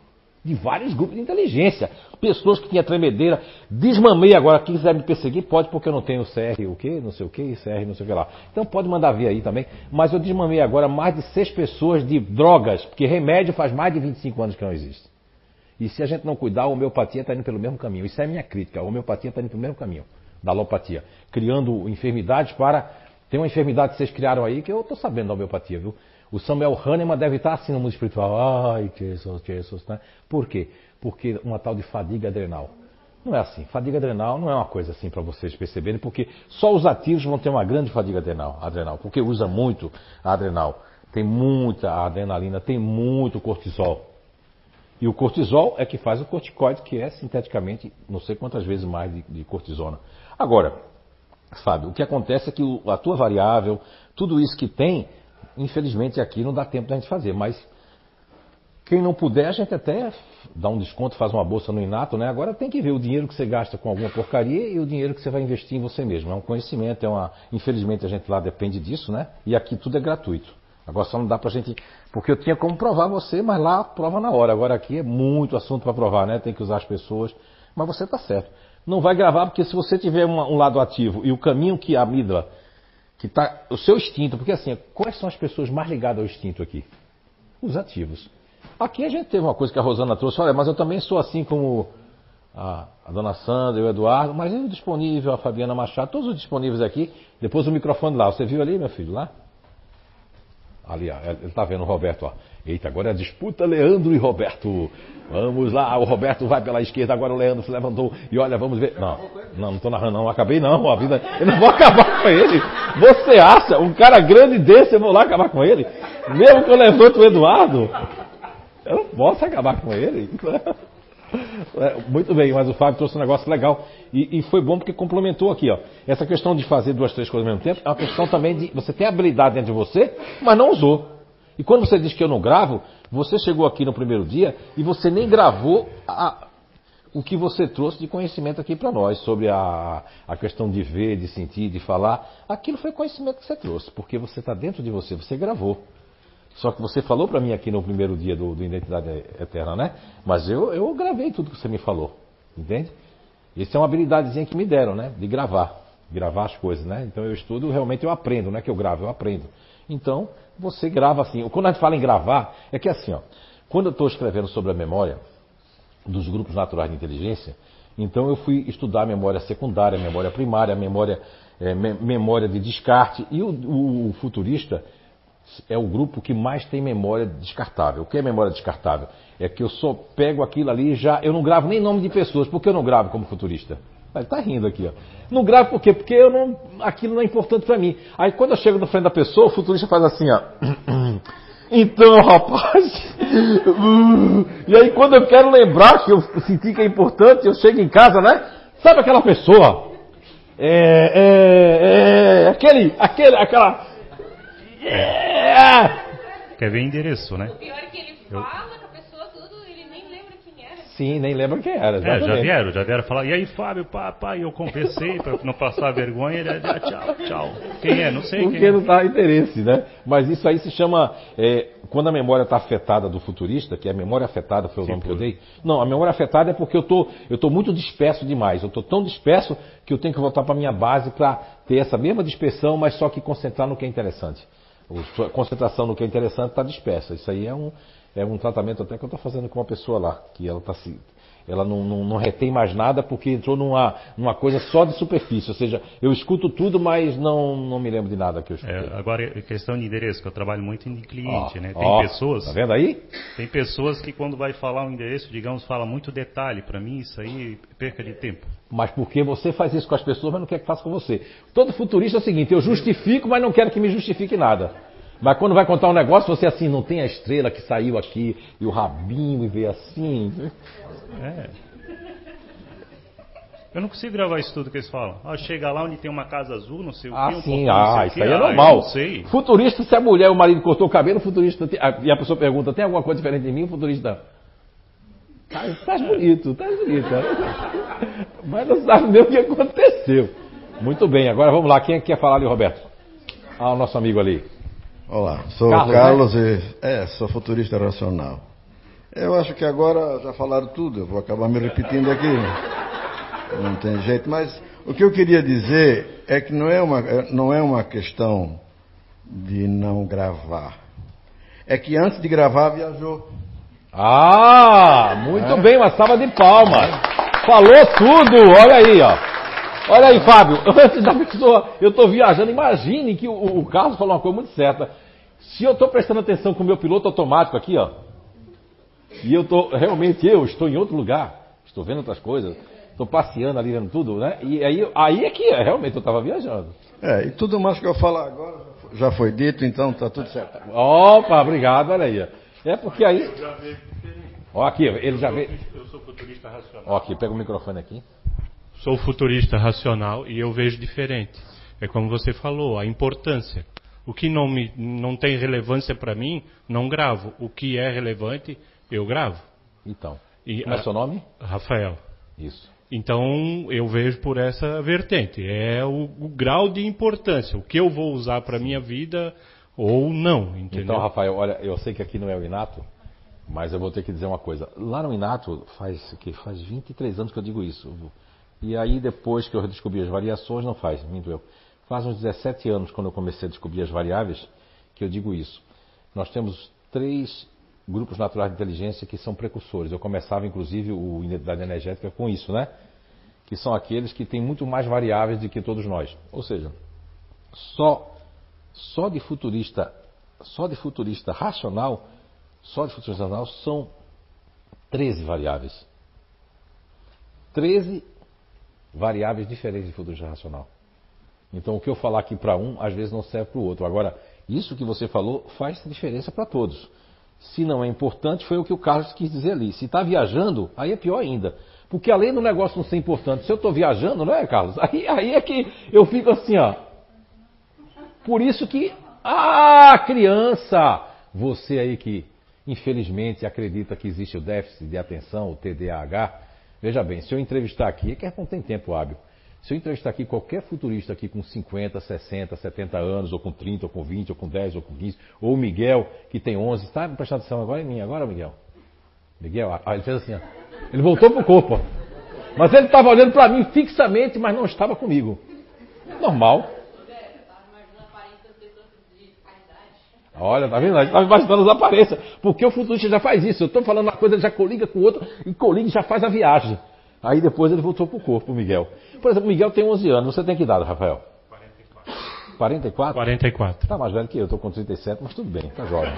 de vários grupos de inteligência. Pessoas que tinham tremedeira. Desmamei agora. Quem quiser me perseguir, pode, porque eu não tenho CR o quê, não sei o quê, CR não sei o que lá. Então pode mandar ver aí também. Mas eu desmamei agora mais de seis pessoas de drogas, porque remédio faz mais de 25 anos que não existe. E se a gente não cuidar, a homeopatia está indo pelo mesmo caminho. Isso é minha crítica. A homeopatia está indo pelo mesmo caminho da alopatia. Criando enfermidades para. Tem uma enfermidade que vocês criaram aí que eu estou sabendo da homeopatia, viu? O Samuel Hahnemann deve estar assim no mundo espiritual. Ai, Jesus, Jesus, né? Por quê? Porque uma tal de fadiga adrenal. Não é assim. Fadiga adrenal não é uma coisa assim para vocês perceberem, porque só os ativos vão ter uma grande fadiga adrenal, adrenal porque usa muito a adrenal. Tem muita adrenalina, tem muito cortisol. E o cortisol é que faz o corticoide, que é sinteticamente não sei quantas vezes mais de, de cortisona. Agora, Fábio, o que acontece é que a tua variável, tudo isso que tem, infelizmente aqui não dá tempo da gente fazer, mas quem não puder, a gente até dá um desconto, faz uma bolsa no Inato, né? Agora tem que ver o dinheiro que você gasta com alguma porcaria e o dinheiro que você vai investir em você mesmo. É um conhecimento, é uma. Infelizmente a gente lá depende disso, né? E aqui tudo é gratuito. Agora só não dá pra gente. Porque eu tinha como provar você, mas lá prova na hora. Agora aqui é muito assunto para provar, né? Tem que usar as pessoas. Mas você tá certo. Não vai gravar, porque se você tiver uma- um lado ativo e o caminho que a amígdala, que tá. O seu instinto, porque assim, quais são as pessoas mais ligadas ao instinto aqui? Os ativos. Aqui a gente teve uma coisa que a Rosana trouxe, olha, mas eu também sou assim como a, a dona Sandra o Eduardo, mas eu disponível, a Fabiana Machado, todos os disponíveis aqui. Depois o microfone lá. Você viu ali, meu filho, lá? Ali, ó, ele está vendo o Roberto, ó. Eita, agora é a disputa Leandro e Roberto. Vamos lá, o Roberto vai pela esquerda, agora o Leandro se levantou. E olha, vamos ver. Não, não, não tô narrando, não. Acabei não, a vida. Eu não vou acabar com ele. Você acha? Um cara grande desse, eu vou lá acabar com ele? Mesmo que eu levante o Eduardo? Eu não posso acabar com ele. É, Muito bem, mas o Fábio trouxe um negócio legal. E, e foi bom porque complementou aqui, ó. Essa questão de fazer duas, três coisas ao mesmo tempo é uma questão também de você ter habilidade dentro de você, mas não usou. E quando você diz que eu não gravo, você chegou aqui no primeiro dia e você nem gravou a- o que você trouxe de conhecimento aqui para nós sobre a, a questão de ver, de sentir, de falar. Aquilo foi conhecimento que você trouxe, porque você está dentro de você, você gravou. Só que você falou para mim aqui no primeiro dia do, do Identidade Eterna, né? Mas eu, eu gravei tudo que você me falou, entende? Isso é uma habilidadezinha que me deram, né? De gravar, gravar as coisas, né? Então eu estudo, realmente eu aprendo, não é que eu gravo, eu aprendo. Então, você grava assim. Quando a gente fala em gravar, é que assim, ó, quando eu estou escrevendo sobre a memória dos grupos naturais de inteligência, então eu fui estudar memória secundária, memória primária, memória, eh, me- memória de descarte, e o, o- o futurista é o grupo que mais tem memória descartável. O que é memória descartável? É que eu só pego aquilo ali e já. Eu não gravo nem nome de pessoas. Por que eu não gravo como futurista? Ele tá rindo aqui, ó. Não gravo por quê? Porque eu não, aquilo não é importante para mim. Aí quando eu chego na frente da pessoa, o futurista faz assim, ó. Então, rapaz. E aí, quando eu quero lembrar que eu senti que é importante, eu chego em casa, né? Sabe aquela pessoa? É. É. é aquele. Aquele. Aquela. É, Quer ver endereço, né? pior é que ele Eu- fala com a pessoa tudo, ele nem lembra quem era. Sim, nem lembro quem era. É, já vieram, já vieram falar. E aí, Fábio, pá, pá, e eu confessei pra não passar vergonha. Ele, ah, tchau, tchau. Quem é? Não sei Porque quem é. não dá interesse, né? Mas isso aí se chama. é, quando a memória está afetada do futurista, que é a memória afetada, foi o Sim, nome que eu dei. Não, a memória afetada é porque eu tô, eu tô muito disperso demais. Eu tô tão disperso que eu tenho que voltar para minha base para ter essa mesma dispersão, mas só que concentrar no que é interessante. Sua concentração no que é interessante está dispersa. Isso aí é um, é um tratamento até que eu estou fazendo com uma pessoa lá, que ela tá se. Ela não, não, não retém mais nada porque entrou numa, numa coisa só de superfície. Ou seja, eu escuto tudo, mas não, não me lembro de nada que eu escutei. É, agora, é questão de endereço, que eu trabalho muito em cliente, Ó, né? Tem ó, pessoas. Tá vendo aí? Tem pessoas que quando vai falar um endereço, digamos, fala muito detalhe. Pra mim, isso aí é perca de tempo. Mas porque você faz isso com as pessoas, mas não quer que faça com você. Todo futurista é o seguinte: eu justifico, mas não quero que me justifique nada. Mas quando vai contar um negócio, você assim, não tem a estrela que saiu aqui e o rabinho e veio assim. É. Eu não consigo gravar isso tudo que eles falam. Ah, chega lá onde tem uma casa azul, não sei o Ah, quê, um sim, portão, ah, isso aí é Ah, normal. sei. Futurista, se a mulher, o marido cortou o cabelo, futurista. tem- ah, E a pessoa pergunta: tem alguma coisa diferente de mim? O futurista. Tá, tá bonito, tá bonito. Mas não sabe nem o que aconteceu. Muito bem, agora vamos lá. Quem é que quer falar ali, Roberto? Ah, o nosso amigo ali. Olá, sou Carlos, o Carlos e é, sou futurista racional. Eu acho que agora já falaram tudo, eu vou acabar me repetindo aqui. Não tem jeito, mas o que eu queria dizer é que não é uma, não é uma questão de não gravar. É que antes de gravar viajou. Ah, muito É. bem, uma salva de palmas. Falou tudo, olha aí, ó. Olha aí, Fábio, antes da pessoa, eu estou viajando, imagine que o, o Carlos falou uma coisa muito certa. Se eu estou prestando atenção com o meu piloto automático aqui, ó, e eu estou, realmente eu estou em outro lugar, estou vendo outras coisas, estou passeando ali, vendo tudo, né? E aí, aí é que é, realmente eu estava viajando. É, e tudo mais que eu falar agora já foi dito, então tá tudo certo. Opa, obrigado, olha aí. É porque aí. Ó, aqui, ele já vê. Eu sou futurista racional. Ó, aqui, pega o microfone aqui. Sou futurista racional e eu vejo diferente. É como você falou, a importância. O que não, me, não tem relevância para mim, não gravo. O que é relevante, eu gravo. Então. E Como é a- seu nome? Rafael. Isso. Então eu vejo por essa vertente. É o, o grau de importância. O que eu vou usar para minha vida ou não, entendeu? Então, Rafael, olha, eu sei que aqui não é o Inato, mas eu vou ter que dizer uma coisa. Lá no Inato, faz o quê? Faz 23 anos que eu digo isso. E aí, depois que eu descobri as variações, não faz, minto eu. Faz uns 17 anos, quando eu comecei a descobrir as variáveis, que eu digo isso. Nós temos três grupos naturais de inteligência que são precursores. Eu começava, inclusive, o Identidade Energética com isso, né? Que são aqueles que têm muito mais variáveis do que todos nós. Ou seja, só só de futurista, só de futurista racional, só de futurista racional são 13 variáveis. 13 variáveis diferentes de futurista racional. Então o que eu falar aqui para um, às vezes não serve para o outro. Agora, isso que você falou faz diferença para todos. Se não é importante, foi o que o Carlos quis dizer ali. Se está viajando, aí é pior ainda. Porque além do negócio não ser importante, se eu estou viajando, não é, Carlos? Aí, aí é que eu fico assim, ó. Por isso que, ah, criança, você aí que infelizmente acredita que existe o déficit de atenção, o TDAH, veja bem, se eu entrevistar aqui, é que não tem tempo hábil. Se eu entrevistar aqui qualquer futurista aqui com 50, 60, 70 anos, ou com 30, ou com 20, ou com 10, ou com 15, ou o Miguel, que tem 11, está prestando atenção agora em mim, agora, Miguel? Miguel, ah, ele fez assim, ó. Ele voltou pro corpo, ó. Mas ele estava olhando para mim fixamente, mas não estava comigo. Normal. Olha, tá vendo? Tá imaginando as aparências. Porque o futurista já faz isso. Eu estou falando uma coisa, ele já coliga com outra e coliga e já faz a viagem. Aí depois ele voltou pro corpo, o Miguel. Por exemplo, o Miguel tem 11 anos. Você tem que idade, Rafael? 44. 44. Tá mais velho que eu, estou com 37, mas tudo bem, tá jovem.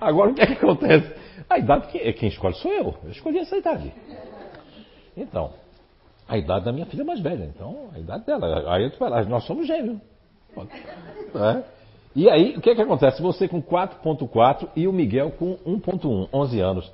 Agora o que é que acontece? A idade que quem escolhe sou eu. Eu escolhi essa idade. Então, a idade da minha filha é mais velha. Então, a idade dela. Aí tu vai lá, nós somos gêmeos. É. E aí, o que é que acontece? Você com 4.4 e o Miguel com 1.1, 11 anos.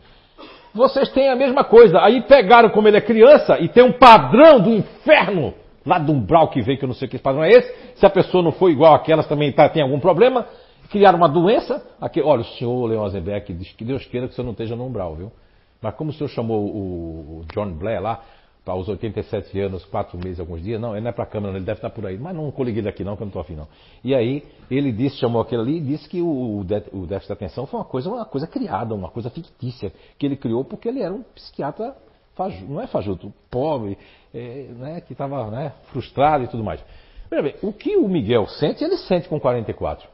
Vocês têm a mesma coisa. Aí pegaram como ele é criança e tem um padrão do inferno lá do umbral que veio, que eu não sei que padrão é esse. Se a pessoa não for igual àquelas, também tá, tem algum problema. Criaram uma doença. Aqui, olha, o senhor Leon Azenbeck diz que Deus queira que o senhor não esteja no umbral, viu? Mas como o senhor chamou o John Blair lá, para os 87 anos, 4 meses, alguns dias, não, ele não é para a câmera, ele deve estar por aí. Mas não coliguei daqui não, que eu não estou afim não. E aí, ele disse, chamou aquele ali e disse que o, o déficit de atenção foi uma coisa, uma coisa criada, uma coisa fictícia, que ele criou porque ele era um psiquiatra, não é fajuto, pobre, é, né, que estava né, frustrado e tudo mais. Veja bem, o que o Miguel sente, ele sente com 44.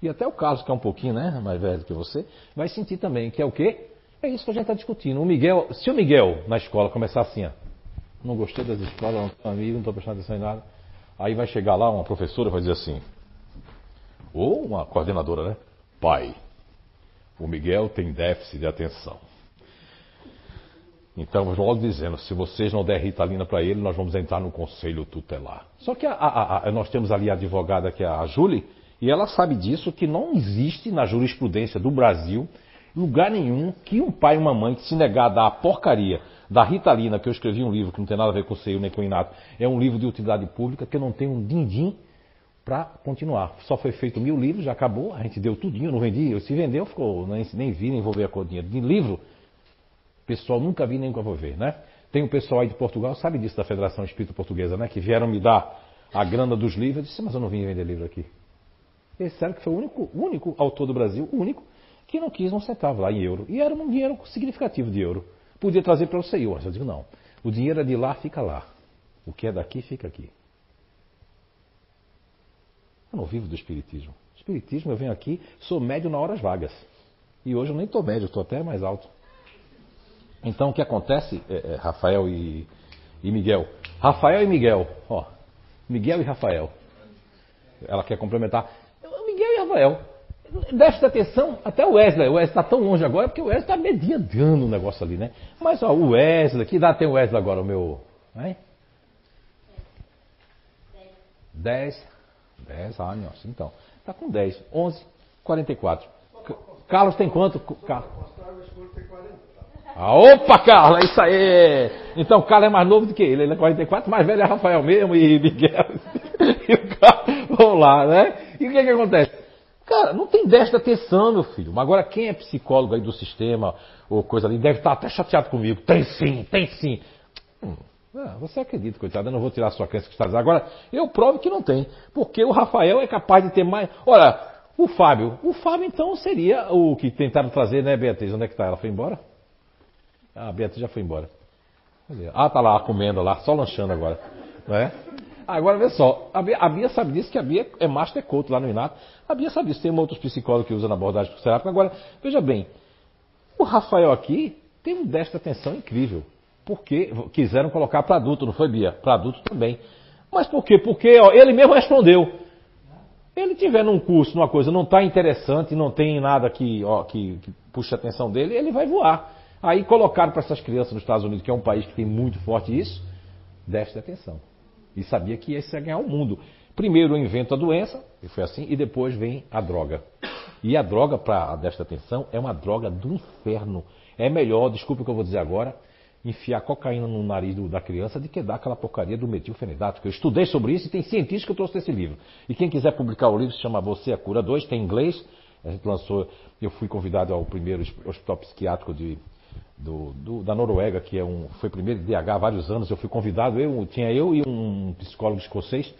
E até o Carlos, que é um pouquinho né, mais velho que você, vai sentir também, que é o quê? É isso que a gente está discutindo. O Miguel, se o Miguel na escola começar assim, ó, não gostei das escolas, não estou amigo, não estou prestando atenção em nada, aí vai chegar lá uma professora e vai dizer assim, ou uma coordenadora, né? Pai, o Miguel tem déficit de atenção. Então, logo dizendo, se vocês não der ritalina para ele, nós vamos entrar no conselho tutelar. Só que a, a, a, nós temos ali a advogada que é a Julie, e ela sabe disso, que não existe na jurisprudência do Brasil lugar nenhum que um pai e uma mãe que se negar a dar a porcaria da Ritalina, que eu escrevi um livro que não tem nada a ver com o CEU nem com o INAP, é um livro de utilidade pública que eu não tenho um din-din para continuar. Só foi feito mil livros, já acabou, a gente deu tudinho, não vendi, se vendeu, ficou, nem, nem vi, nem vou ver a cor. De livro, pessoal nunca vi, nem nunca vou ver, né? Tem um pessoal aí de Portugal, sabe disso da Federação Espírita Portuguesa, né? Que vieram me dar a grana dos livros, eu disse, mas eu não vim vender livro aqui. Eles disseram que foi o único, único autor do Brasil, único, que não quis um centavo lá em euro. E era um dinheiro significativo de euro. Podia trazer para o CEU, mas eu digo não. O dinheiro é de lá, fica lá. O que é daqui, fica aqui. Eu não vivo do Espiritismo. Espiritismo, eu venho aqui, sou médio na horas vagas. E hoje eu nem estou médio, estou até mais alto. Então o que acontece, é, é, Rafael e, e Miguel? Rafael e Miguel, ó. Miguel e Rafael. Ela quer complementar. Miguel e Rafael. Preste atenção, até o Wesley, o Wesley está tão longe agora porque o Wesley está mediando o negócio ali, né? Mas ó, o Wesley, que idade tem o Wesley agora, o meu. Hein? 10. 10 anos, então. Está com 10, 11, 44. Carlos tem quanto? Carlos. Ah, opa, Carlos, é isso aí! Então, Carlos é mais novo do que ele, ele é 44, mais velho é Rafael mesmo e Miguel. e o Carlos, vamos lá, né? E o que, que acontece? Cara, não tem desta atenção, meu filho. Mas agora, quem é psicólogo aí do sistema ou coisa ali, deve estar até chateado comigo. Tem sim, tem sim. Hum, ah, você acredita, coitado, eu não vou tirar a sua crença que está dizendo. Agora, eu provo que não tem. Porque o Rafael é capaz de ter mais. Olha, o Fábio. O Fábio, então, seria o que tentaram trazer, né, Beatriz? Onde é que está? Ela foi embora? Ah, a Beatriz já foi embora. Ah, tá lá comendo lá, só lanchando agora. Né? Agora, vê só, a Bia, a Bia sabe disso, que a Bia é Master Coach lá no Inato. A Bia sabe disso, tem outros psicólogos que usam na abordagem psicoterápica. Agora, veja bem, o Rafael aqui tem um déficit de atenção incrível. Porque quiseram colocar para adulto, não foi, Bia? Para adulto também. Mas por quê? Porque ó, ele mesmo respondeu. Ele tiver num curso, numa coisa, não está interessante, não tem nada que, ó, que, que puxe a atenção dele, ele vai voar. Aí colocaram para essas crianças nos Estados Unidos, que é um país que tem muito forte isso, déficit de atenção. E sabia que ia ganhar o mundo. Primeiro eu invento a doença, e foi assim, e depois vem a droga. E a droga para desta atenção é uma droga do inferno. É melhor, desculpe o que eu vou dizer agora, enfiar cocaína no nariz do, da criança do que dar aquela porcaria do metilfenidato. Eu estudei sobre isso e tem cientistas que eu trouxe esse livro. E quem quiser publicar o livro se chama Você a Cura 2, tem em inglês. A gente lançou, eu fui convidado ao primeiro hospital psiquiátrico de do, do, da Noruega, que é um, foi primeiro de DH há vários anos. Eu fui convidado, eu, tinha eu e um psicólogo escocês.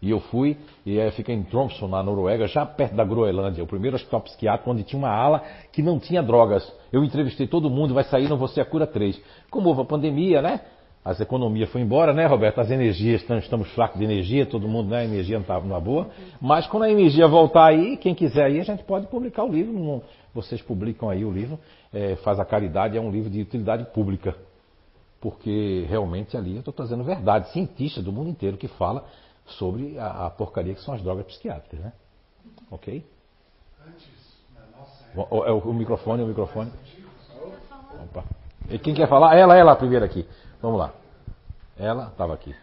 E eu fui, e fiquei em Tromsø, na Noruega, já perto da Groenlândia, o primeiro hospital psiquiátrico onde tinha uma ala que não tinha drogas. Eu entrevistei todo mundo, vai sair no Você a Cura 3. Como houve a pandemia, né? As economias foi embora, né, Roberto? As energias, estamos fracos de energia, todo mundo, né? A energia não está numa boa. Mas quando a energia voltar aí, quem quiser aí, a gente pode publicar o livro. Vocês publicam aí o livro é, faz a caridade é um livro de utilidade pública. Porque realmente ali eu estou trazendo verdade, cientistas do mundo inteiro que fala sobre a, a, porcaria que são as drogas psiquiátricas, né? Ok? O, o, o, microfone, o microfone. Opa. E quem quer falar? Ela, ela primeiro aqui. Vamos lá. Ela estava aqui.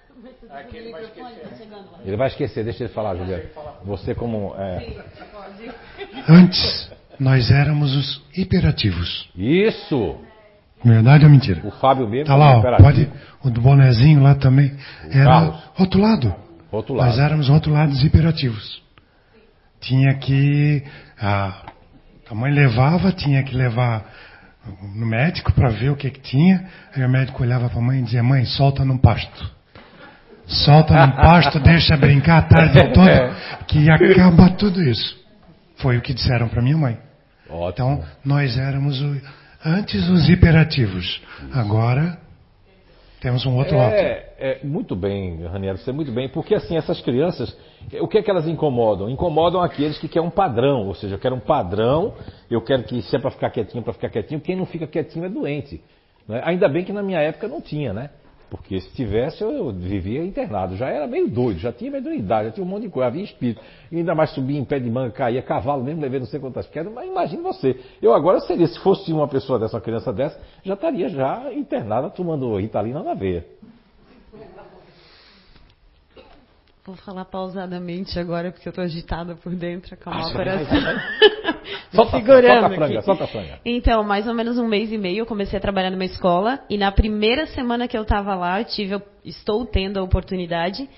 Ele vai esquecer, deixa ele falar, Juliano. Você como. É... Antes, nós éramos os hiperativos. Isso! Verdade ou mentira? O Fábio mesmo. Tá lá, ó, pode, o do bonezinho lá também. Era Carlos. rotulado. Rotulado. Nós éramos rotulados hiperativos. Tinha que. A, a mãe levava, tinha que levar no médico para ver o que, que tinha. Aí o médico olhava para a mãe e dizia: Mãe, solta num pasto. Solta num pasto, deixa brincar a tarde toda, que acaba tudo isso. Foi o que disseram para minha mãe. Então, nós éramos o- antes os hiperativos. Agora, temos um outro lado. É, é, muito bem, Raniero, você muito bem, porque assim, essas crianças, o que é que elas incomodam? Incomodam aqueles que querem um padrão, ou seja, eu quero um padrão, eu quero que se é para ficar quietinho, para ficar quietinho, quem não fica quietinho é doente. né? Ainda bem que na minha época não tinha, né? Porque se tivesse, eu, vivia internado, já era meio doido, já tinha mediunidade, já tinha um monte de coisa, havia espírito, e ainda mais subia em pé de manga, caía cavalo mesmo, levei não sei quantas quedas, mas imagine você, eu agora seria, se fosse uma pessoa dessa, uma criança dessa, já estaria já internada tomando ritalina na veia. Vou falar pausadamente agora, porque eu estou agitada por dentro, acalmar Ah, o vai, coração. vai, Me Solta- segurando solta a franga, aqui. solta a franga. Então, mais ou menos um mês e meio, eu comecei a trabalhar numa escola e na primeira semana que eu estava lá, eu tive, estou tendo a oportunidade.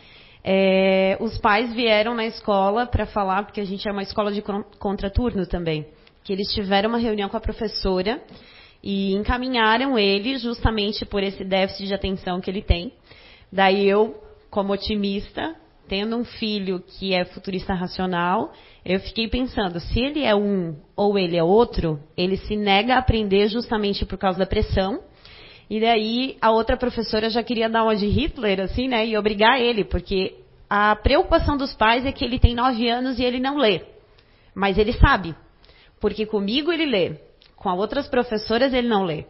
é, os pais vieram na escola para falar, porque a gente é uma escola de con- contraturno também, que eles tiveram uma reunião com a professora e encaminharam ele justamente por esse déficit de atenção que ele tem. Daí eu, como otimista, tendo um filho que é futurista racional, eu fiquei pensando, se ele é um ou ele é outro, ele se nega a aprender justamente por causa da pressão. E daí a outra professora já queria dar uma de Hitler, assim, né? E obrigar ele, porque a preocupação dos pais é que ele tem nove anos e ele não lê. Mas ele sabe. Porque comigo ele lê. Com as outras professoras ele não lê.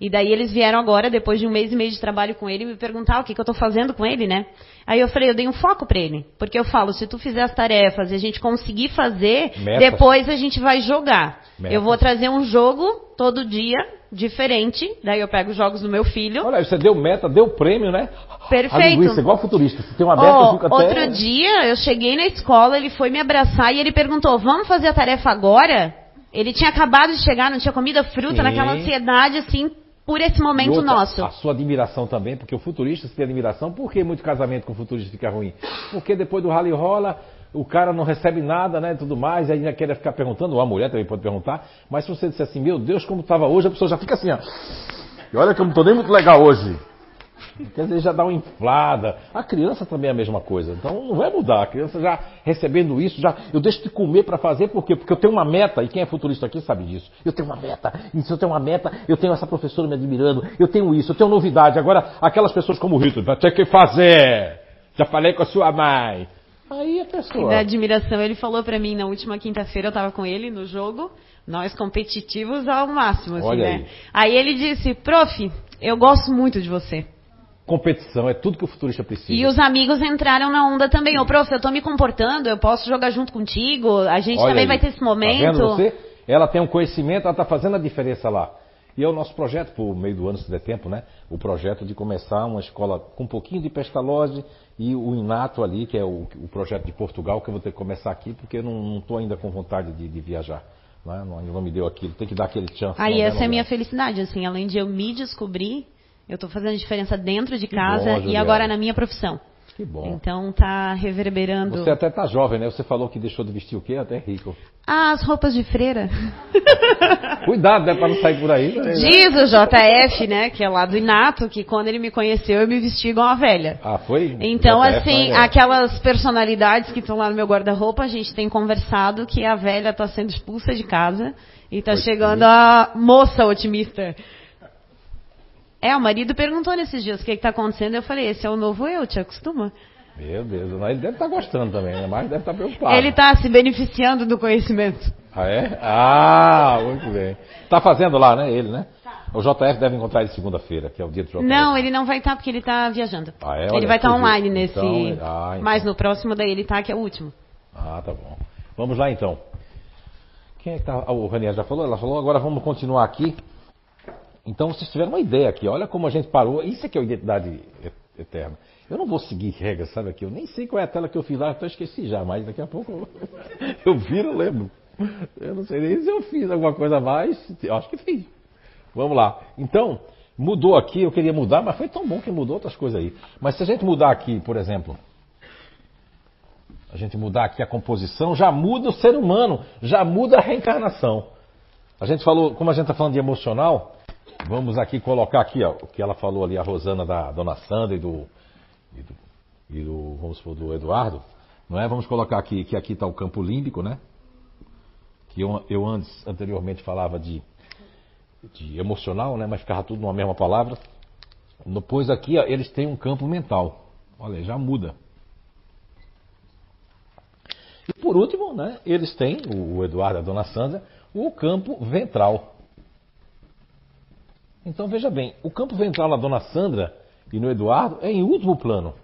E daí eles vieram agora, depois de um mês e meio de trabalho com ele, me perguntar o que, que eu estou fazendo com ele, né? Aí eu falei, eu dei um foco para ele. Porque eu falo, se tu fizer as tarefas e a gente conseguir fazer, depois a gente vai jogar. Eu vou trazer um jogo todo dia, diferente. Daí eu pego os jogos do meu filho. Olha, você deu meta, deu prêmio, né? A Perfeito. linguiça, igual futurista. Se tem uma meta, eu fico até... Outro dia, eu cheguei na escola, ele foi me abraçar e ele perguntou: Vamos fazer a tarefa agora? Ele tinha acabado de chegar, não tinha comida fruta, Sim. naquela ansiedade, assim, por esse E momento outra, nosso. A sua admiração também, porque o futurista se tem admiração. Por que muito casamento com futurista fica ruim? Porque depois do rally rola, o cara não recebe nada, né? Tudo mais, aí ainda quer ficar perguntando, ou a mulher também pode perguntar. Mas se você disser assim, meu Deus, como estava hoje, a pessoa já fica assim, ó. E olha que eu não estou nem muito legal hoje. Quer dizer, já dá uma inflada. A criança também é a mesma coisa. Então não vai mudar. A criança já recebendo isso, já eu deixo de comer para fazer, por quê? Porque eu tenho uma meta, e quem é futurista aqui sabe disso. Eu tenho uma meta, e se eu tenho uma meta, eu tenho essa professora me admirando, eu tenho isso, eu tenho novidade. Agora, aquelas pessoas como o Rito, vai ter que fazer. Já falei com a sua mãe. Aí a E pessoa. da admiração, ele falou pra mim na última quinta-feira, eu tava com ele no jogo, nós competitivos ao máximo, assim, Olha né? aí. Aí ele disse, prof, eu gosto muito de você. Competição é tudo que o futurista precisa. E os amigos entraram na onda também. Ô, prof, eu tô me comportando, eu posso jogar junto contigo, a gente Olha também aí. vai ter esse Tá momento. vendo você? Ela tem um conhecimento, ela está fazendo a diferença lá. E é o nosso projeto, por meio do ano, se der tempo, né? O projeto de começar uma escola com um pouquinho de pestalose e o Inato ali, que é o, o projeto de Portugal, que eu vou ter que começar aqui, porque eu não estou ainda com vontade de, de viajar. Né? Não, ainda não me deu aquilo, tem que dar aquele chance. Aí não, essa é a minha felicidade, assim, além de eu me descobrir, eu tô fazendo diferença dentro de casa bom, e agora na minha profissão. Que bom. Então tá reverberando. Você até tá jovem, né? Você falou que deixou de vestir o quê? Até rico. Ah, as roupas de freira. Cuidado, né? Pra não sair por aí. né? Diz o JF, né, que é lá do Inato, que quando ele me conheceu eu me vesti igual uma velha. Ah, foi? Então, JF, assim, né? aquelas personalidades que estão lá no meu guarda-roupa, a gente tem conversado que a velha está sendo expulsa de casa e está chegando a moça otimista. É, o marido perguntou nesses dias o que está acontecendo. Eu falei, esse é o novo eu, te acostuma. Meu Deus, ele deve estar gostando também, né? Mas deve estar preocupado. Ele está se beneficiando do conhecimento. Ah, é? Ah, muito bem. Tá fazendo lá, né? Ele, né? O JF deve encontrar ele segunda-feira, que é o dia do JF. Não, ele não vai estar porque ele está viajando. Ah, é? ele Olha, vai estar que jeito. online nesse. Então, ah, então. Mas no próximo daí ele tá, que é o último. Ah, tá bom. Vamos lá então. Quem é que tá? Ah, o Ranier já falou? Ela falou, agora vamos continuar aqui. Então vocês tiveram uma ideia aqui. Olha como a gente parou. Isso é que é a identidade eterna. Eu não vou seguir regras, sabe aqui? Eu nem sei qual é a tela que eu fiz lá, então eu esqueci já, mas daqui a pouco eu, eu viro, lembro. Eu não sei nem se eu fiz alguma coisa a mais, eu acho que fiz. Vamos lá. Então, mudou aqui, eu queria mudar, mas foi tão bom que mudou outras coisas aí. Mas se a gente mudar aqui, por exemplo, a gente mudar aqui a composição, já muda o ser humano, já muda a reencarnação. A gente falou, como a gente está falando de emocional, vamos aqui colocar aqui ó, o que ela falou ali, a Rosana da Dona Sandra e do, e do, e do vamos supor, do Eduardo, não é? Vamos colocar aqui que aqui está o campo límbico, né? Que eu, eu antes, anteriormente falava de, de emocional, né? Mas ficava tudo numa mesma palavra. Depois aqui ó, eles têm um campo mental. Olha, já muda. E por último, né, eles têm, o Eduardo e a Dona Sandra, o campo ventral. Então veja bem, o campo ventral na Dona Sandra e no Eduardo é em último plano.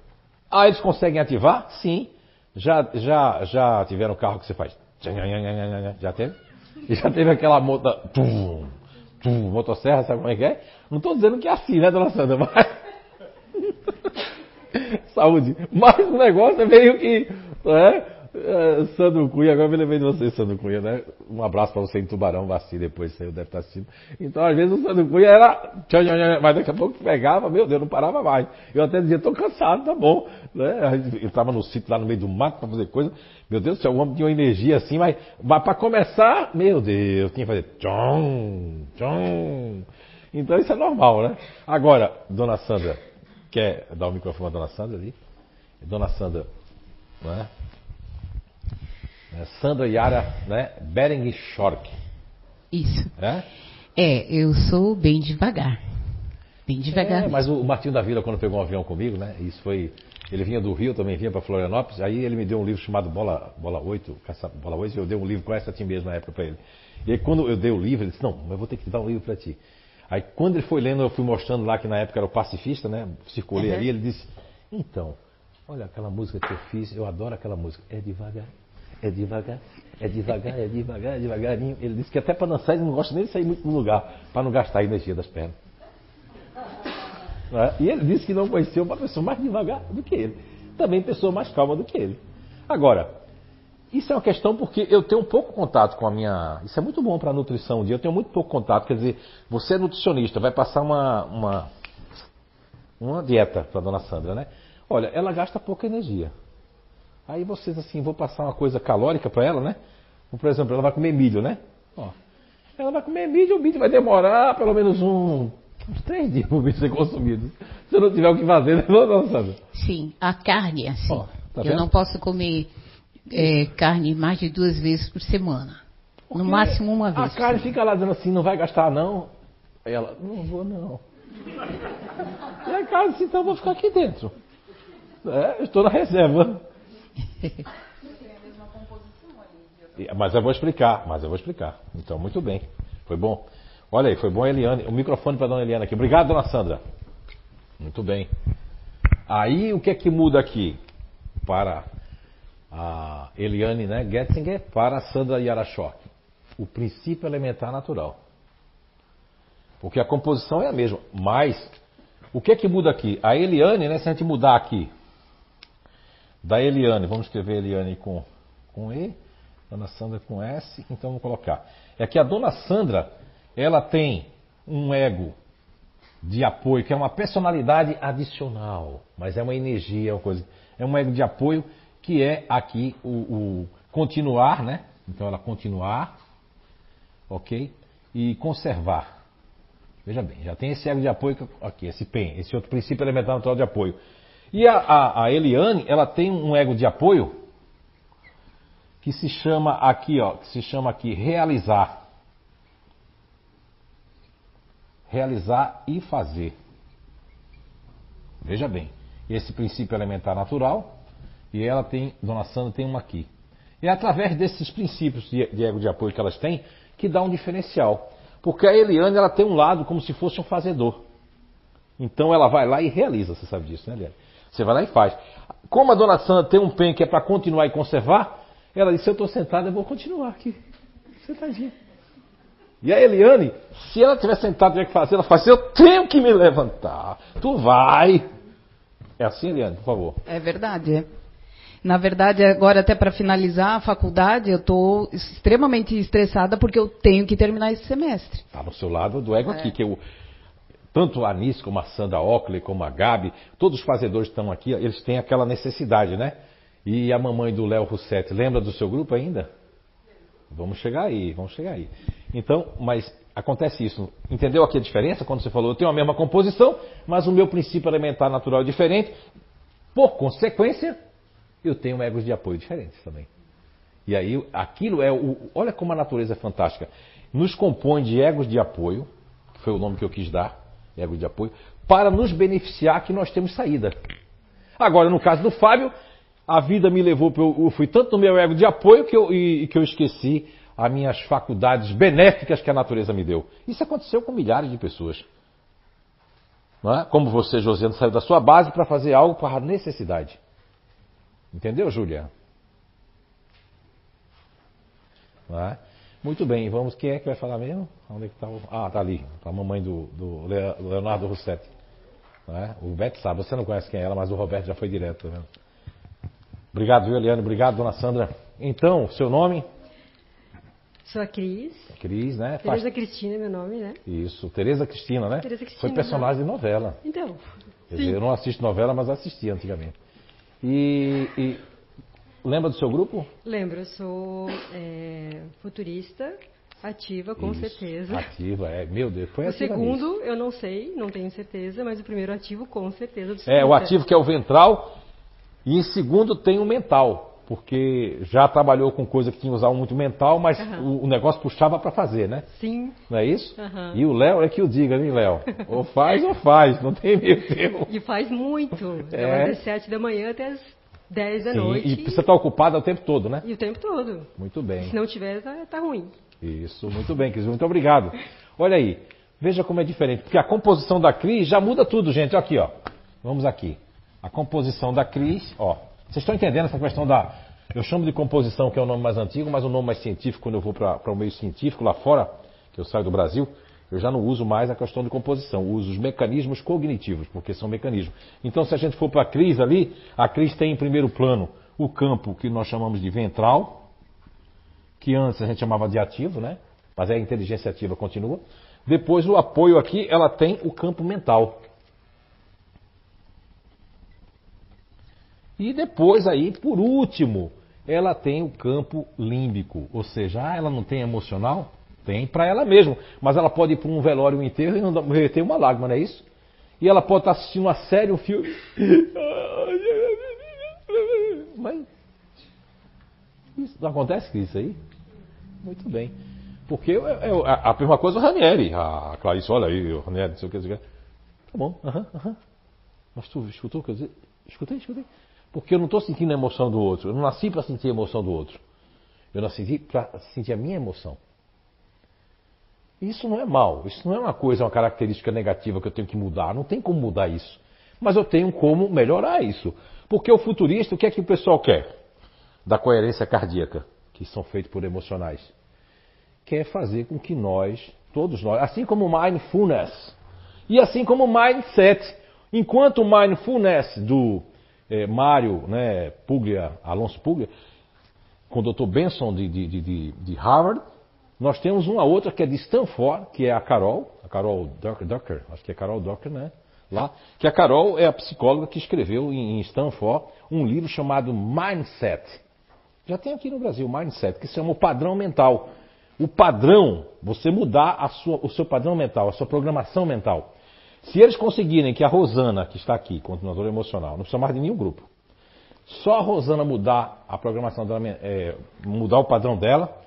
Ah, eles conseguem ativar? Sim. Já, já, já tiveram carro que você faz. Já teve? Já teve aquela moto. Tum, tum, motosserra, sabe como é que é? Não estou dizendo que é assim, né, Dona Sandra? Mas. Saúde. Mas o negócio é meio que. É, é, Sandro Cunha, agora me lembrei de você, Sandro Cunha, né? Um abraço para você em Tubarão, vacina, depois você deve estar assistindo. Então, às vezes o Sandro Cunha era. Mas daqui a pouco pegava, meu Deus, não parava mais. Eu até dizia, estou cansado, tá bom. Né? Eu estava no sítio lá no meio do mato para fazer coisa. Meu Deus do céu, o homem tinha uma energia assim, mas, mas para começar, meu Deus, tinha que fazer tchom, tchom. Então isso é normal, né? Agora, dona Sandra, quer dar o microfone à dona Sandra ali? Dona Sandra, não é? É, Sandra Yara né, Bering Schork. Isso. É? é, eu sou bem devagar. Bem devagar. É, mas o Martinho da Vila, quando pegou um avião comigo, né? Isso foi. Ele vinha do Rio, também vinha para Florianópolis. Aí ele me deu um livro chamado Bola, Bola 8, Caça, Bola 8, e eu dei um livro com essa timidez na época para ele. E aí, quando eu dei o livro, ele disse: Não, eu vou ter que dar um livro para ti. Aí, quando ele foi lendo, eu fui mostrando lá que na época era o pacifista, né? Circulei uhum. ali, ele disse: Então, olha aquela música que eu fiz, eu adoro aquela música. É devagar. É devagar, é devagar, é devagar, é devagarinho. Ele disse que até para dançar ele não gosta nem de sair muito do lugar, para não gastar a energia das pernas. É? E ele disse que não conheceu uma pessoa mais devagar do que ele. Também pessoa mais calma do que ele. Agora, isso é uma questão porque eu tenho pouco contato com a minha. Isso é muito bom para a nutrição um dia. Eu tenho muito pouco contato. Quer dizer, você é nutricionista, vai passar uma, uma, uma dieta para a dona Sandra, né? Olha, ela gasta pouca energia. Aí vocês assim, vou passar uma coisa calórica para ela, né? Por exemplo, ela vai comer milho, né? Ó, ela vai comer milho, o milho vai demorar pelo menos um, uns três dias para o milho ser consumido. Se eu não tiver o que fazer, né, não, sabe? Sim, a carne, assim. Ó, tá eu vendo? não posso comer é, carne mais de duas vezes por semana. Porque no máximo uma vez. A carne fica lá dizendo assim, não vai gastar não. Aí ela, não vou não. E a carne assim, então eu vou ficar aqui dentro. É, estou na reserva. Mas eu vou explicar, mas eu vou explicar. Então, muito bem. Foi bom. Olha aí, foi bom, Eliane. O microfone para a dona Eliane aqui. Obrigado, dona Sandra. Muito bem. Aí, o que é que muda aqui? Para a Eliane né, Getzinger, para a Sandra Yarashok. O princípio elementar natural. Porque a composição é a mesma. Mas, o que é que muda aqui? A Eliane, né, se a gente mudar aqui da Eliane, vamos escrever Eliane com, com E, Dona Sandra com S, então vamos colocar. É que a Dona Sandra, ela tem um ego de apoio, que é uma personalidade adicional, mas é uma energia, é uma coisa. É um ego de apoio que é aqui o, o continuar, né? Então ela continuar, ok? E conservar. Veja bem, já tem esse ego de apoio aqui, esse PEN, esse outro princípio elementar natural de apoio. E a, a, a Eliane, ela tem um ego de apoio que se chama aqui, ó, que se chama aqui realizar. Realizar e fazer. Veja bem, esse princípio elementar natural, e ela tem, Dona Sandra tem uma aqui. É através desses princípios de, de ego de apoio que elas têm que dá um diferencial. Porque a Eliane ela tem um lado como se fosse um fazedor. Então ela vai lá e realiza, você sabe disso, né, Eliane? Você vai lá e faz. Como a dona Sandra tem um pen que é para continuar e conservar, ela disse: Eu estou sentada, eu vou continuar aqui. Sentadinha. E a Eliane, se ela estiver sentada e tiver que fazer, ela faz: Eu tenho que me levantar. Tu vai. É assim, Eliane, por favor. É verdade, é. Na verdade, agora até para finalizar a faculdade, eu estou extremamente estressada porque eu tenho que terminar esse semestre. Está no seu lado do ego É. aqui, que eu, tanto a Anis como a Sandra Ockley, como a Gabi, todos os fazedores que estão aqui, eles têm aquela necessidade, né? E a mamãe do Léo Russetti, lembra do seu grupo ainda? Vamos chegar aí, vamos chegar aí. Então, mas acontece isso. Entendeu aqui a diferença quando você falou, eu tenho a mesma composição, mas o meu princípio elementar natural é diferente. Por consequência, eu tenho egos de apoio diferentes também. E aí, aquilo é o. Olha como a natureza é fantástica. Nos compõe de egos de apoio, que foi o nome que eu quis dar, ego de apoio, para nos beneficiar que nós temos saída. Agora, no caso do Fábio, a vida me levou, eu, eu fui tanto no meu ego de apoio que eu, e, que eu esqueci as minhas faculdades benéficas que a natureza me deu. Isso aconteceu com milhares de pessoas. É? Como você, Josiane, saiu da sua base para fazer algo para necessidade. Entendeu, Júlia? É? Muito bem, vamos. Quem é que vai falar mesmo? Onde é que tá o... Ah, tá ali. A mamãe do, do Le- Leonardo Rossetti. É? O Beto sabe, você não conhece quem é ela, mas o Roberto já foi direto. Tá vendo? Obrigado, viu, Eliane? Obrigado, dona Sandra. Então, seu nome? Sou a Cris. Cris, né? Faz- Tereza Cristina é meu nome, né? Isso, Tereza Cristina, né? Tereza Cristina, Foi personagem de novela. Então. Quer dizer, eu não assisto novela, mas assisti antigamente. E, e lembra do seu grupo? Lembro, eu sou é, futurista, ativa, com Isso, certeza. Ativa, é. Meu Deus, foi o segundo, eu não sei, não tenho certeza, mas o primeiro ativo, com certeza. do É, o ativo que é o ventral. E em segundo tem o mental. Porque já trabalhou com coisa que tinha que usar muito mental, mas Aham. o, o negócio puxava para fazer, né? Sim. Não é isso? Aham. E o Léo é que o diga, hein, Léo? Ou faz ou faz, não tem meio termo. E faz muito. É. Das 7 da manhã até as 10 da Sim, noite. e você está ocupado o tempo todo, né? E o tempo todo. Muito bem. Se não tiver, tá, tá ruim. Isso, muito bem, Cris. Muito obrigado. Olha aí, veja como é diferente. Porque a composição da Cris já muda tudo, gente. Aqui, ó. Vamos aqui. A composição da Cris, ó. Vocês estão entendendo essa questão da. Eu chamo de composição, que é o nome mais antigo, mas o nome mais científico, quando eu vou para o meio científico lá fora, que eu saio do Brasil, eu já não uso mais a questão de composição, uso os mecanismos cognitivos, porque são mecanismos. Então, se a gente for para a Cris ali, a Cris tem em primeiro plano o campo que nós chamamos de ventral, que antes a gente chamava de ativo, né? Mas a inteligência ativa continua. Depois o apoio aqui, ela tem o campo mental. E depois aí, por último, ela tem o campo límbico, ou seja, ah, ela não tem emocional? Tem para ela mesma, mas ela pode ir para um velório, enterro e não reter uma lágrima, não é isso? E ela pode estar assistindo uma série, um filme. Mas isso não acontece com isso aí? Muito bem. Porque eu- eu- a, a mesma coisa o Ranieri. A Clarice, olha aí, o Ranieri, não sei o que. Tá bom, aham, aham. Mas tu escutou o que eu disse? Escutei, escutei. Porque eu não estou sentindo a emoção do outro. Eu não nasci para sentir a emoção do outro. Eu nasci para sentir a minha emoção. Isso não é mal. Isso não é uma coisa, uma característica negativa que eu tenho que mudar. Não tem como mudar isso. Mas eu tenho como melhorar isso. Porque o futurista, o que é que o pessoal quer? Da coerência cardíaca, que são feitos por emocionais. Quer fazer com que nós, todos nós, assim como mindfulness, e assim como mindset, enquanto o mindfulness do eh, Mário né, Puglia, Alonso Puglia, com o Dr. Benson de, de- de- de Harvard, nós temos uma outra que é de Stanford, que é a Carol, a Carol Docker, acho que é Carol Docker, né? Lá, que a Carol é a psicóloga que escreveu em, Stanford um livro chamado Mindset. Já tem aqui no Brasil, Mindset, que se chama o padrão mental. O padrão, você mudar sua- o seu padrão mental, a sua programação mental. Se eles conseguirem que a Rosana, que está aqui, continuadora emocional, não precisa mais de nenhum grupo, só a Rosana mudar a programação dela, é, mudar o padrão dela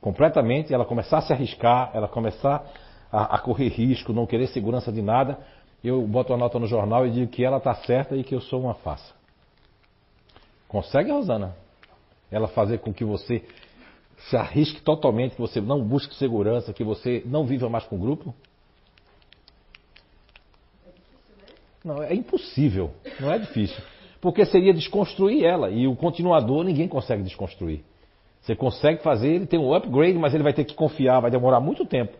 completamente, ela começar a se arriscar, ela começar a, a correr risco, não querer segurança de nada, eu boto uma nota no jornal e digo que ela está certa e que eu sou uma farsa. Consegue, Rosana? Ela fazer com que você se arrisque totalmente, que você não busque segurança, que você não viva mais com o grupo? Não, é impossível, não é difícil. Porque seria desconstruir ela. E o continuador ninguém consegue desconstruir. Você consegue fazer, ele tem um upgrade, mas ele vai ter que confiar, vai demorar muito tempo.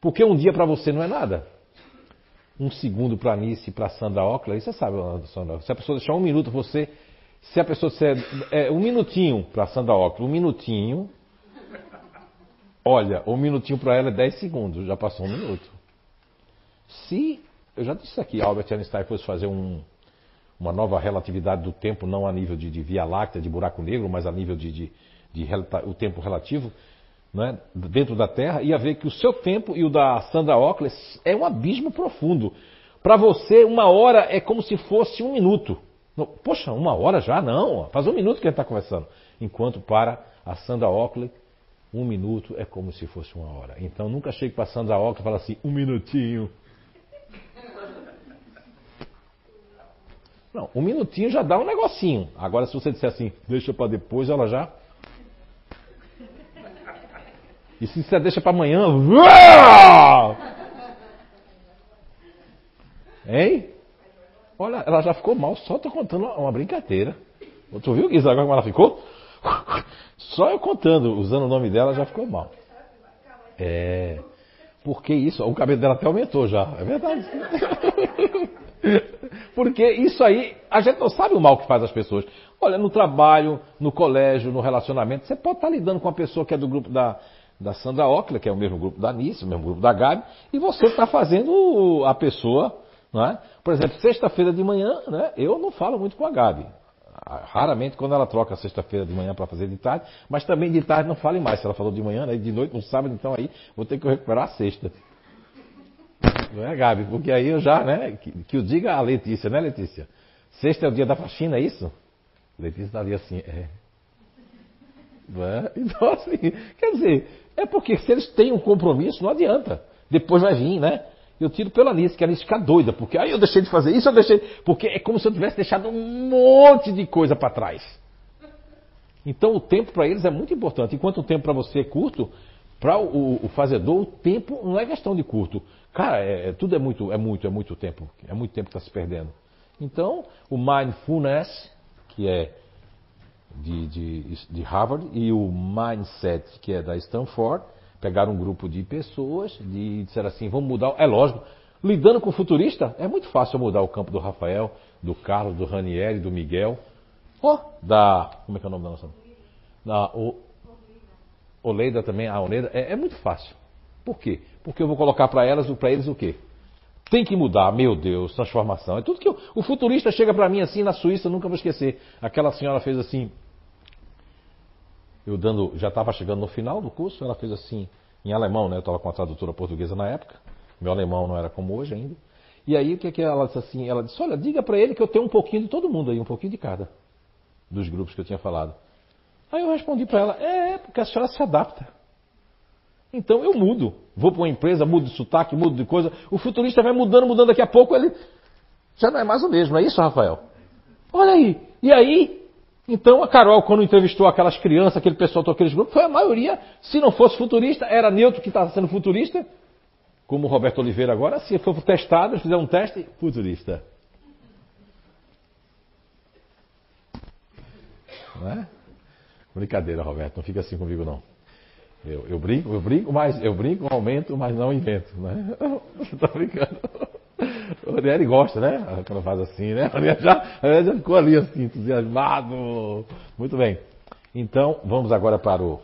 Porque um dia para você não é nada. um segundo para a Anice e para a Sandra Ockler, você sabe, Sandra, se a pessoa deixar um minuto você, se a pessoa disser é, um minutinho para Sandra Ockler, um minutinho, olha, um minutinho para ela é 10 segundos, já passou um minuto. Se, eu já disse aqui, Albert Einstein fosse fazer um, uma nova relatividade do tempo, não a nível de, de Via Láctea, de buraco negro, mas a nível de, de, de o tempo relativo, né, dentro da Terra, ia ver que o seu tempo e o da Sandra Ockles é um abismo profundo. Para você, uma hora é como se fosse um minuto. Poxa, uma hora já? Não, faz um minuto que a gente está conversando. Enquanto para a Sandra Ockles, um minuto é como se fosse uma hora. Então nunca chegue para a Sandra Ockles e fale assim, um minutinho. Não, um minutinho já dá um negocinho. Agora, se você disser assim, deixa para depois, ela já. E se você deixa para amanhã. Hein? Olha, ela já ficou mal, só tô contando uma brincadeira. Tu viu, Guisa, agora como ela ficou? Só eu contando, usando o nome dela, já ficou mal. É. Porque isso, o cabelo dela até aumentou já, é verdade. Porque isso aí, a gente não sabe o mal que faz as pessoas. Olha, no trabalho, no colégio, no relacionamento, você pode estar lidando com uma pessoa que é do grupo da, da Sandra Ockler, que é o mesmo grupo da Nice, o mesmo grupo da Gabi, e você está fazendo a pessoa, não é? Por exemplo, sexta-feira de manhã, né, eu não falo muito com a Gabi. Raramente quando ela troca sexta-feira de manhã para fazer de tarde, mas também de tarde não fale mais. Se ela falou de manhã, né, de noite, no sábado, então aí vou ter que recuperar a sexta. Não é, Gabi? Porque aí eu já, né? Que, que o diga a Letícia, né, Letícia? Sexta é o dia da faxina, é isso? Letícia está ali assim, é. É? Então, assim, quer dizer, é porque se eles têm um compromisso, não adianta. Depois vai vir, né? Eu tiro pela Alice, que a Alice fica doida, porque aí eu deixei de fazer isso, eu deixei. Porque é como se eu tivesse deixado um monte de coisa para trás. Então o tempo para eles é muito importante. Enquanto o tempo para você é curto, para o, o, fazedor o tempo não é questão de curto. Cara, é, é, tudo é muito, é muito, é muito tempo. É muito tempo que está se perdendo. Então, o mindfulness, que é de, de, de Harvard, e o mindset, que é da Stanford, pegaram um grupo de pessoas e disseram assim: vamos mudar. É lógico, lidando com futurista, é muito fácil mudar o campo do Rafael, do Carlos, do Ranieri, do Miguel, oh, da. Como é que é o nome da nossa? Da o, Oleida também, a Oleida, é, é muito fácil. Por quê? Porque eu vou colocar para elas, para eles o quê? Tem que mudar, meu Deus, transformação. É tudo que eu, o futurista chega para mim assim na Suíça, nunca vou esquecer. Aquela senhora fez assim, eu dando, já estava chegando no final do curso, ela fez assim, em alemão, né? Eu estava com a tradutora portuguesa na época, meu alemão não era como hoje ainda. E aí o que, que ela disse assim? Ela disse, olha, diga para ele que eu tenho um pouquinho de todo mundo aí, um pouquinho de cada, dos grupos que eu tinha falado. Aí eu respondi para ela, é, é, porque a senhora se adapta. Então eu mudo. Vou para uma empresa, mudo de sotaque, mudo de coisa. O futurista vai mudando, mudando daqui a pouco, ele já não é mais o mesmo, não é isso, Rafael? Olha aí. E aí, então a Carol, quando entrevistou aquelas crianças, aquele pessoal aqueles grupos, foi a maioria, se não fosse futurista, era neutro que estava sendo futurista, como o Roberto Oliveira agora, se for testado, fizer um teste, futurista. Não é? Brincadeira, Roberto, não fica assim comigo não. Eu, eu brinco, eu brinco, mas eu brinco, aumento, mas não invento, né? Estou brincando. O Ranieri gosta, né? Quando faz assim, né? O já, já ficou ali assim, entusiasmado. Muito bem. Então, vamos agora para o.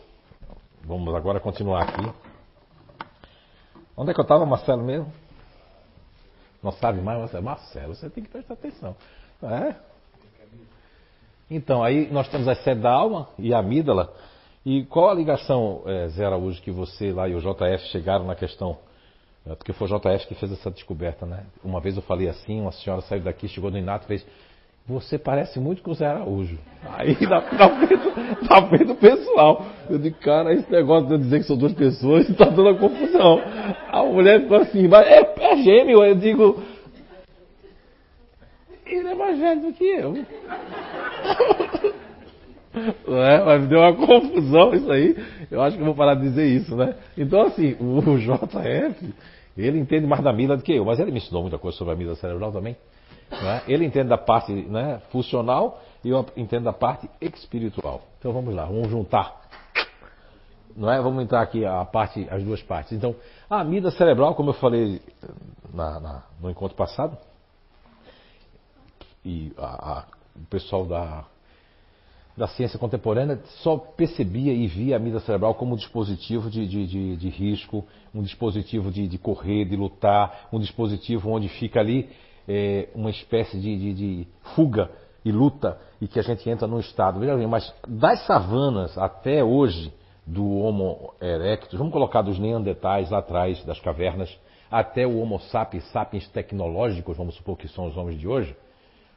Vamos agora continuar aqui. Onde é que eu estava, Marcelo mesmo? Não sabe mais, Marcelo? Marcelo, você tem que prestar atenção. É? Então, aí nós temos a sede da alma e a amígdala. E qual a ligação, é, Zé Araújo, que você lá e o JF chegaram na questão porque foi o JF que fez essa descoberta, né? Uma vez eu falei assim, uma senhora saiu daqui, chegou no Inato e fez. Você parece muito com o Zé Araújo. Aí na, na, frente, na frente do pessoal. Eu digo, cara, esse negócio de eu dizer que são duas pessoas está dando uma confusão. A mulher ficou assim, mas é, é gêmeo. Eu digo, ele é mais velho do que eu. É? Mas deu uma confusão isso aí. Eu acho que eu vou parar de dizer isso, né? Então, assim, o JF, ele entende mais da mila do que eu, mas ele me ensinou muita coisa sobre a mila cerebral também. Né? Ele entende da parte né, funcional e eu entendo da parte espiritual. Então vamos lá, vamos juntar. não é? Vamos entrar aqui a parte, as duas partes. Então, a amígdala cerebral, como eu falei na- na- no encontro passado, e a- a- o pessoal da, da ciência contemporânea só percebia e via a amígdala cerebral como um dispositivo de, de, de- de risco, um dispositivo de, correr, de lutar, um dispositivo onde fica ali é, uma espécie de fuga e luta e que a gente entra num estado. Veja bem, mas das savanas até hoje, do Homo erectus, vamos colocar dos neandertais lá atrás, das cavernas, até o Homo sapiens, sapiens tecnológicos, vamos supor que são os homens de hoje,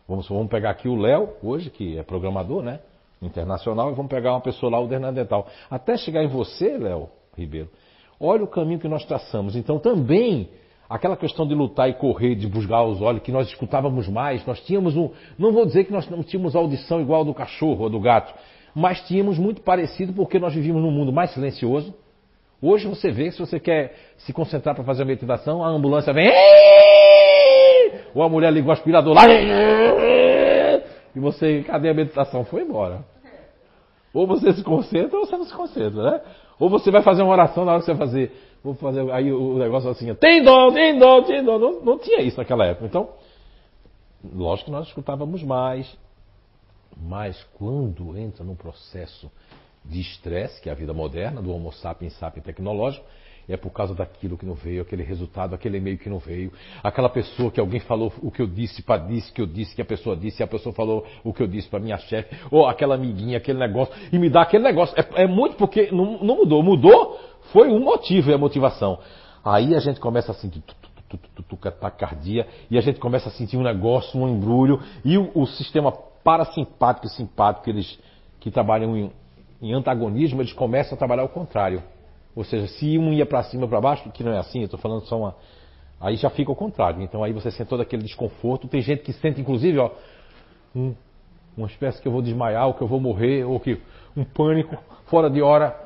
Vamos, vamos pegar aqui o Léo, hoje, que é programador, né? Internacional, e vamos pegar uma pessoa lá, o Neandertal. Até chegar em você, Léo Ribeiro, olha o caminho que nós traçamos. Então, também, aquela questão de lutar e correr, de buscar os olhos, que nós escutávamos mais, nós tínhamos um. Não vou dizer que nós não tínhamos audição igual do cachorro ou do gato, mas tínhamos muito parecido porque nós vivíamos num mundo mais silencioso. Hoje você vê, se você quer se concentrar para fazer a meditação, a ambulância vem. Ou a mulher liga o aspirador lá. E você, cadê a meditação? Foi embora. Ou você se concentra ou você não se concentra, né? Ou você vai fazer uma oração na hora que você vai fazer. Vou fazer aí o negócio assim, tem dom, tem dom, tem dom. Não, não tinha isso naquela época. Então, lógico que nós escutávamos mais. Mas quando entra num processo de estresse, que é a vida moderna, do Homo sapiens sapiens tecnológico, é por causa daquilo que não veio, aquele resultado, aquele e-mail que não veio, aquela pessoa que alguém falou o que eu disse para disse que eu disse que a pessoa disse, e a pessoa falou o que eu disse para minha chefe, ou aquela amiguinha, aquele negócio, e me dá aquele negócio. É, é muito porque não, não mudou. Mudou foi um motivo e a motivação. Aí a gente começa a tu, taquicardia, e a gente começa a sentir um negócio, um embrulho, e o, o sistema parasimpático e simpático, eles que trabalham em, em antagonismo, eles começam a trabalhar ao contrário. Ou seja, se um ia para cima para baixo, que não é assim, eu estou falando só uma. Aí já fica ao contrário. Então aí você sente todo aquele desconforto. Tem gente que sente, inclusive, ó, um, uma espécie que eu vou desmaiar, ou que eu vou morrer, ou que um pânico fora de hora.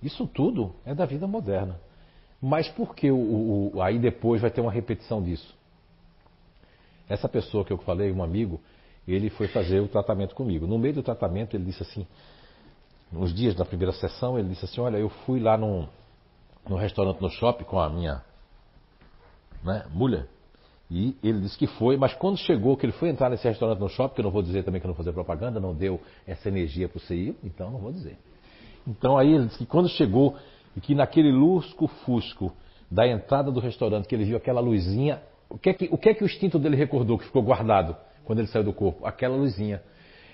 Isso tudo é da vida moderna. Mas por que o, o, aí depois vai ter uma repetição disso? Essa pessoa que eu falei, um amigo, ele foi fazer o tratamento comigo. No meio do tratamento, ele disse assim: uns dias da primeira sessão, ele disse assim: Olha, eu fui lá num, num restaurante no shopping com a minha né, mulher. E ele disse que foi, mas quando chegou, que ele foi entrar nesse restaurante no shopping, que eu não vou dizer também que eu não vou fazer propaganda, não deu essa energia para o CI, então não vou dizer. Então aí ele disse que quando chegou, e que naquele lusco-fusco da entrada do restaurante, que ele viu aquela luzinha, o que, é que, o que é que o instinto dele recordou, que ficou guardado quando ele saiu do corpo? Aquela luzinha.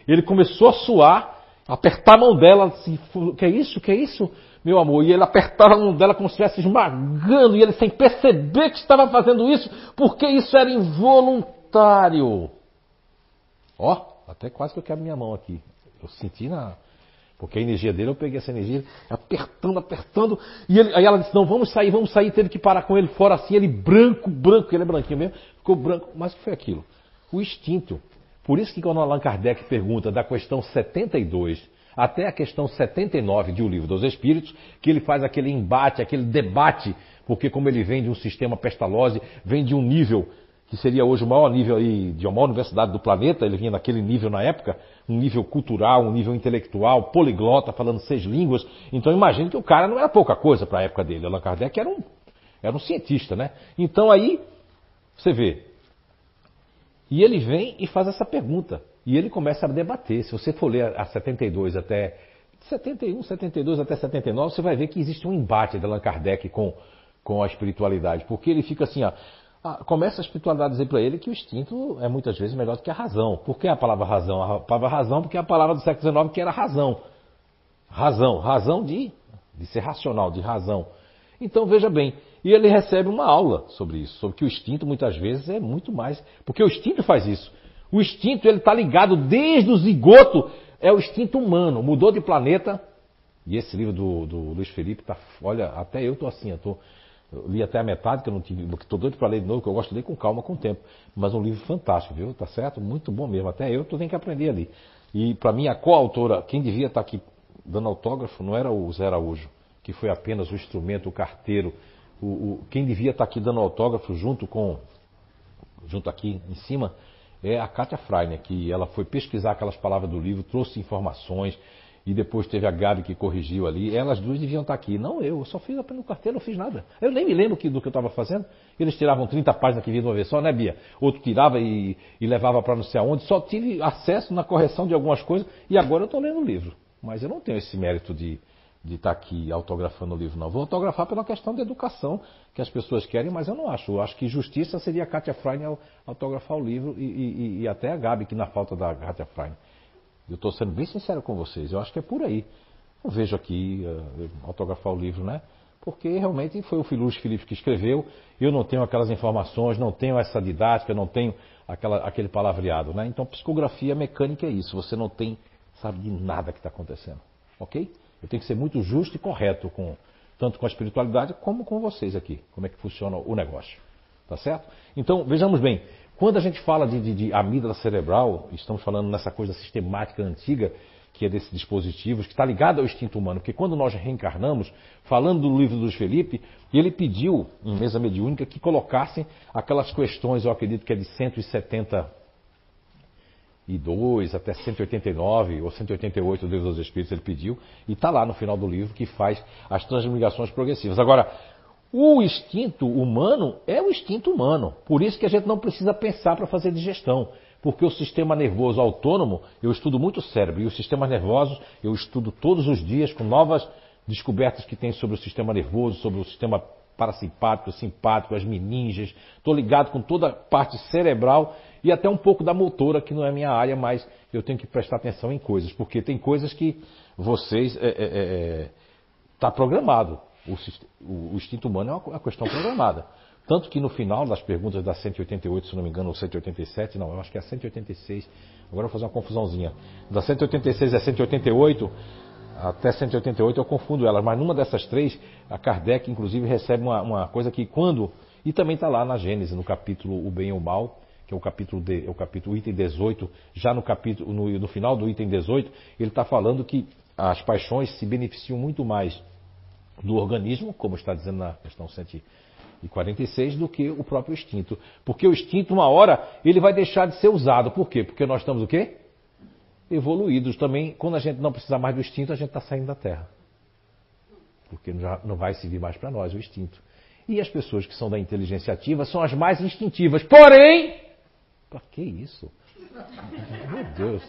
Ele começou a suar, apertar a mão dela, assim, que é isso, que é isso, meu amor? E ele apertava a mão dela como se estivesse esmagando, e ele sem perceber que estava fazendo isso, porque isso era involuntário. Ó, até quase que eu quebro minha mão aqui. Eu senti na. Porque a energia dele, eu peguei essa energia, apertando, apertando, e ele, aí ela disse, não, vamos sair, vamos sair, teve que parar com ele fora assim, ele branco, branco, ele é branquinho mesmo, ficou branco, mas o que foi aquilo? O instinto. Por isso que quando Allan Kardec pergunta da questão 72 até a questão 79 de O Livro dos Espíritos, que ele faz aquele embate, aquele debate, porque como ele vem de um sistema pestalose, vem de um nível que seria hoje o maior nível aí, de uma universidade do planeta, ele vinha naquele nível na época, um nível cultural, um nível intelectual, poliglota, falando seis línguas. Então imagine que o cara não era pouca coisa para a época dele. Allan Kardec era um, era um cientista, né? Então aí, você vê, e ele vem e faz essa pergunta. E ele começa a debater. Se você for ler a 72 até 71, 72 até 79, você vai ver que existe um embate de Allan Kardec com, com a espiritualidade. Porque ele fica assim, ó, começa a espiritualidade a dizer para ele que o instinto é muitas vezes melhor do que a razão. Por que a palavra razão? A palavra razão porque é a palavra do século XIX que era razão. Razão, razão de, de ser racional, de razão. Então veja bem, e ele recebe uma aula sobre isso, sobre que o instinto muitas vezes é muito mais, porque o instinto faz isso. O instinto ele está ligado desde o zigoto, é o instinto humano, mudou de planeta. E esse livro do, do Luiz Felipe tá, olha, até eu tô assim, eu, tô, eu li até a metade que eu não tive, porque estou doido para ler de novo, que eu gosto de ler com calma, com tempo. Mas um livro fantástico, viu? Tá certo? Muito bom mesmo. Até eu tô, que aprender ali. E para mim a coautora, quem devia estar tá aqui dando autógrafo, não era o Zé Araújo, que foi apenas o instrumento, o carteiro. O, o, quem devia estar tá aqui dando autógrafo junto com, junto aqui em cima, é a Kátia Freiner, que ela foi pesquisar aquelas palavras do livro, trouxe informações e depois teve a Gabi que corrigiu ali. Elas duas deviam estar aqui. Não eu, eu só fiz apenas no carteiro, não fiz nada. Eu nem me lembro que, do que eu estava fazendo. Eles tiravam 30 páginas que vinha de uma vez só, né, Bia? Outro tirava e, e levava para não sei aonde. Só tive acesso na correção de algumas coisas e agora eu estou lendo o livro. Mas eu não tenho esse mérito de de estar aqui autografando o livro, não. Vou autografar pela questão da educação que as pessoas querem, mas eu não acho. Eu acho que justiça seria a Katia Frein autografar o livro e, e, e até a Gabi, que na falta da Katia Frein. Eu estou sendo bem sincero com vocês, eu acho que é por aí. Eu vejo aqui uh, autografar o livro, né? Porque realmente foi o Filuche Felipe que escreveu, eu não tenho aquelas informações, não tenho essa didática, não tenho aquela, aquele palavreado, né? Então, psicografia mecânica é isso, você não tem, sabe de nada que está acontecendo, ok? Eu tenho que ser muito justo e correto com tanto com a espiritualidade como com vocês aqui, como é que funciona o negócio. Tá certo? Então, vejamos bem, quando a gente fala de, de, de amígdala cerebral, estamos falando nessa coisa sistemática antiga, que é desses dispositivos, que está ligado ao instinto humano, porque quando nós reencarnamos, falando do livro dos Felipe, ele pediu, em mesa mediúnica, que colocassem aquelas questões, eu acredito que é de 170 e 2 até 189 ou 188 o Deus dos Espíritos ele pediu e está lá no final do livro que faz as transmigrações progressivas. Agora, o instinto humano é o instinto humano, por isso que a gente não precisa pensar para fazer digestão, porque o sistema nervoso autônomo, eu estudo muito o cérebro e os sistemas nervosos eu estudo todos os dias com novas descobertas que tem sobre o sistema nervoso, sobre o sistema parasimpático, simpático, as meninges, estou ligado com toda a parte cerebral e até um pouco da motora, que não é minha área, mas eu tenho que prestar atenção em coisas, porque tem coisas que vocês. Está é, é, é, tá programado. O, o, o, instinto humano é uma, uma, questão programada. Tanto que no final das perguntas da 188, se não me engano, ou 187, não, eu acho que é a 186, agora eu vou fazer uma confusãozinha. Da 186 a 188, até 188 eu confundo elas, mas numa dessas três, a Kardec inclusive recebe uma, uma coisa que quando. E também está lá na Gênesis, no capítulo O Bem e o Mal, que é o capítulo, de, é o capítulo item 18, já no, capítulo, no, no final do item 18, ele está falando que as paixões se beneficiam muito mais do organismo, como está dizendo na questão 146, do que o próprio instinto. Porque o instinto, uma hora, ele vai deixar de ser usado. Por quê? Porque nós estamos o quê? Evoluídos também. Quando a gente não precisar mais do instinto, a gente está saindo da Terra. Porque já não vai servir mais para nós o instinto. E as pessoas que são da inteligência ativa são as mais instintivas. Porém, para que isso? Meu Deus.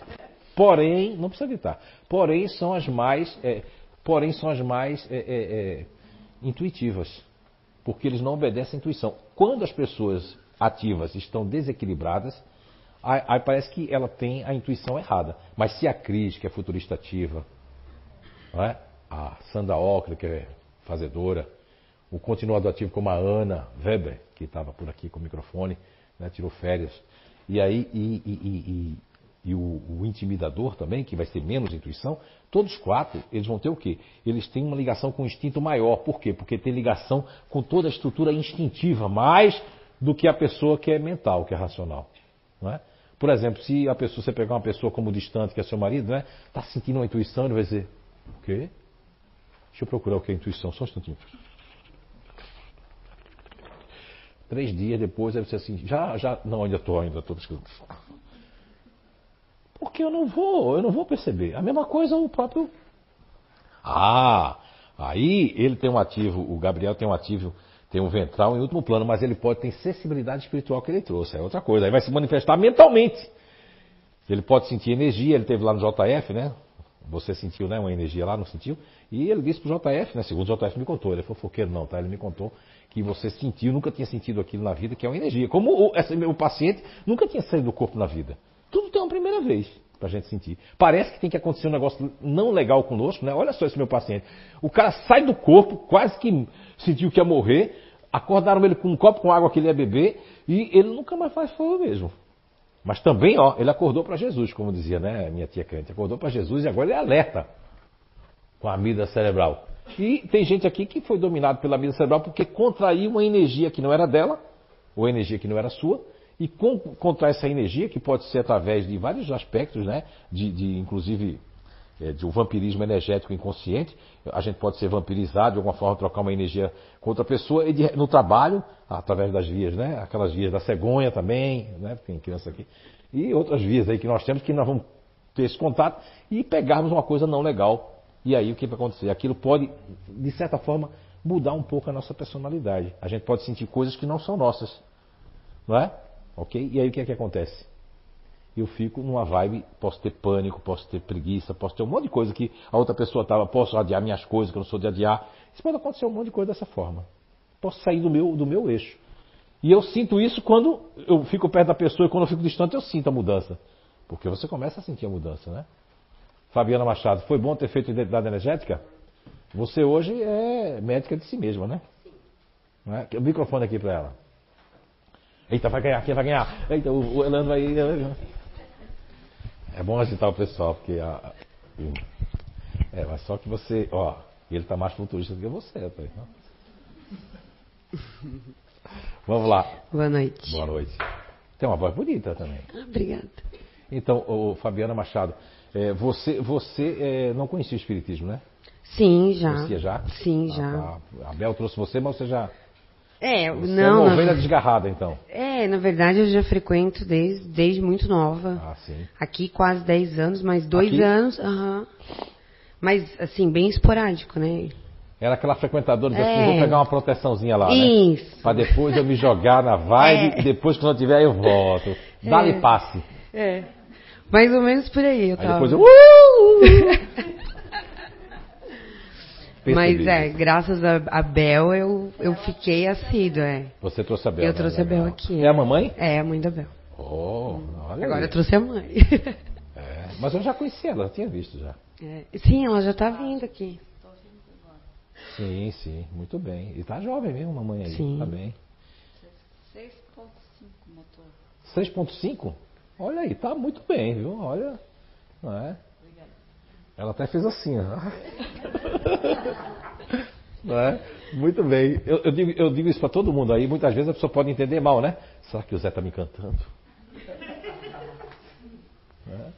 Porém, não precisa gritar. Porém, são as mais, é, porém são as mais é, é, é intuitivas, porque eles não obedecem à intuição. Quando as pessoas ativas estão desequilibradas, aí, aí parece que ela tem a intuição errada. Mas se a Cris, que é futurista ativa, é? a Sandra Ocra, que é fazedora, o continuador ativo como a Ana Weber, que estava por aqui com o microfone, né, tirou férias, e aí e, e, e, e o, o, intimidador também, que vai ter menos intuição, todos quatro, eles vão ter o quê? Eles têm uma ligação com o instinto maior. Por quê? Porque tem ligação com toda a estrutura instintiva, mais do que a pessoa que é mental, que é racional. Não é? Por exemplo, se a pessoa, você pegar uma pessoa como distante, que é seu marido, né? Está sentindo uma intuição, ele vai dizer, o quê? Deixa eu procurar o que é intuição, só um instantinho. Três dias depois, aí você assim, já, já, não, ainda estou, ainda estou pesquisando. Porque eu não vou, eu não vou perceber. A mesma coisa o próprio. Ah, aí ele tem um ativo, o Gabriel tem um ativo, tem um ventral em último plano, mas ele pode ter sensibilidade espiritual que ele trouxe, é outra coisa. Aí vai se manifestar mentalmente. Ele pode sentir energia, ele teve lá no JF, né? Você sentiu, né, uma energia lá, não sentiu? E ele disse pro JF, né? Segundo o JF me contou, ele é fofoqueiro não, tá? Ele me contou que você sentiu, nunca tinha sentido aquilo na vida, que é uma energia. Como o, essa, o paciente nunca tinha saído do corpo na vida. Tudo tem uma primeira vez para a gente sentir. Parece que tem que acontecer um negócio não legal conosco, né? Olha só esse meu paciente. O cara sai do corpo, quase que sentiu que ia morrer, acordaram ele com um copo com água que ele ia beber e ele nunca mais faz foi o mesmo. Mas também, ó, ele acordou para Jesus, como dizia, né, minha tia Cante. Acordou para Jesus e agora ele é alerta com a amígdala cerebral. E tem gente aqui que foi dominado pela vida cerebral porque contraiu uma energia que não era dela, ou energia que não era sua, e com, contrai essa energia, que pode ser através de vários aspectos, né? de, de inclusive é, de um vampirismo energético inconsciente, a gente pode ser vampirizado, de alguma forma trocar uma energia com outra pessoa, e de, no trabalho, através das vias, né? aquelas vias da cegonha também, né? tem criança aqui, e outras vias aí que nós temos que nós vamos ter esse contato e pegarmos uma coisa não legal. E aí o que vai acontecer? Aquilo pode, de certa forma, mudar um pouco a nossa personalidade. A gente pode sentir coisas que não são nossas. Não é? Ok? E aí o que é que acontece? Eu fico numa vibe, posso ter pânico, posso ter preguiça, posso ter um monte de coisa que a outra pessoa estava, posso adiar minhas coisas, que eu não sou de adiar. Isso pode acontecer um monte de coisa dessa forma. Posso sair do meu, do meu eixo. E eu sinto isso quando eu fico perto da pessoa e quando eu fico distante eu sinto a mudança. Porque você começa a sentir a mudança, né? Fabiana Machado, foi bom ter feito identidade energética? Você hoje é médica de si mesma, né? né? O microfone aqui para ela. Eita, vai ganhar, quem vai ganhar? Eita, o, o Elano vai. É bom agitar o pessoal, porque a. É, mas só que você, ó, ele está mais futurista do que você, rapaz. Vamos lá. Boa noite. Boa noite. Tem uma voz bonita também. Obrigada. Então, ô, Fabiana Machado, é, você, você é, não conhecia o Espiritismo, né? Sim, já. Conhecia já? Sim, Ah, já. tá. A Bel trouxe você, mas você já. É, Você não. é uma na- ovelha desgarrada, então. É, na verdade eu já frequento desde, desde muito nova. Ah, sim. Aqui quase 10 anos, mas dois Aqui? anos, aham. Mas, assim, bem esporádico, né? Era aquela frequentadora que É. assim, vou pegar uma proteçãozinha lá, né? Isso. Pra depois eu me jogar na vibe É. e depois quando eu tiver eu volto. Dá-lhe É. passe. É. Mais ou menos por aí, eu Aí tava. depois eu... Uh! Mas Percebi. é, graças a, a Bel eu, eu fiquei assídua, é. Você trouxe a Bel. eu né? trouxe a Bel aqui. É a mamãe? É, a mãe da Bel. Oh, olha Agora aí. eu trouxe a mãe. É, mas eu já conhecia ela, eu tinha visto já. É, Sim, ela já tá vindo aqui. Sim, sim, muito bem. E tá jovem mesmo, mamãe aí. Sim. Tá bem. 6.5 motor. 6.5? Olha aí, tá muito bem, viu? Olha. Não é? Ela até fez assim, ó. Não é? Muito bem. Eu, eu digo, eu digo isso para todo mundo aí. Muitas vezes a pessoa pode entender mal, né? Será que o Zé está me cantando? Né?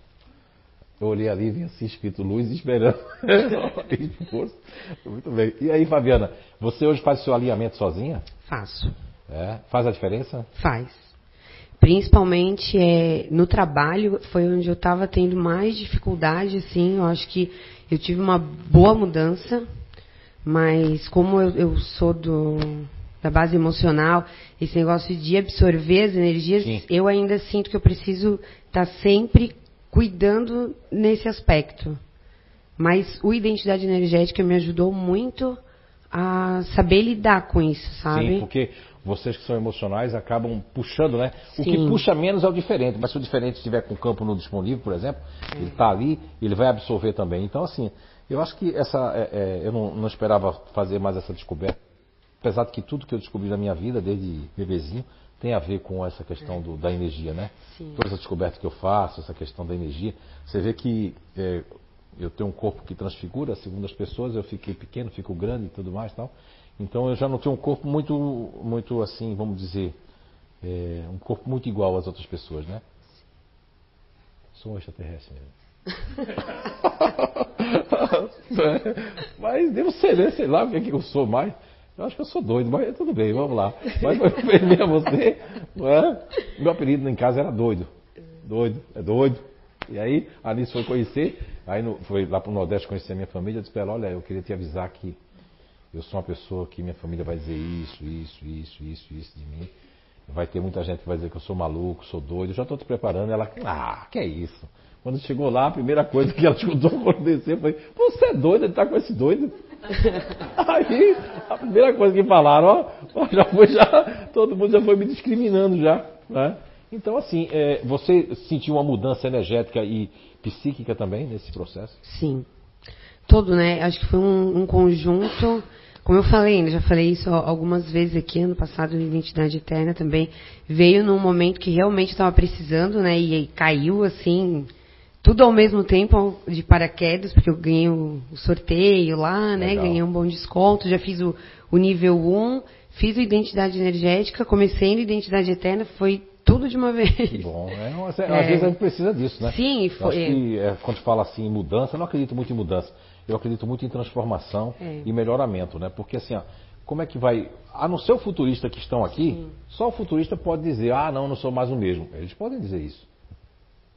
Eu olhei ali e vi assim escrito luz esperando. Muito bem. E aí, Fabiana, você hoje faz o seu alinhamento sozinha? Faço. É? Faz a diferença? Faz. Principalmente é, no trabalho foi onde eu estava tendo mais dificuldade, assim. Eu acho que eu tive uma boa mudança, mas como eu, eu sou do, da base emocional, esse negócio de absorver as energias, Sim. eu ainda sinto que eu preciso estar sempre cuidando nesse aspecto. Mas o identidade energética me ajudou muito a saber lidar com isso, sabe? Sim, porque vocês que são emocionais acabam puxando, né? O que Sim. puxa menos é o diferente, mas se o diferente estiver com o campo no disponível, por exemplo, ele está ali, ele vai absorver também. Então, assim, eu acho que essa. é, é, eu não, não esperava fazer mais essa descoberta. Apesar de que tudo que eu descobri na minha vida, desde bebezinho, tem a ver com essa questão do- da energia, né? Sim. Toda essa descoberta que eu faço, essa questão da energia. Você vê que é, eu tenho um corpo que transfigura, segundo as pessoas, eu fiquei pequeno, fico grande e tudo mais e tal. Então eu já não tenho um corpo muito, muito assim, vamos dizer, é, um corpo muito igual às outras pessoas, né? Sou um extraterrestre mesmo. mas devo ser, né? Sei lá o que, é que eu sou mais. Eu acho que eu sou doido, mas tudo bem, vamos lá. Mas prender a você, não é? Meu apelido em casa era doido. Doido, é doido. E aí, a Alice foi conhecer, aí no- foi lá para o Nordeste conhecer a minha família, eu disse para ela, olha, eu queria te avisar que eu sou uma pessoa que minha família vai dizer isso, isso, isso, isso, isso de mim. Vai ter muita gente que vai dizer que eu sou maluco, sou doido. Eu já estou te preparando. Ela, ah, que é isso? Quando chegou lá, a primeira coisa que ela escutou desceu foi: Você é doido? Ele está com esse doido? Aí, a primeira coisa que falaram, ó, ó, já foi já, todo mundo já foi me discriminando já. Né? Então, assim, é, você sentiu uma mudança energética e psíquica também nesse processo? Sim. Todo, né? Acho que foi um, um conjunto. Como eu falei, né, já falei isso al- algumas vezes aqui, ano passado, no Identidade Eterna também. Veio num momento que realmente estava precisando, né? E, caiu assim, tudo ao mesmo tempo de paraquedas, porque eu ganhei o, o sorteio lá, né? Legal. Ganhei um bom desconto, já fiz o, o nível 1, fiz o Identidade Energética, comecei no Identidade Eterna, foi tudo de uma vez. Bom. É, mas, é. Às vezes a gente precisa disso, né? Sim, Eu foi- Acho que, é, quando fala assim em mudança, eu não acredito muito em mudança. Eu acredito muito em transformação É. e melhoramento, né? Porque assim, ó, como é que vai. A não ser o futurista que estão aqui, só o futurista pode dizer, ah, não, não sou mais o mesmo. Eles podem dizer isso.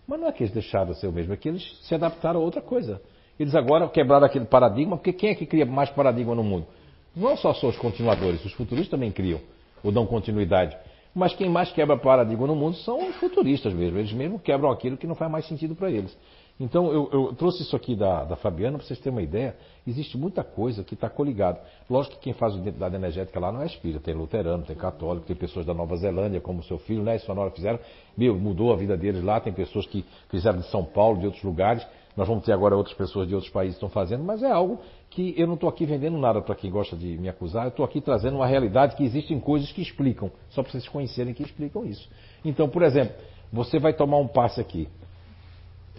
Mas não é que eles deixaram de ser o mesmo, é que eles se adaptaram a outra coisa. Eles agora quebraram aquele paradigma, porque quem é que cria mais paradigma no mundo? Não só são os continuadores, os futuristas também criam, ou dão continuidade. Mas quem mais quebra paradigma no mundo são os futuristas mesmo. Eles mesmo quebram aquilo que não faz mais sentido para eles. Então eu, eu, trouxe isso aqui da, da Fabiana para vocês terem uma ideia. Existe muita coisa que está coligada. Lógico que quem faz identidade energética lá não é espírita. Tem luterano, tem católico, tem pessoas da Nova Zelândia, como seu filho, né? E sua nora fizeram. Meu, mudou a vida deles lá. Tem pessoas que fizeram de São Paulo, de outros lugares. Nós vamos ter agora outras pessoas de outros países que estão fazendo, mas é algo que eu não estou aqui vendendo nada para quem gosta de me acusar, eu estou aqui trazendo uma realidade que existem coisas que explicam, só para vocês conhecerem que explicam isso. Então, por exemplo, você vai tomar um passe aqui.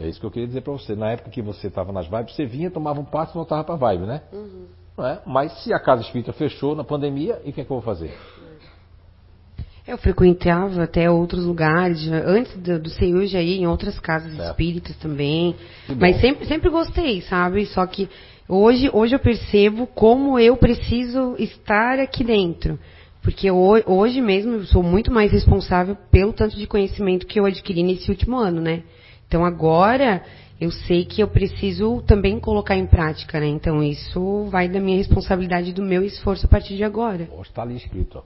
É isso que eu queria dizer para você. Na época que você estava nas vibes, você vinha, tomava um passe e voltava para a vibe, né? Uhum. Não é? Mas se a casa espírita fechou na pandemia, e o que, é que eu vou fazer? Eu frequentava até outros lugares, antes do, do Senhor já ia em outras casas certo. espíritas também. Mas sempre, sempre gostei, sabe? Só que hoje, hoje eu percebo como eu preciso estar aqui dentro. Porque hoje mesmo eu sou muito mais responsável pelo tanto de conhecimento que eu adquiri nesse último ano, né? Então agora eu sei que eu preciso também colocar em prática, né? Então isso vai da minha responsabilidade do meu esforço a partir de agora. Está ali escrito, ó.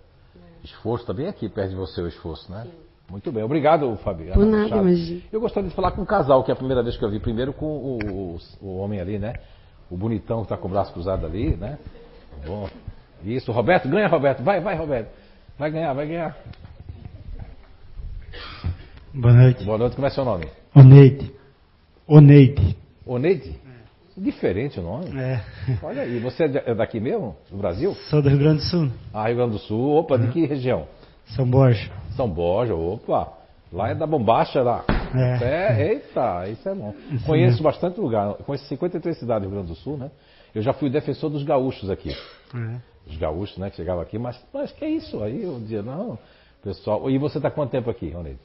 Esforço também aqui perto de você o esforço, né? Sim. Muito bem, obrigado, Fabiana. Por nada, mas... Eu gostaria de falar com o casal, que é a primeira vez que eu vi. Primeiro com o, o, o homem ali, né? O bonitão que está com o braço cruzado ali, né? Bom. Isso, Roberto, ganha, Roberto. Vai, vai, Roberto. Vai ganhar, vai ganhar. Boa noite. Boa noite, como é seu nome? Oneide. Oneide. Oneide? Diferente o nome. É. Olha aí, você é daqui mesmo? Do Brasil? Sou do Rio Grande do Sul. Ah, Rio Grande do Sul. Opa, de que região? São Borja. São Borja, opa. Lá é da bombacha lá. É. é eita, isso é bom. Isso Conheço bastante lugar. Conheço 53 cidades do Rio Grande do Sul, né? Eu já fui defensor dos gaúchos aqui. É. Os gaúchos, né, que chegavam aqui, mas, mas que é isso? Aí eu dizia, não, pessoal. E você está quanto tempo aqui, Ronildo?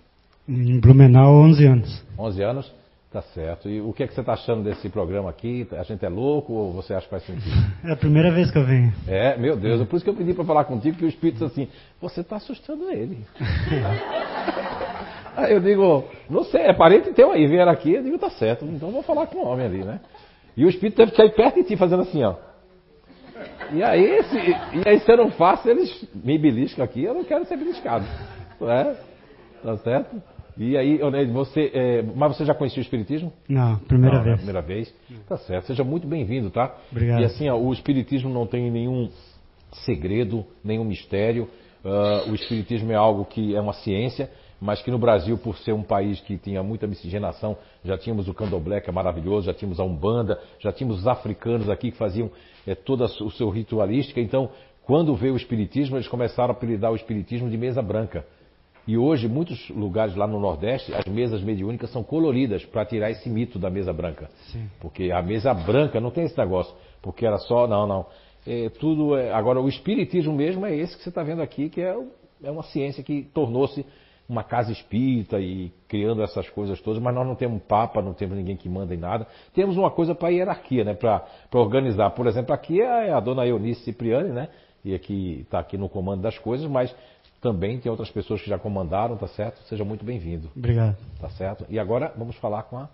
Em Blumenau, 11 anos. 11 anos? Tá certo. E o que, é que você está achando desse programa aqui? A gente é louco ou você acha que faz sentido? É a primeira vez que eu venho. É, meu Deus. É por isso que eu pedi para falar contigo, que o Espírito disse assim, você está assustando ele. aí eu digo, não sei, é parente teu aí, vieram aqui, eu digo, tá certo, então vou falar com o homem ali, né? E o Espírito teve que sair perto de ti, fazendo assim, ó. E aí, se, e aí se eu não faço, eles me beliscam aqui, eu não quero ser beliscado. Não é? Tá certo? E aí, você, é, mas você já conhecia o Espiritismo? Não, primeira não, vez. É primeira vez. Tá certo. Seja muito bem-vindo, tá? Obrigado. E assim, ó, o Espiritismo não tem nenhum segredo, nenhum mistério. Uh, o Espiritismo é algo que é uma ciência, mas que no Brasil, por ser um país que tinha muita miscigenação, já tínhamos o candomblé, que é maravilhoso, já tínhamos a Umbanda, já tínhamos os africanos aqui que faziam é, toda o seu ritualística. Então, quando veio o Espiritismo, eles começaram a apelidar o Espiritismo de mesa branca. E hoje, muitos lugares lá no Nordeste, as mesas mediúnicas são coloridas para tirar esse mito da mesa branca. Sim. Porque a mesa branca não tem esse negócio. Porque era só. Não, não. É, tudo é, agora, o espiritismo mesmo é esse que você está vendo aqui, que é, é uma ciência que tornou-se uma casa espírita e criando essas coisas todas, mas nós não temos papa, não temos ninguém que manda em nada. Temos uma coisa para hierarquia, né? para organizar. Por exemplo, aqui é a dona Eunice Cipriani, né? e aqui está aqui no comando das coisas, mas também tem outras pessoas que já comandaram, tá certo? Seja muito bem-vindo. Obrigado. Tá certo? E agora vamos falar com a.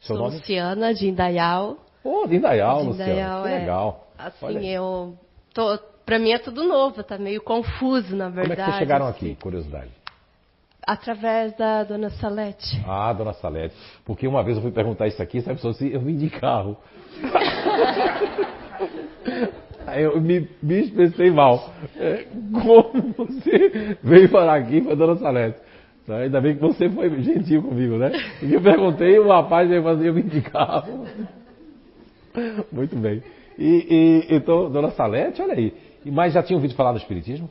Seu Sou nome? Luciana de Indaial. Oh, de Indaial, de Luciana. Indaial, que é. legal. Assim, eu. Tô, pra mim é tudo novo, tá meio confuso, na verdade. Como é que vocês chegaram aqui? Curiosidade. Através da dona Salete. Ah, dona Salete. Porque uma vez eu fui perguntar isso aqui, sabe, se eu vim de carro. Eu me, me expressei mal. É, como você veio parar aqui para a dona Salete? Ainda bem que você foi gentil comigo, né? Porque eu perguntei, o rapaz veio fazer eu de carro. Muito bem. E, e, então, dona Salete, olha aí. Mas já tinha ouvido falar do Espiritismo?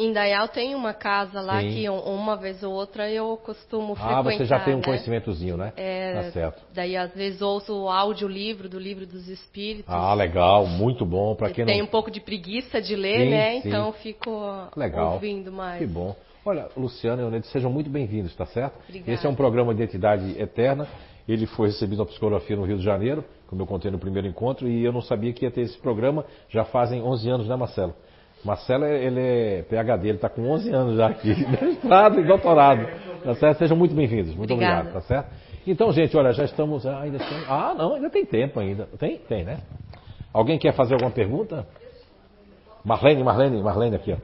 Em Dayal tem uma casa lá Sim. que uma vez ou outra eu costumo Ah, frequentar. você já tem um né? conhecimentozinho, né? É, Tá certo. Daí às vezes ouço o audiolivro do livro dos espíritos. Ah, legal, muito bom. Para quem Tem não. um pouco de preguiça de ler, Sim, né? sim. Então eu fico Legal. ouvindo mais. Que bom. Olha, Luciano e Leonete, sejam muito bem-vindos, tá certo? Obrigada. Esse é um programa de identidade eterna. Ele foi recebido na psicografia no Rio de Janeiro, como eu contei no primeiro encontro, e eu não sabia que ia ter esse programa. Já fazem 11 anos, né, Marcelo? Marcelo, ele é PHD, ele está com 11 anos já aqui, mestrado e doutorado. Tá certo? Sejam muito bem-vindos. Muito Obrigada. obrigado, tá certo? Então, gente, olha, já estamos. ah, ainda estamos- Ah, não, ainda tem tempo ainda. Tem? Tem, né? Alguém quer fazer alguma pergunta? Marlene, Marlene, Marlene aqui, ó.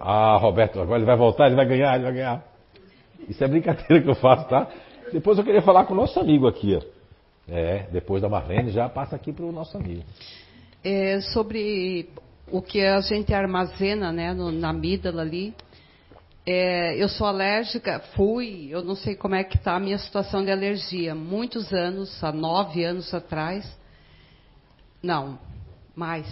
Ah, Roberto, agora ele vai voltar, ele vai ganhar, ele vai ganhar. Isso é brincadeira que eu faço, tá? Depois eu queria falar com o nosso amigo aqui, ó. É, depois da Marlene já passa aqui para o nosso amigo. É, sobre o que a gente armazena né, no- na amígdala ali. É, eu sou alérgica, fui, eu não sei como é que está a minha situação de alergia. Muitos anos, há nove anos atrás. Não, mais.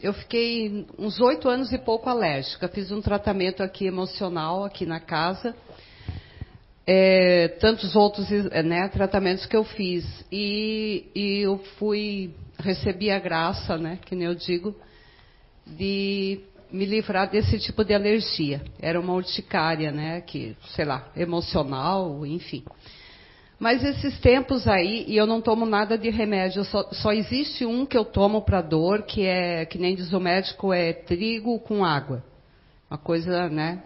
Eu fiquei uns oito anos e pouco alérgica. Fiz um tratamento aqui emocional, aqui na casa. É, tantos outros né, tratamentos que eu fiz. E, e eu fui, recebi a graça, né, que nem eu digo, de me livrar desse tipo de alergia. Era uma urticária, né, que, sei lá, emocional, enfim. Mas esses tempos aí, e eu não tomo nada de remédio, só, só existe um que eu tomo para dor, que é, que nem diz o médico, é trigo com água. Uma coisa, né?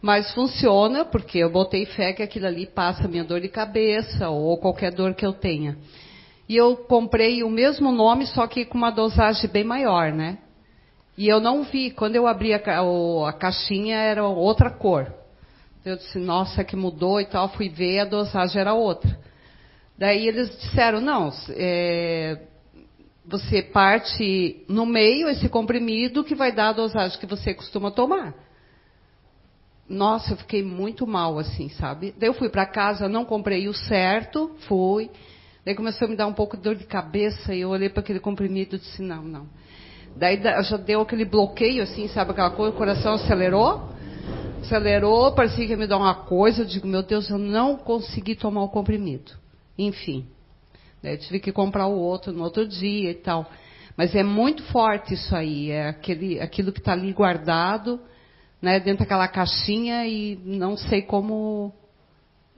Mas funciona, porque eu botei fé que aquilo ali passa minha dor de cabeça, ou qualquer dor que eu tenha. E eu comprei o mesmo nome, só que com uma dosagem bem maior, né? E eu não vi, quando eu abri a, o- a caixinha era outra cor. Eu disse, nossa, que mudou e tal. Fui ver, a dosagem era outra. Daí eles disseram, não, é, você parte no meio esse comprimido que vai dar a dosagem que você costuma tomar. Nossa, eu fiquei muito mal assim, sabe? Daí eu fui para casa, não comprei o certo, fui. Daí começou a me dar um pouco de dor de cabeça e eu olhei para aquele comprimido e disse, não, não. Daí da- já deu aquele bloqueio assim, sabe aquela coisa, o coração acelerou. Acelerou, parecia que ia me dar uma coisa. Eu digo, meu Deus, eu não consegui tomar o comprimido. Enfim. Daí eu tive que comprar o outro no outro dia e tal. Mas é muito forte isso aí. É aquele, aquilo que está ali guardado, né, dentro daquela caixinha e não sei como,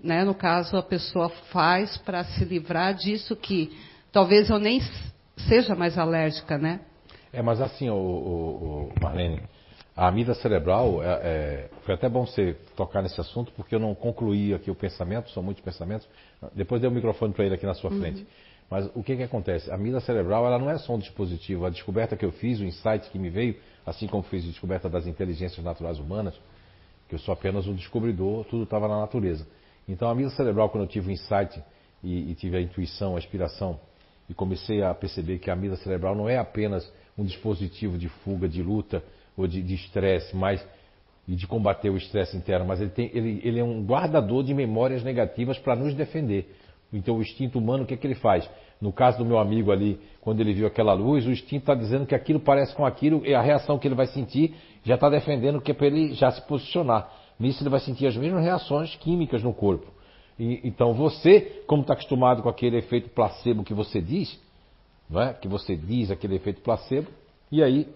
né, no caso, a pessoa faz para se livrar disso que talvez eu nem seja mais alérgica, né? É, mas assim, o, o- o Marlene, a amígdala cerebral, é, é, foi até bom você tocar nesse assunto, porque eu não concluí aqui o pensamento, são muitos pensamentos. Depois dei o microfone para ele aqui na sua Uhum. frente. Mas o que, que acontece? A amígdala cerebral, ela não é só um dispositivo. A descoberta que eu fiz, o insight que me veio, assim como fiz a descoberta das inteligências naturais humanas, que eu sou apenas um descobridor, tudo estava na natureza. Então a amígdala cerebral, quando eu tive o insight e, e tive a intuição, a inspiração, e comecei a perceber que a amígdala cerebral não é apenas um dispositivo de fuga, de luta ou de estresse, mas e de combater o estresse interno, mas ele, tem, ele, ele é um guardador de memórias negativas para nos defender. Então o instinto humano, o que, é que ele faz? No caso do meu amigo ali, quando ele viu aquela luz, o instinto está dizendo que aquilo parece com aquilo, e a reação que ele vai sentir já está defendendo que é para ele já se posicionar. Nisso ele vai sentir as mesmas reações químicas no corpo. E- então você, como está acostumado com aquele efeito placebo que você diz, é? que você diz aquele efeito placebo, e aí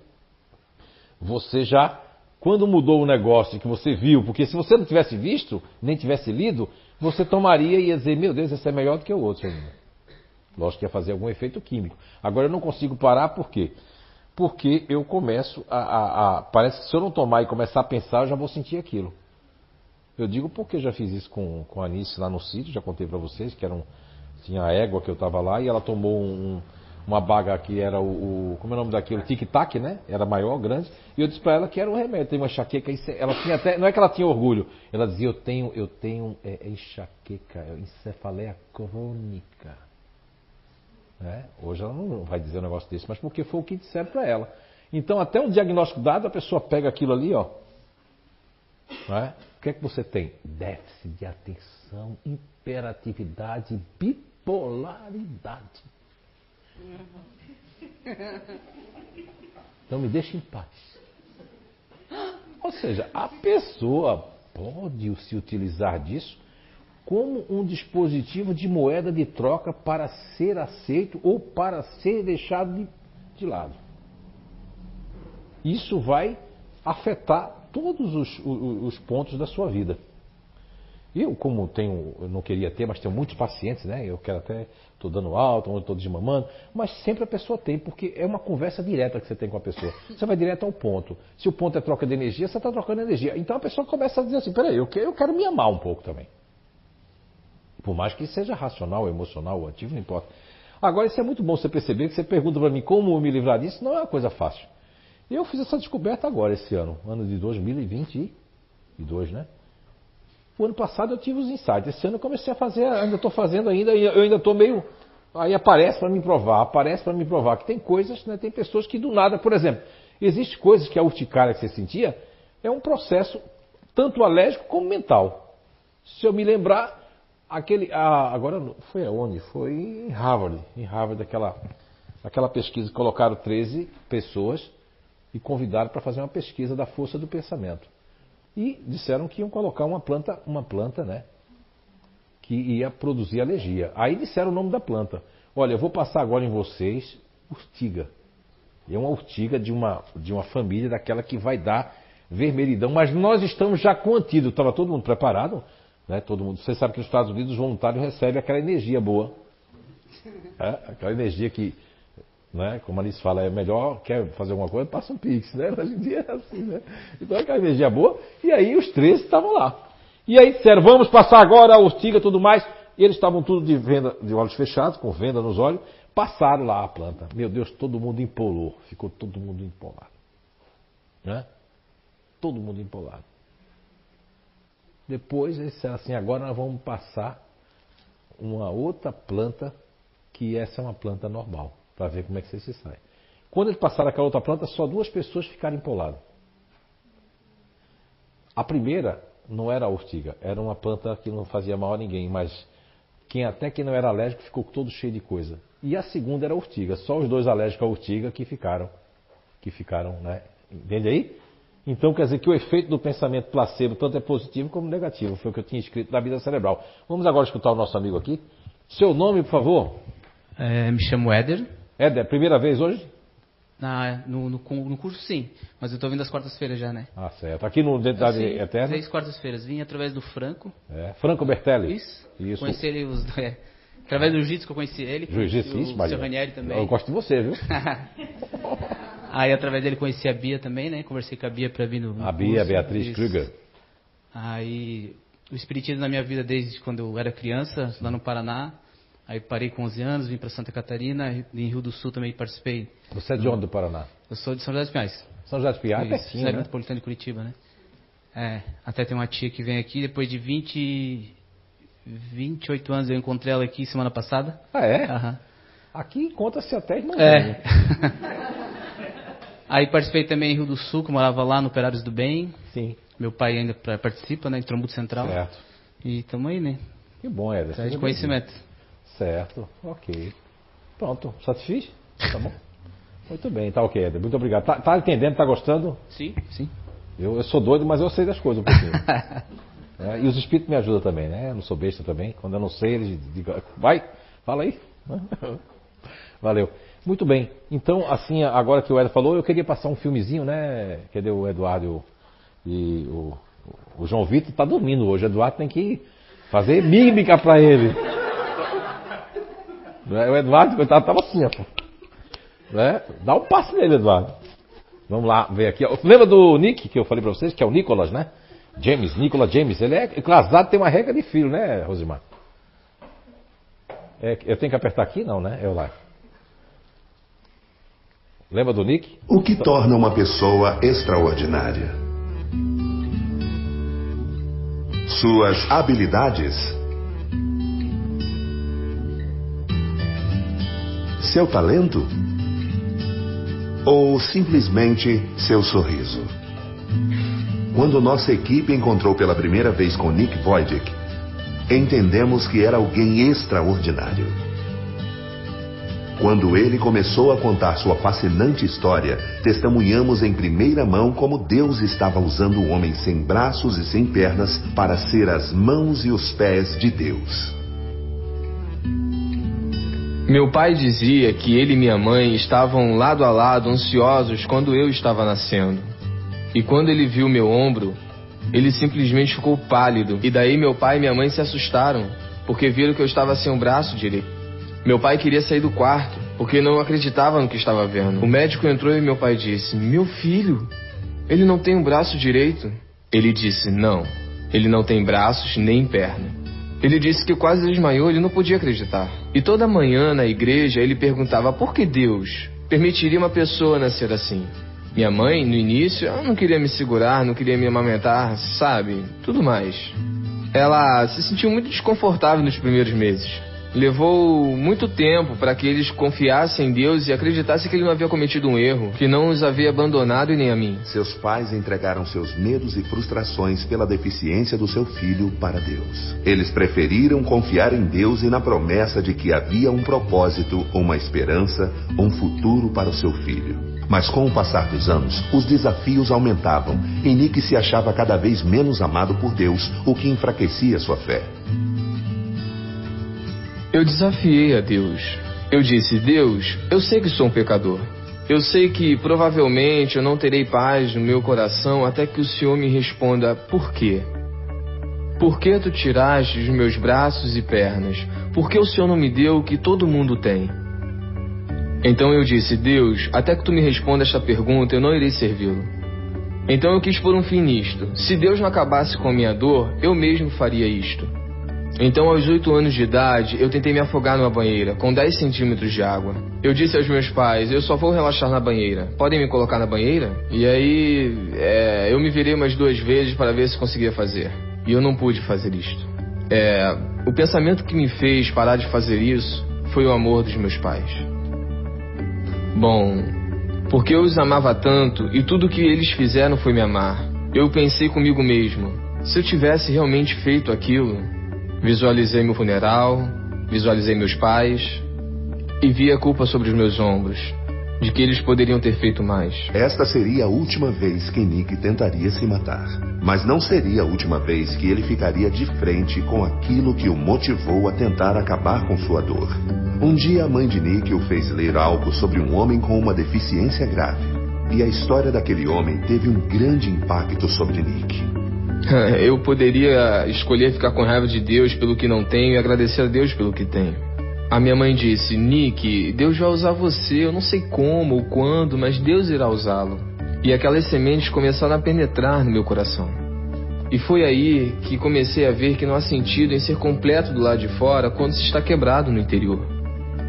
você já, quando mudou o negócio que você viu, porque se você não tivesse visto, nem tivesse lido, você tomaria e ia dizer, meu Deus, esse é melhor do que o outro ainda. Lógico que ia fazer algum efeito químico. Agora eu não consigo parar, por quê? Porque eu começo a, a- a- Parece que se eu não tomar e começar a pensar, eu já vou sentir aquilo. Eu digo porque já fiz isso com, com a Anice lá no sítio, já contei para vocês, que era um, tinha a égua que eu estava lá e ela tomou um- uma baga que era o, o- Como é o nome daquilo? Tic-tac, né? Era maior, grande. E eu disse para ela que era um remédio, tem uma enxaqueca. Ela tinha até. Não é que ela tinha orgulho, ela dizia: Eu tenho, eu tenho é, é enxaqueca, é encefaleia crônica. Né? Hoje ela não vai dizer um negócio desse, mas porque foi o que disseram para ela. Então, até um diagnóstico dado, a pessoa pega aquilo ali, ó. Não é? O que é que você tem? Déficit de atenção, hiperatividade, bipolaridade. Então me deixa em paz. Ou seja, a pessoa pode se utilizar disso como um dispositivo de moeda de troca para ser aceito ou para ser deixado de, de lado. Isso vai afetar todos os, o- os pontos da sua vida. Eu, como tenho, eu não queria ter, mas tenho muitos pacientes, né? Eu quero até, estou dando alta, ou estou desmamando, mas sempre a pessoa tem, porque é uma conversa direta que você tem com a pessoa. Você vai direto ao ponto. Se o ponto é troca de energia, você está trocando energia. Então a pessoa começa a dizer assim: peraí, eu quero, eu quero me amar um pouco também. Por mais que seja racional, emocional, ativo, não importa. Agora, isso é muito bom você perceber que você pergunta para mim como me livrar disso, não é uma coisa fácil. Eu fiz essa descoberta agora, esse ano, ano de 2022, né? O ano passado eu tive os insights. Esse ano eu comecei a fazer, ainda estou fazendo ainda, eu ainda estou meio. Aí aparece para me provar, aparece para me provar que tem coisas, né, tem pessoas que do nada, por exemplo, existe coisas que a urticária que você sentia é um processo tanto alérgico como mental. Se eu me lembrar, aquele. Agora foi aonde? Foi em Harvard. Em Harvard, aquela, aquela pesquisa, colocaram 13 pessoas e convidaram para fazer uma pesquisa da força do pensamento e disseram que iam colocar uma planta, uma planta, né? Que ia produzir alergia. Aí disseram o nome da planta. Olha, eu vou passar agora em vocês urtiga. É uma urtiga de uma, de uma família daquela que vai dar vermelhidão, mas nós estamos já com antídoto. Estava todo mundo preparado, né? Todo mundo. Você sabe que nos Estados Unidos os voluntários recebem aquela energia boa. É? Aquela energia que né? Como a Alice fala, é melhor, quer fazer alguma coisa, passa um pix, né? Hoje em dia é assim, né? Então aquela energia boa, e aí os três estavam lá. E aí disseram, vamos passar agora a urtiga e tudo mais. E eles estavam tudo de venda, de olhos fechados, com venda nos olhos, passaram lá a planta. Meu Deus, todo mundo empolou, ficou todo mundo empolado. Né? Todo mundo empolado. Depois eles disseram assim, agora nós vamos passar uma outra planta, que essa é uma planta normal para ver como é que você se sai. Quando ele passaram aquela outra planta, só duas pessoas ficaram empoladas. A primeira não era a urtiga, era uma planta que não fazia mal a ninguém, mas quem até que não era alérgico ficou todo cheio de coisa. E a segunda era a urtiga, só os dois alérgicos à urtiga que ficaram, que ficaram, né? Entende aí? Então quer dizer que o efeito do pensamento placebo tanto é positivo como negativo, foi o que eu tinha escrito na vida cerebral. Vamos agora escutar o nosso amigo aqui. Seu nome, por favor? É, me chamo Éder. Éder, primeira vez hoje? Na, no, no, no curso sim, mas eu estou vindo às quartas-feiras já, né? Ah, certo. Aqui no Identidade Sim, Eterna? Três quartas-feiras. Vim através do Franco. É. Franco Bertelli? Isso. Isso. Conheci ele os, é, através do Jiu-Jitsu que eu conheci ele. Jiu-Jitsu, isso, o Maria. seu Ranieri também. Eu gosto de você, viu? Aí através dele conheci a Bia também, né? Conversei com a Bia para vir no, no A Bia, curso. Beatriz Isso. Kruger. Aí o espiritismo na minha vida desde quando eu era criança, lá no Paraná. Aí parei com 11 anos, vim para Santa Catarina, em Rio do Sul também participei. Você é de onde do Paraná? Eu sou de São José dos Pinhais. São José dos Pinhais, Isso, pertinho, né? metropolitana de Curitiba, né? É, até tem uma tia que vem aqui, depois de 20, 28 anos eu encontrei ela aqui semana passada. Ah, é? Aham. Aqui conta-se até irmãozinho. É. Aí participei também em Rio do Sul, que eu morava lá no Operários do Bem. Sim. Meu pai ainda participa, né, em Trombuto Central. Certo. E estamos aí, né? Que bom. Traz Seja conhecimento. bem-vindo. Certo, ok. Pronto, satisfiz? Tá bom. Muito bem, tá ok, Éder. Muito obrigado. Tá, tá entendendo, tá gostando? Sim, sim. Eu, eu sou doido, mas eu sei das coisas um pouquinho. É, e os espíritos me ajudam também, né? Eu não sou besta também. Quando eu não sei, eles digam, vai, fala aí. Valeu. Muito bem. Então, assim, agora que o Éder falou, eu queria passar um filmezinho, né? Cadê o Eduardo e o, o João Vitor? Tá dormindo hoje. O Eduardo tem que fazer mímica pra ele. Né? O Eduardo, coitado, tava assim, ó. Né? Dá um passo nele, Eduardo. Vamos lá, ver aqui. Lembra do Nick, que eu falei pra vocês, que é o Nicolas, né? James, Nicolas James. Ele é casado, tem uma regra de filho, né, Rosimar? É, eu tenho que apertar aqui? Não, né? Eu lá. Lembra do Nick? O que torna uma pessoa extraordinária? Suas habilidades? Seu talento? Ou simplesmente seu sorriso? Quando nossa equipe encontrou pela primeira vez com Nick Wojcik, entendemos que era alguém extraordinário. Quando ele começou a contar sua fascinante história, testemunhamos em primeira mão como Deus estava usando o homem sem braços e sem pernas para ser as mãos e os pés de Deus. Meu pai dizia que ele e minha mãe estavam lado a lado ansiosos quando eu estava nascendo. E quando ele viu meu ombro, Ele simplesmente ficou pálido. E daí meu pai e minha mãe se assustaram, porque viram que eu estava sem o braço direito. Meu pai queria sair do quarto, porque não acreditava no que estava vendo. O médico entrou e meu pai disse: Meu filho, ele não tem um braço direito. Ele disse: Não, ele não tem braços nem perna. Ele disse que quase desmaiou, ele não podia acreditar. E toda manhã na igreja ele perguntava por que Deus permitiria uma pessoa nascer assim. Minha mãe, no início, ela não queria me segurar, não queria me amamentar, sabe? Tudo mais. Ela se sentiu muito desconfortável nos primeiros meses. Levou muito tempo para que eles confiassem em Deus e acreditassem que ele não havia cometido um erro, que não os havia abandonado e nem a mim. Seus pais entregaram seus medos e frustrações pela deficiência do seu filho para Deus. Eles preferiram confiar em Deus e na promessa de que havia um propósito, uma esperança, um futuro para o seu filho. Mas com o passar dos anos, os desafios aumentavam e Nick se achava cada vez menos amado por Deus, o que enfraquecia sua fé. Eu desafiei a Deus. Eu disse: Deus, eu sei que sou um pecador. Eu sei que provavelmente eu não terei paz no meu coração até que o Senhor me responda por quê. Por que tu tiraste os meus braços e pernas? Por que o Senhor não me deu o que todo mundo tem? Então eu disse: Deus, até que tu me responda esta pergunta, eu não irei servi-lo. Então eu quis pôr um fim nisto. Se Deus não acabasse com a minha dor, eu mesmo faria isto. Então, aos oito anos de idade, eu tentei me afogar numa banheira, com 10 centímetros de água. Eu disse aos meus pais: Eu só vou relaxar na banheira. Podem me colocar na banheira? E aí, é, eu me virei umas duas vezes para ver se conseguia fazer. E eu não pude fazer isto. É, o pensamento que me fez parar de fazer isso foi o amor dos meus pais. Bom, porque eu os amava tanto e tudo o que eles fizeram foi me amar. Eu pensei comigo mesmo: se eu tivesse realmente feito aquilo, Visualizei meu funeral, visualizei meus pais e vi a culpa sobre os meus ombros, de que eles poderiam ter feito mais. Esta seria a última vez que Nick tentaria se matar. Mas não seria a última vez que ele ficaria de frente com aquilo que o motivou a tentar acabar com sua dor. Um dia a mãe de Nick o fez ler algo sobre um homem com uma deficiência grave. E a história daquele homem teve um grande impacto sobre Nick. Eu poderia escolher ficar com raiva de Deus pelo que não tenho e agradecer a Deus pelo que tenho. A minha mãe disse: Nick, Deus vai usar você, eu não sei como ou quando, mas Deus irá usá-lo. E aquelas sementes começaram a penetrar no meu coração. E foi aí que comecei a ver que não há sentido em ser completo do lado de fora quando se está quebrado no interior.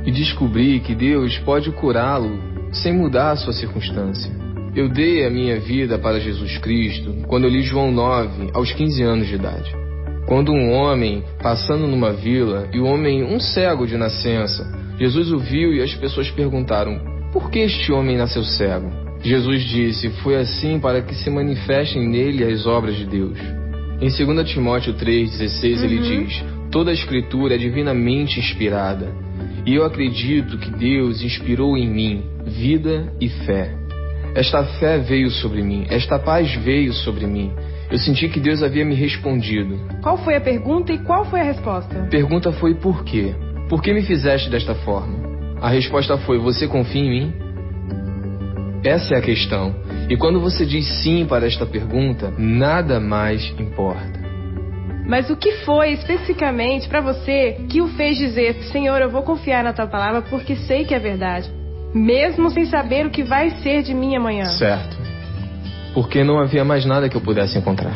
E descobri que Deus pode curá-lo sem mudar a sua circunstância. Eu dei a minha vida para Jesus Cristo quando eu li João 9, aos 15 anos de idade. Quando um homem, passando numa vila, e o homem, um cego de nascença, Jesus o viu e as pessoas perguntaram: Por que este homem nasceu cego? Jesus disse: Foi assim para que se manifestem nele as obras de Deus. Em 2 Timóteo 3,16 ele diz: Toda a escritura é divinamente inspirada. E eu acredito que Deus inspirou em mim vida e fé. Esta fé veio sobre mim, esta paz veio sobre mim. Eu senti que Deus havia me respondido. Qual foi a pergunta e qual foi a resposta? A pergunta foi por quê? Por que me fizeste desta forma? A resposta foi: Você confia em mim? Essa é a questão. E quando você diz sim para esta pergunta, nada mais importa. Mas o que foi especificamente para você que o fez dizer: Senhor, eu vou confiar na tua palavra porque sei que é verdade? Mesmo sem saber o que vai ser de mim amanhã. Certo. Porque não havia mais nada que eu pudesse encontrar.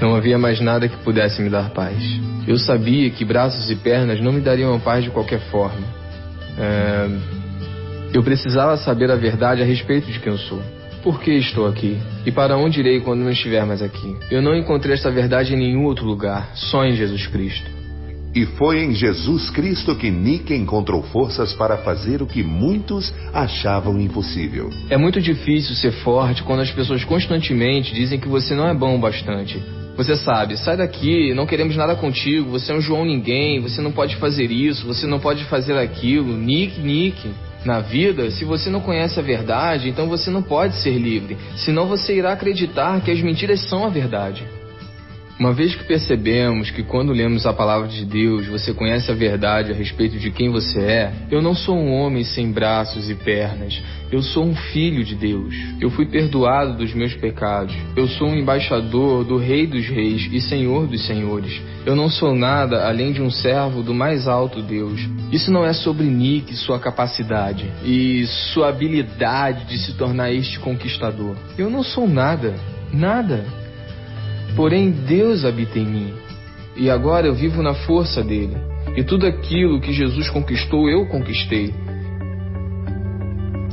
Não havia mais nada que pudesse me dar paz. Eu sabia que braços e pernas não me dariam paz de qualquer forma. É... Eu precisava saber a verdade a respeito de quem eu sou. Por que estou aqui? E para onde irei quando não estiver mais aqui? Eu não encontrei esta verdade em nenhum outro lugar, só em Jesus Cristo. E foi em Jesus Cristo que Nick encontrou forças para fazer o que muitos achavam impossível. É muito difícil ser forte quando as pessoas constantemente dizem que você não é bom o bastante. Você sabe, sai daqui, não queremos nada contigo, você é um João ninguém, você não pode fazer isso, você não pode fazer aquilo. Nick, Nick. Na vida, se você não conhece a verdade, então você não pode ser livre, senão você irá acreditar que as mentiras são a verdade. Uma vez que percebemos que quando lemos a palavra de Deus você conhece a verdade a respeito de quem você é, eu não sou um homem sem braços e pernas. Eu sou um filho de Deus. Eu fui perdoado dos meus pecados. Eu sou um embaixador do Rei dos Reis e Senhor dos Senhores. Eu não sou nada além de um servo do mais alto Deus. Isso não é sobre Nick, sua capacidade e sua habilidade de se tornar este conquistador. Eu não sou nada. Nada. Porém, Deus habita em mim. E agora eu vivo na força dele. E tudo aquilo que Jesus conquistou, eu conquistei.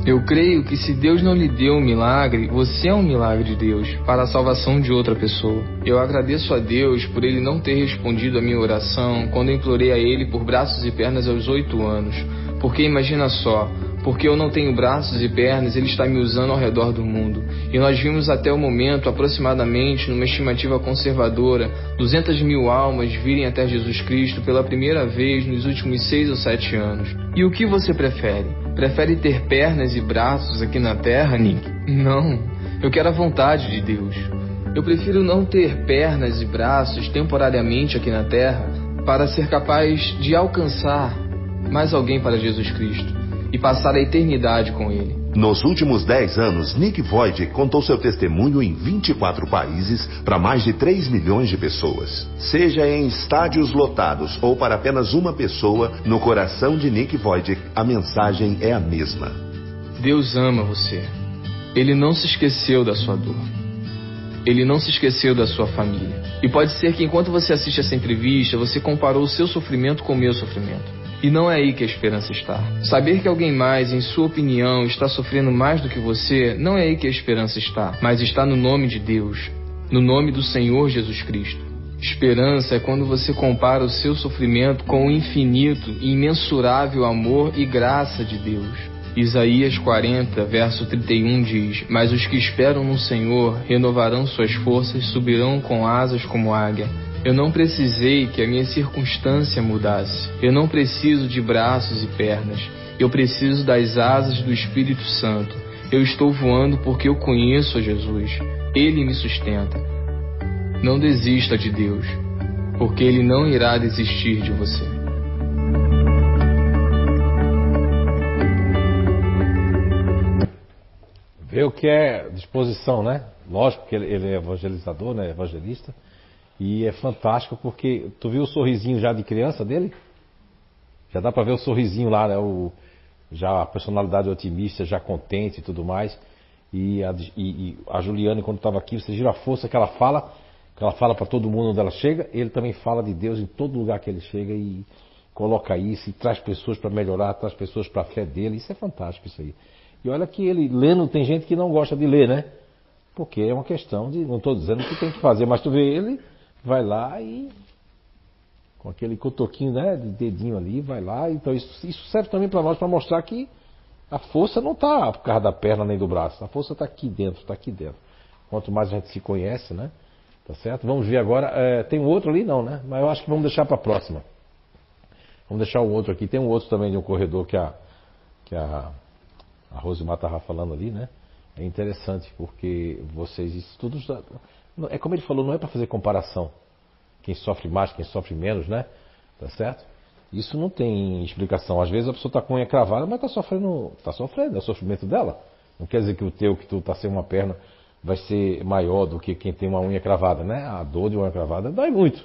Eu creio que se Deus não lhe deu um milagre, você é um milagre de Deus para a salvação de outra pessoa. Eu agradeço a Deus por ele não ter respondido a minha oração quando implorei a ele por braços e pernas aos oito anos. Porque imagina só, porque eu não tenho braços e pernas, ele está me usando ao redor do mundo. E nós vimos até o momento, aproximadamente, numa estimativa conservadora, 200 mil almas virem até Jesus Cristo pela primeira vez nos últimos seis ou sete anos. E o que você prefere? Prefere ter pernas e braços aqui na terra, Nick? Não. Eu quero a vontade de Deus. Eu prefiro não ter pernas e braços temporariamente aqui na terra para ser capaz de alcançar mais alguém para Jesus Cristo e passar a eternidade com Ele. Nos últimos 10 anos, Nick Void contou seu testemunho em 24 países para mais de 3 milhões de pessoas. Seja em estádios lotados ou para apenas uma pessoa, no coração de Nick Void, a mensagem é a mesma. Deus ama você. Ele não se esqueceu da sua dor. Ele não se esqueceu da sua família. E pode ser que enquanto você assiste essa entrevista, você comparou o seu sofrimento com o meu sofrimento. E não é aí que a esperança está. Saber que alguém mais, em sua opinião, está sofrendo mais do que você, não é aí que a esperança está, mas está no nome de Deus, no nome do Senhor Jesus Cristo. Esperança é quando você compara o seu sofrimento com o infinito e imensurável amor e graça de Deus. Isaías 40, verso 31 diz: Mas os que esperam no Senhor renovarão suas forças, subirão com asas como águia. Eu não precisei que a minha circunstância mudasse. Eu não preciso de braços e pernas. Eu preciso das asas do Espírito Santo. Eu estou voando porque eu conheço a Jesus. Ele me sustenta. Não desista de Deus, porque Ele não irá desistir de você. Vê o que é disposição, né? Lógico que ele é evangelizador, né? Evangelista. E é fantástico porque tu viu o sorrisinho já de criança dele? Já dá para ver o sorrisinho lá, né? O, já a personalidade otimista, já contente e tudo mais. E a, e, e a Juliane, quando estava aqui, você viu a força que ela fala, que ela fala para todo mundo onde ela chega, ele também fala de Deus em todo lugar que ele chega e coloca isso e traz pessoas para melhorar, traz pessoas para a fé dele. Isso é fantástico isso aí. E olha que ele lendo, tem gente que não gosta de ler, né? Porque é uma questão de, não estou dizendo que tem que fazer, mas tu vê ele vai lá e com aquele cotoquinho né, de dedinho ali, vai lá. Então isso, isso serve também para nós para mostrar que a força não está por causa da perna nem do braço, a força está aqui dentro, está aqui dentro. Quanto mais a gente se conhece, né? Tá certo? Vamos ver agora. É, tem um outro ali não, né? Mas eu acho que vamos deixar para a próxima. Vamos deixar um outro aqui. Tem um outro também de um corredor que a que a, a Rosimar estava falando ali, né? É interessante porque vocês estudos é como ele falou, não é para fazer comparação. Quem sofre mais, quem sofre menos, né? Tá certo? Isso não tem explicação. Às vezes a pessoa está com a unha cravada, mas está sofrendo, está sofrendo, é o sofrimento dela. Não quer dizer que o teu, que tu está sem uma perna, vai ser maior do que quem tem uma unha cravada, né? A dor de uma unha cravada dói muito.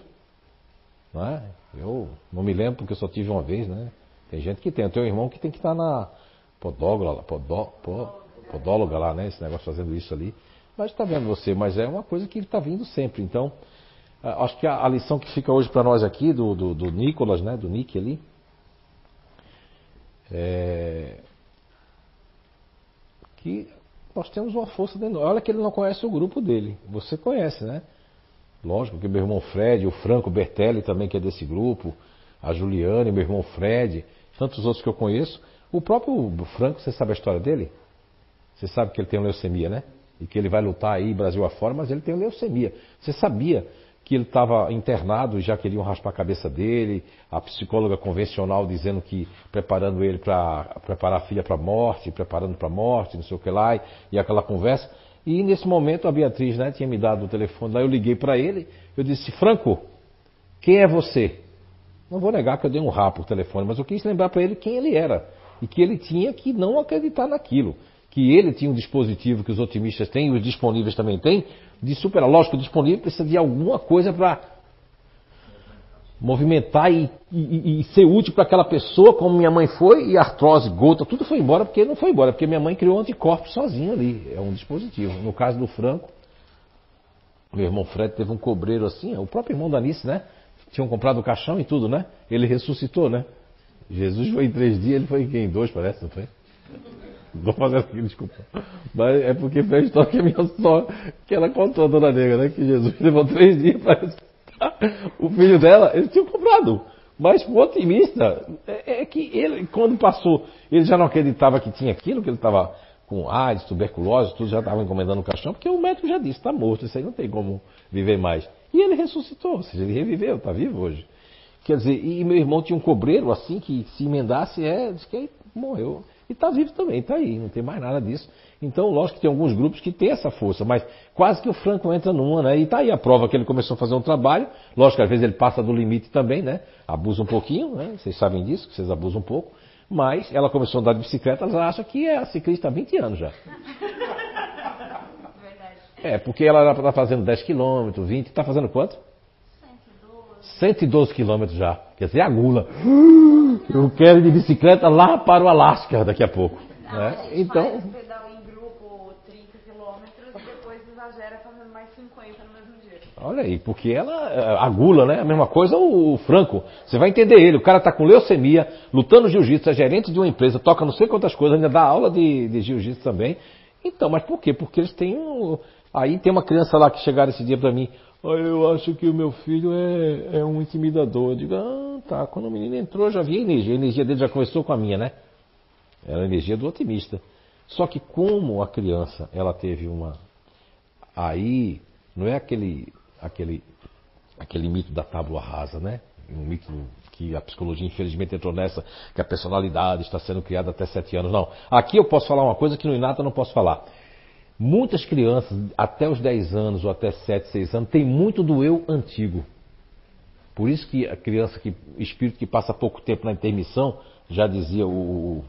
Não é? Eu não me lembro porque eu só tive uma vez, né? Tem gente que tem. Eu tenho um irmão que tem que estar tá na podóloga, podó, podóloga lá, né? Esse negócio fazendo isso ali. Mas está vendo você, mas é uma coisa que ele está vindo sempre. Então, acho que a, a, lição que fica hoje para nós aqui, do, do, do, Nicolas, né, do Nick ali, é que nós temos uma força dentro. Olha que ele não conhece o grupo dele. Você conhece, né? Lógico que meu irmão Fred, o Franco Bertelli também, que é desse grupo, a Juliane, meu irmão Fred, tantos outros que eu conheço. O próprio Franco, você sabe a história dele? Você sabe que ele tem leucemia, né? E que ele vai lutar aí Brasil afora, mas ele tem leucemia. Você sabia que ele estava internado e já queriam raspar a cabeça dele, a psicóloga convencional dizendo que preparando ele para preparar a filha para a morte, preparando para a morte, não sei o que lá, e aquela conversa. E nesse momento a Beatriz né, tinha me dado o telefone, lá eu liguei para ele, eu disse, Franco, quem é você? Não vou negar que eu dei um rap por telefone, mas eu quis lembrar para ele quem ele era. E que ele tinha que não acreditar naquilo. Que ele tinha um dispositivo que os otimistas têm, os disponíveis também têm, de superar. Lógico, o disponível precisa de alguma coisa para movimentar e, e, e, ser útil para aquela pessoa, como minha mãe foi, e artrose, gota, tudo foi embora, porque não foi embora, porque minha mãe criou anticorpos sozinha ali. É um dispositivo. No caso do Franco, meu irmão Fred teve um cobreiro assim, o próprio irmão da né? Tinham comprado o caixão e tudo, né? Ele ressuscitou, né? Jesus foi em três dias, ele foi em dois, parece, não foi? Vou fazer aqui, desculpa. Mas é porque foi a história que a minha sogra, que ela contou a dona Negra, né? Que Jesus levou três dias para ressuscitar. O filho dela, eles tinham comprado. Mas o otimista é, é, que ele, quando passou, ele já não acreditava que tinha aquilo, que ele estava com AIDS, tuberculose, tudo já estava encomendando o caixão, porque o médico já disse, está morto, isso aí não tem como viver mais. E ele ressuscitou, ou seja, ele reviveu, está vivo hoje. Quer dizer, e meu irmão tinha um cobreiro assim que se emendasse, é, diz que morreu. E está vivo também, está aí, não tem mais nada disso. Então, lógico que tem alguns grupos que têm essa força, mas quase que o Franco entra numa, né? E está aí a prova que ele começou a fazer um trabalho. Lógico que às vezes ele passa do limite também, né? Abusa um pouquinho, né? Vocês sabem disso, que vocês abusam um pouco. Mas ela começou a andar de bicicleta, ela acha que é a ciclista há 20 anos já. É, porque ela está fazendo 10 quilômetros, 20, está fazendo quanto? 112 quilômetros já. Quer dizer, a gula. Eu quero ir de bicicleta lá para o Alasca daqui a pouco. Não, né? Então. pedal em grupo 30 quilômetros e depois exagera fazendo mais 50 no mesmo dia. Olha aí, porque ela, a gula, né? A mesma coisa o Franco. Você vai entender ele. O cara está com leucemia, lutando jiu-jitsu, é gerente de uma empresa, toca não sei quantas coisas, ainda dá aula de, de jiu-jitsu também. Então, mas por quê? Porque eles têm um. Aí tem uma criança lá que chegaram esse dia para mim. Eu acho que o meu filho é, é um intimidador. Eu digo, ah, tá. Quando o menino entrou, já vi a energia. A energia dele já começou com a minha, né? Era a energia do otimista. Só que como a criança, ela teve uma. Aí, não é aquele, aquele, aquele mito da tábua rasa, né? Um mito que a psicologia infelizmente entrou nessa, que a personalidade está sendo criada até sete anos. Não. Aqui eu posso falar uma coisa que no Inata eu não posso falar. Muitas crianças, até os 10 anos ou até 7, 6 anos, tem muito do eu antigo. Por isso que a criança, que, espírito que passa pouco tempo na intermissão, já dizia o,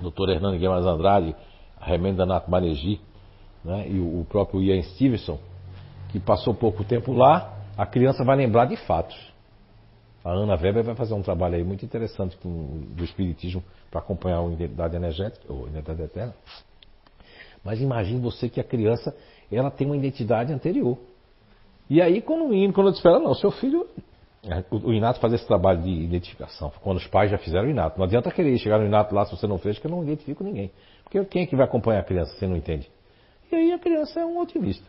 o Dr. Hernando Guimarães Andrade, Remenda Nath Maregi, né, e o, o próprio Ian Stevenson, que passou pouco tempo lá, a criança vai lembrar de fatos. A Ana Weber vai fazer um trabalho aí muito interessante com, do Espiritismo para acompanhar a identidade energética, ou identidade eterna. Mas imagine você que a criança ela tem uma identidade anterior. E aí, quando o menino, quando eu disse não, seu filho. O Inato faz esse trabalho de identificação. Quando os pais já fizeram o Inato. Não adianta querer chegar no Inato lá se você não fez, que eu não identifico ninguém. Porque quem é que vai acompanhar a criança você não entende? E aí a criança é um otimista.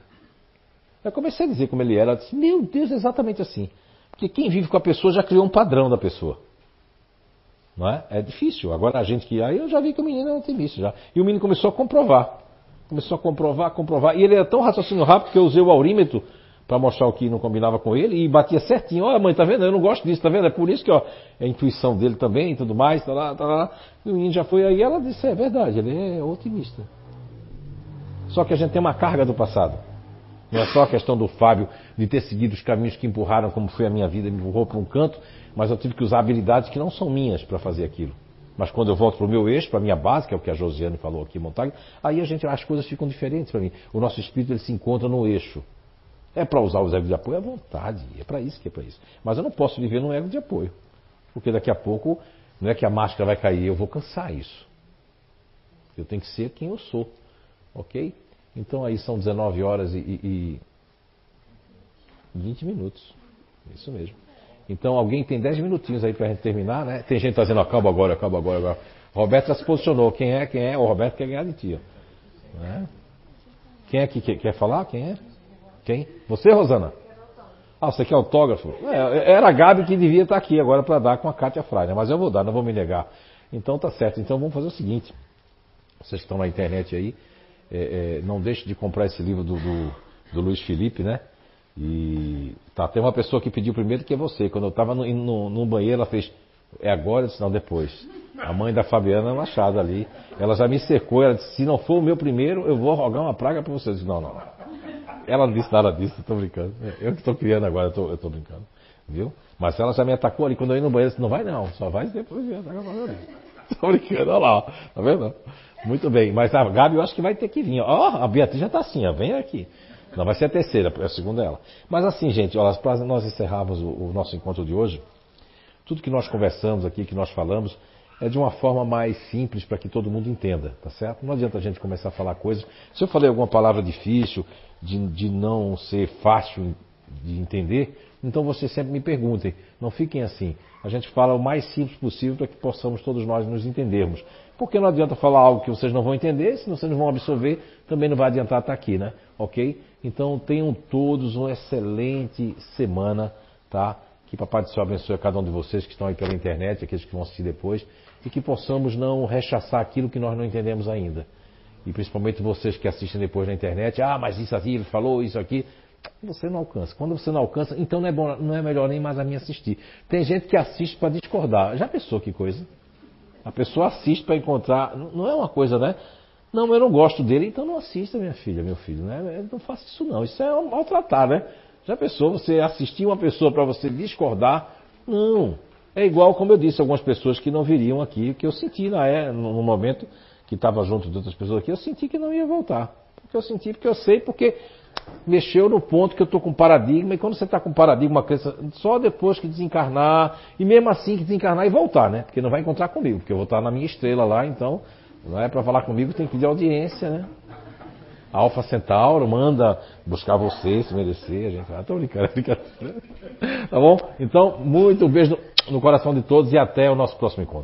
Eu comecei a dizer como ele era. Ela disse, meu Deus, é exatamente assim. Porque quem vive com a pessoa já criou um padrão da pessoa. Não é? É difícil. Agora a gente que. Aí eu já vi que o menino é otimista já. E o menino começou a comprovar. Começou a comprovar, comprovar. E ele era tão raciocínio rápido que eu usei o aurímetro para mostrar o que não combinava com ele e batia certinho. Olha, mãe, tá vendo? Eu não gosto disso, tá vendo? É por isso que ó, é a intuição dele também e tudo mais. Tá lá, tá lá. E o menino já foi aí. Ela disse: é verdade, ele é otimista. Só que a gente tem uma carga do passado. Não é só a questão do Fábio de ter seguido os caminhos que empurraram, como foi a minha vida, me empurrou para um canto, mas eu tive que usar habilidades que não são minhas para fazer aquilo. Mas quando eu volto para o meu eixo, para a minha base, que é o que a Josiane falou aqui, Montague, aí a gente, as coisas ficam diferentes para mim. O nosso espírito ele se encontra no eixo. É para usar os egos de apoio à vontade, é para isso que é para isso. Mas eu não posso viver num ego de apoio. Porque daqui a pouco, não é que a máscara vai cair, eu vou cansar isso. Eu tenho que ser quem eu sou. Ok? Então aí são 19 horas e, e, e 20 minutos. Isso mesmo. Então alguém tem 10 minutinhos aí para gente terminar, né? Tem gente fazendo, acaba agora, acaba agora, agora. Roberto já se posicionou. Quem é, quem é? O Roberto quer ganhar de ti. Né? Quem é que quer, falar? Quem é? Quem? Você, Rosana? Ah, você quer autógrafo? É, era a Gabi que devia estar aqui agora para dar com a Kátia Freire, mas eu vou dar, não vou me negar. Então tá certo. Então vamos fazer o seguinte. Vocês que estão na internet aí, é, é, não deixe de comprar esse livro do, do, do Luiz Felipe, né? E tá, tem uma pessoa que pediu primeiro que é você. Quando eu estava no, no, no, banheiro, ela fez. É agora? Eu disse, não, depois. A mãe da Fabiana Machado ali, ela já me cercou, ela disse, se não for o meu primeiro, eu vou rogar uma praga para você. Eu disse, não, não. Ela não disse nada disso, eu tô brincando. Eu que estou criando agora, eu tô, brincando. Viu? Mas ela já me atacou ali, quando eu ia no banheiro, disse, não vai não, só vai depois de atacar ali. Tô brincando, olha lá, ó. tá vendo? Muito bem, mas a Gabi eu acho que vai ter que vir. Ó, a Beatriz já está assim, ó, vem aqui. Não, vai ser a terceira, a segunda é ela. Mas assim, gente, olha, para nós encerrarmos o, o nosso encontro de hoje, tudo que nós conversamos aqui, que nós falamos, é de uma forma mais simples para que todo mundo entenda, tá certo? Não adianta a gente começar a falar coisas. Se eu falei alguma palavra difícil, de, de não ser fácil de entender, então vocês sempre me perguntem. Não fiquem assim. A gente fala o mais simples possível para que possamos todos nós nos entendermos. Porque não adianta falar algo que vocês não vão entender, se vocês não vão absorver, também não vai adiantar estar aqui, né? Ok? Então tenham todos uma excelente semana, tá? Que Papai do Céu abençoe a cada um de vocês que estão aí pela internet, aqueles que vão assistir depois, e que possamos não rechaçar aquilo que nós não entendemos ainda. E principalmente vocês que assistem depois na internet, ah, mas isso aqui, ele falou isso aqui. Você não alcança. Quando você não alcança, então não é, bom, não é melhor nem mais a mim assistir. Tem gente que assiste para discordar. Já pensou que coisa? A pessoa assiste para encontrar. Não é uma coisa, né? Não, eu não gosto dele, então não assista, minha filha, meu filho, né? Não faça isso não. Isso é maltratar, né? Já pensou você assistir uma pessoa para você discordar? Não. É igual, como eu disse, algumas pessoas que não viriam aqui, que eu senti na, é, no momento que estava junto de outras pessoas aqui, eu senti que não ia voltar. Porque eu senti, porque eu sei, porque mexeu no ponto que eu estou com paradigma, e quando você está com paradigma, só depois que desencarnar, e mesmo assim que desencarnar e voltar, né? Porque não vai encontrar comigo, porque eu vou estar na minha estrela lá, então, não é para falar comigo, tem que pedir audiência, né? Alfa Centauro manda buscar você, se merecer, a gente. Ah, tô brincando, brincadeira. Tá bom? Então, muito beijo no coração de todos e até o nosso próximo encontro.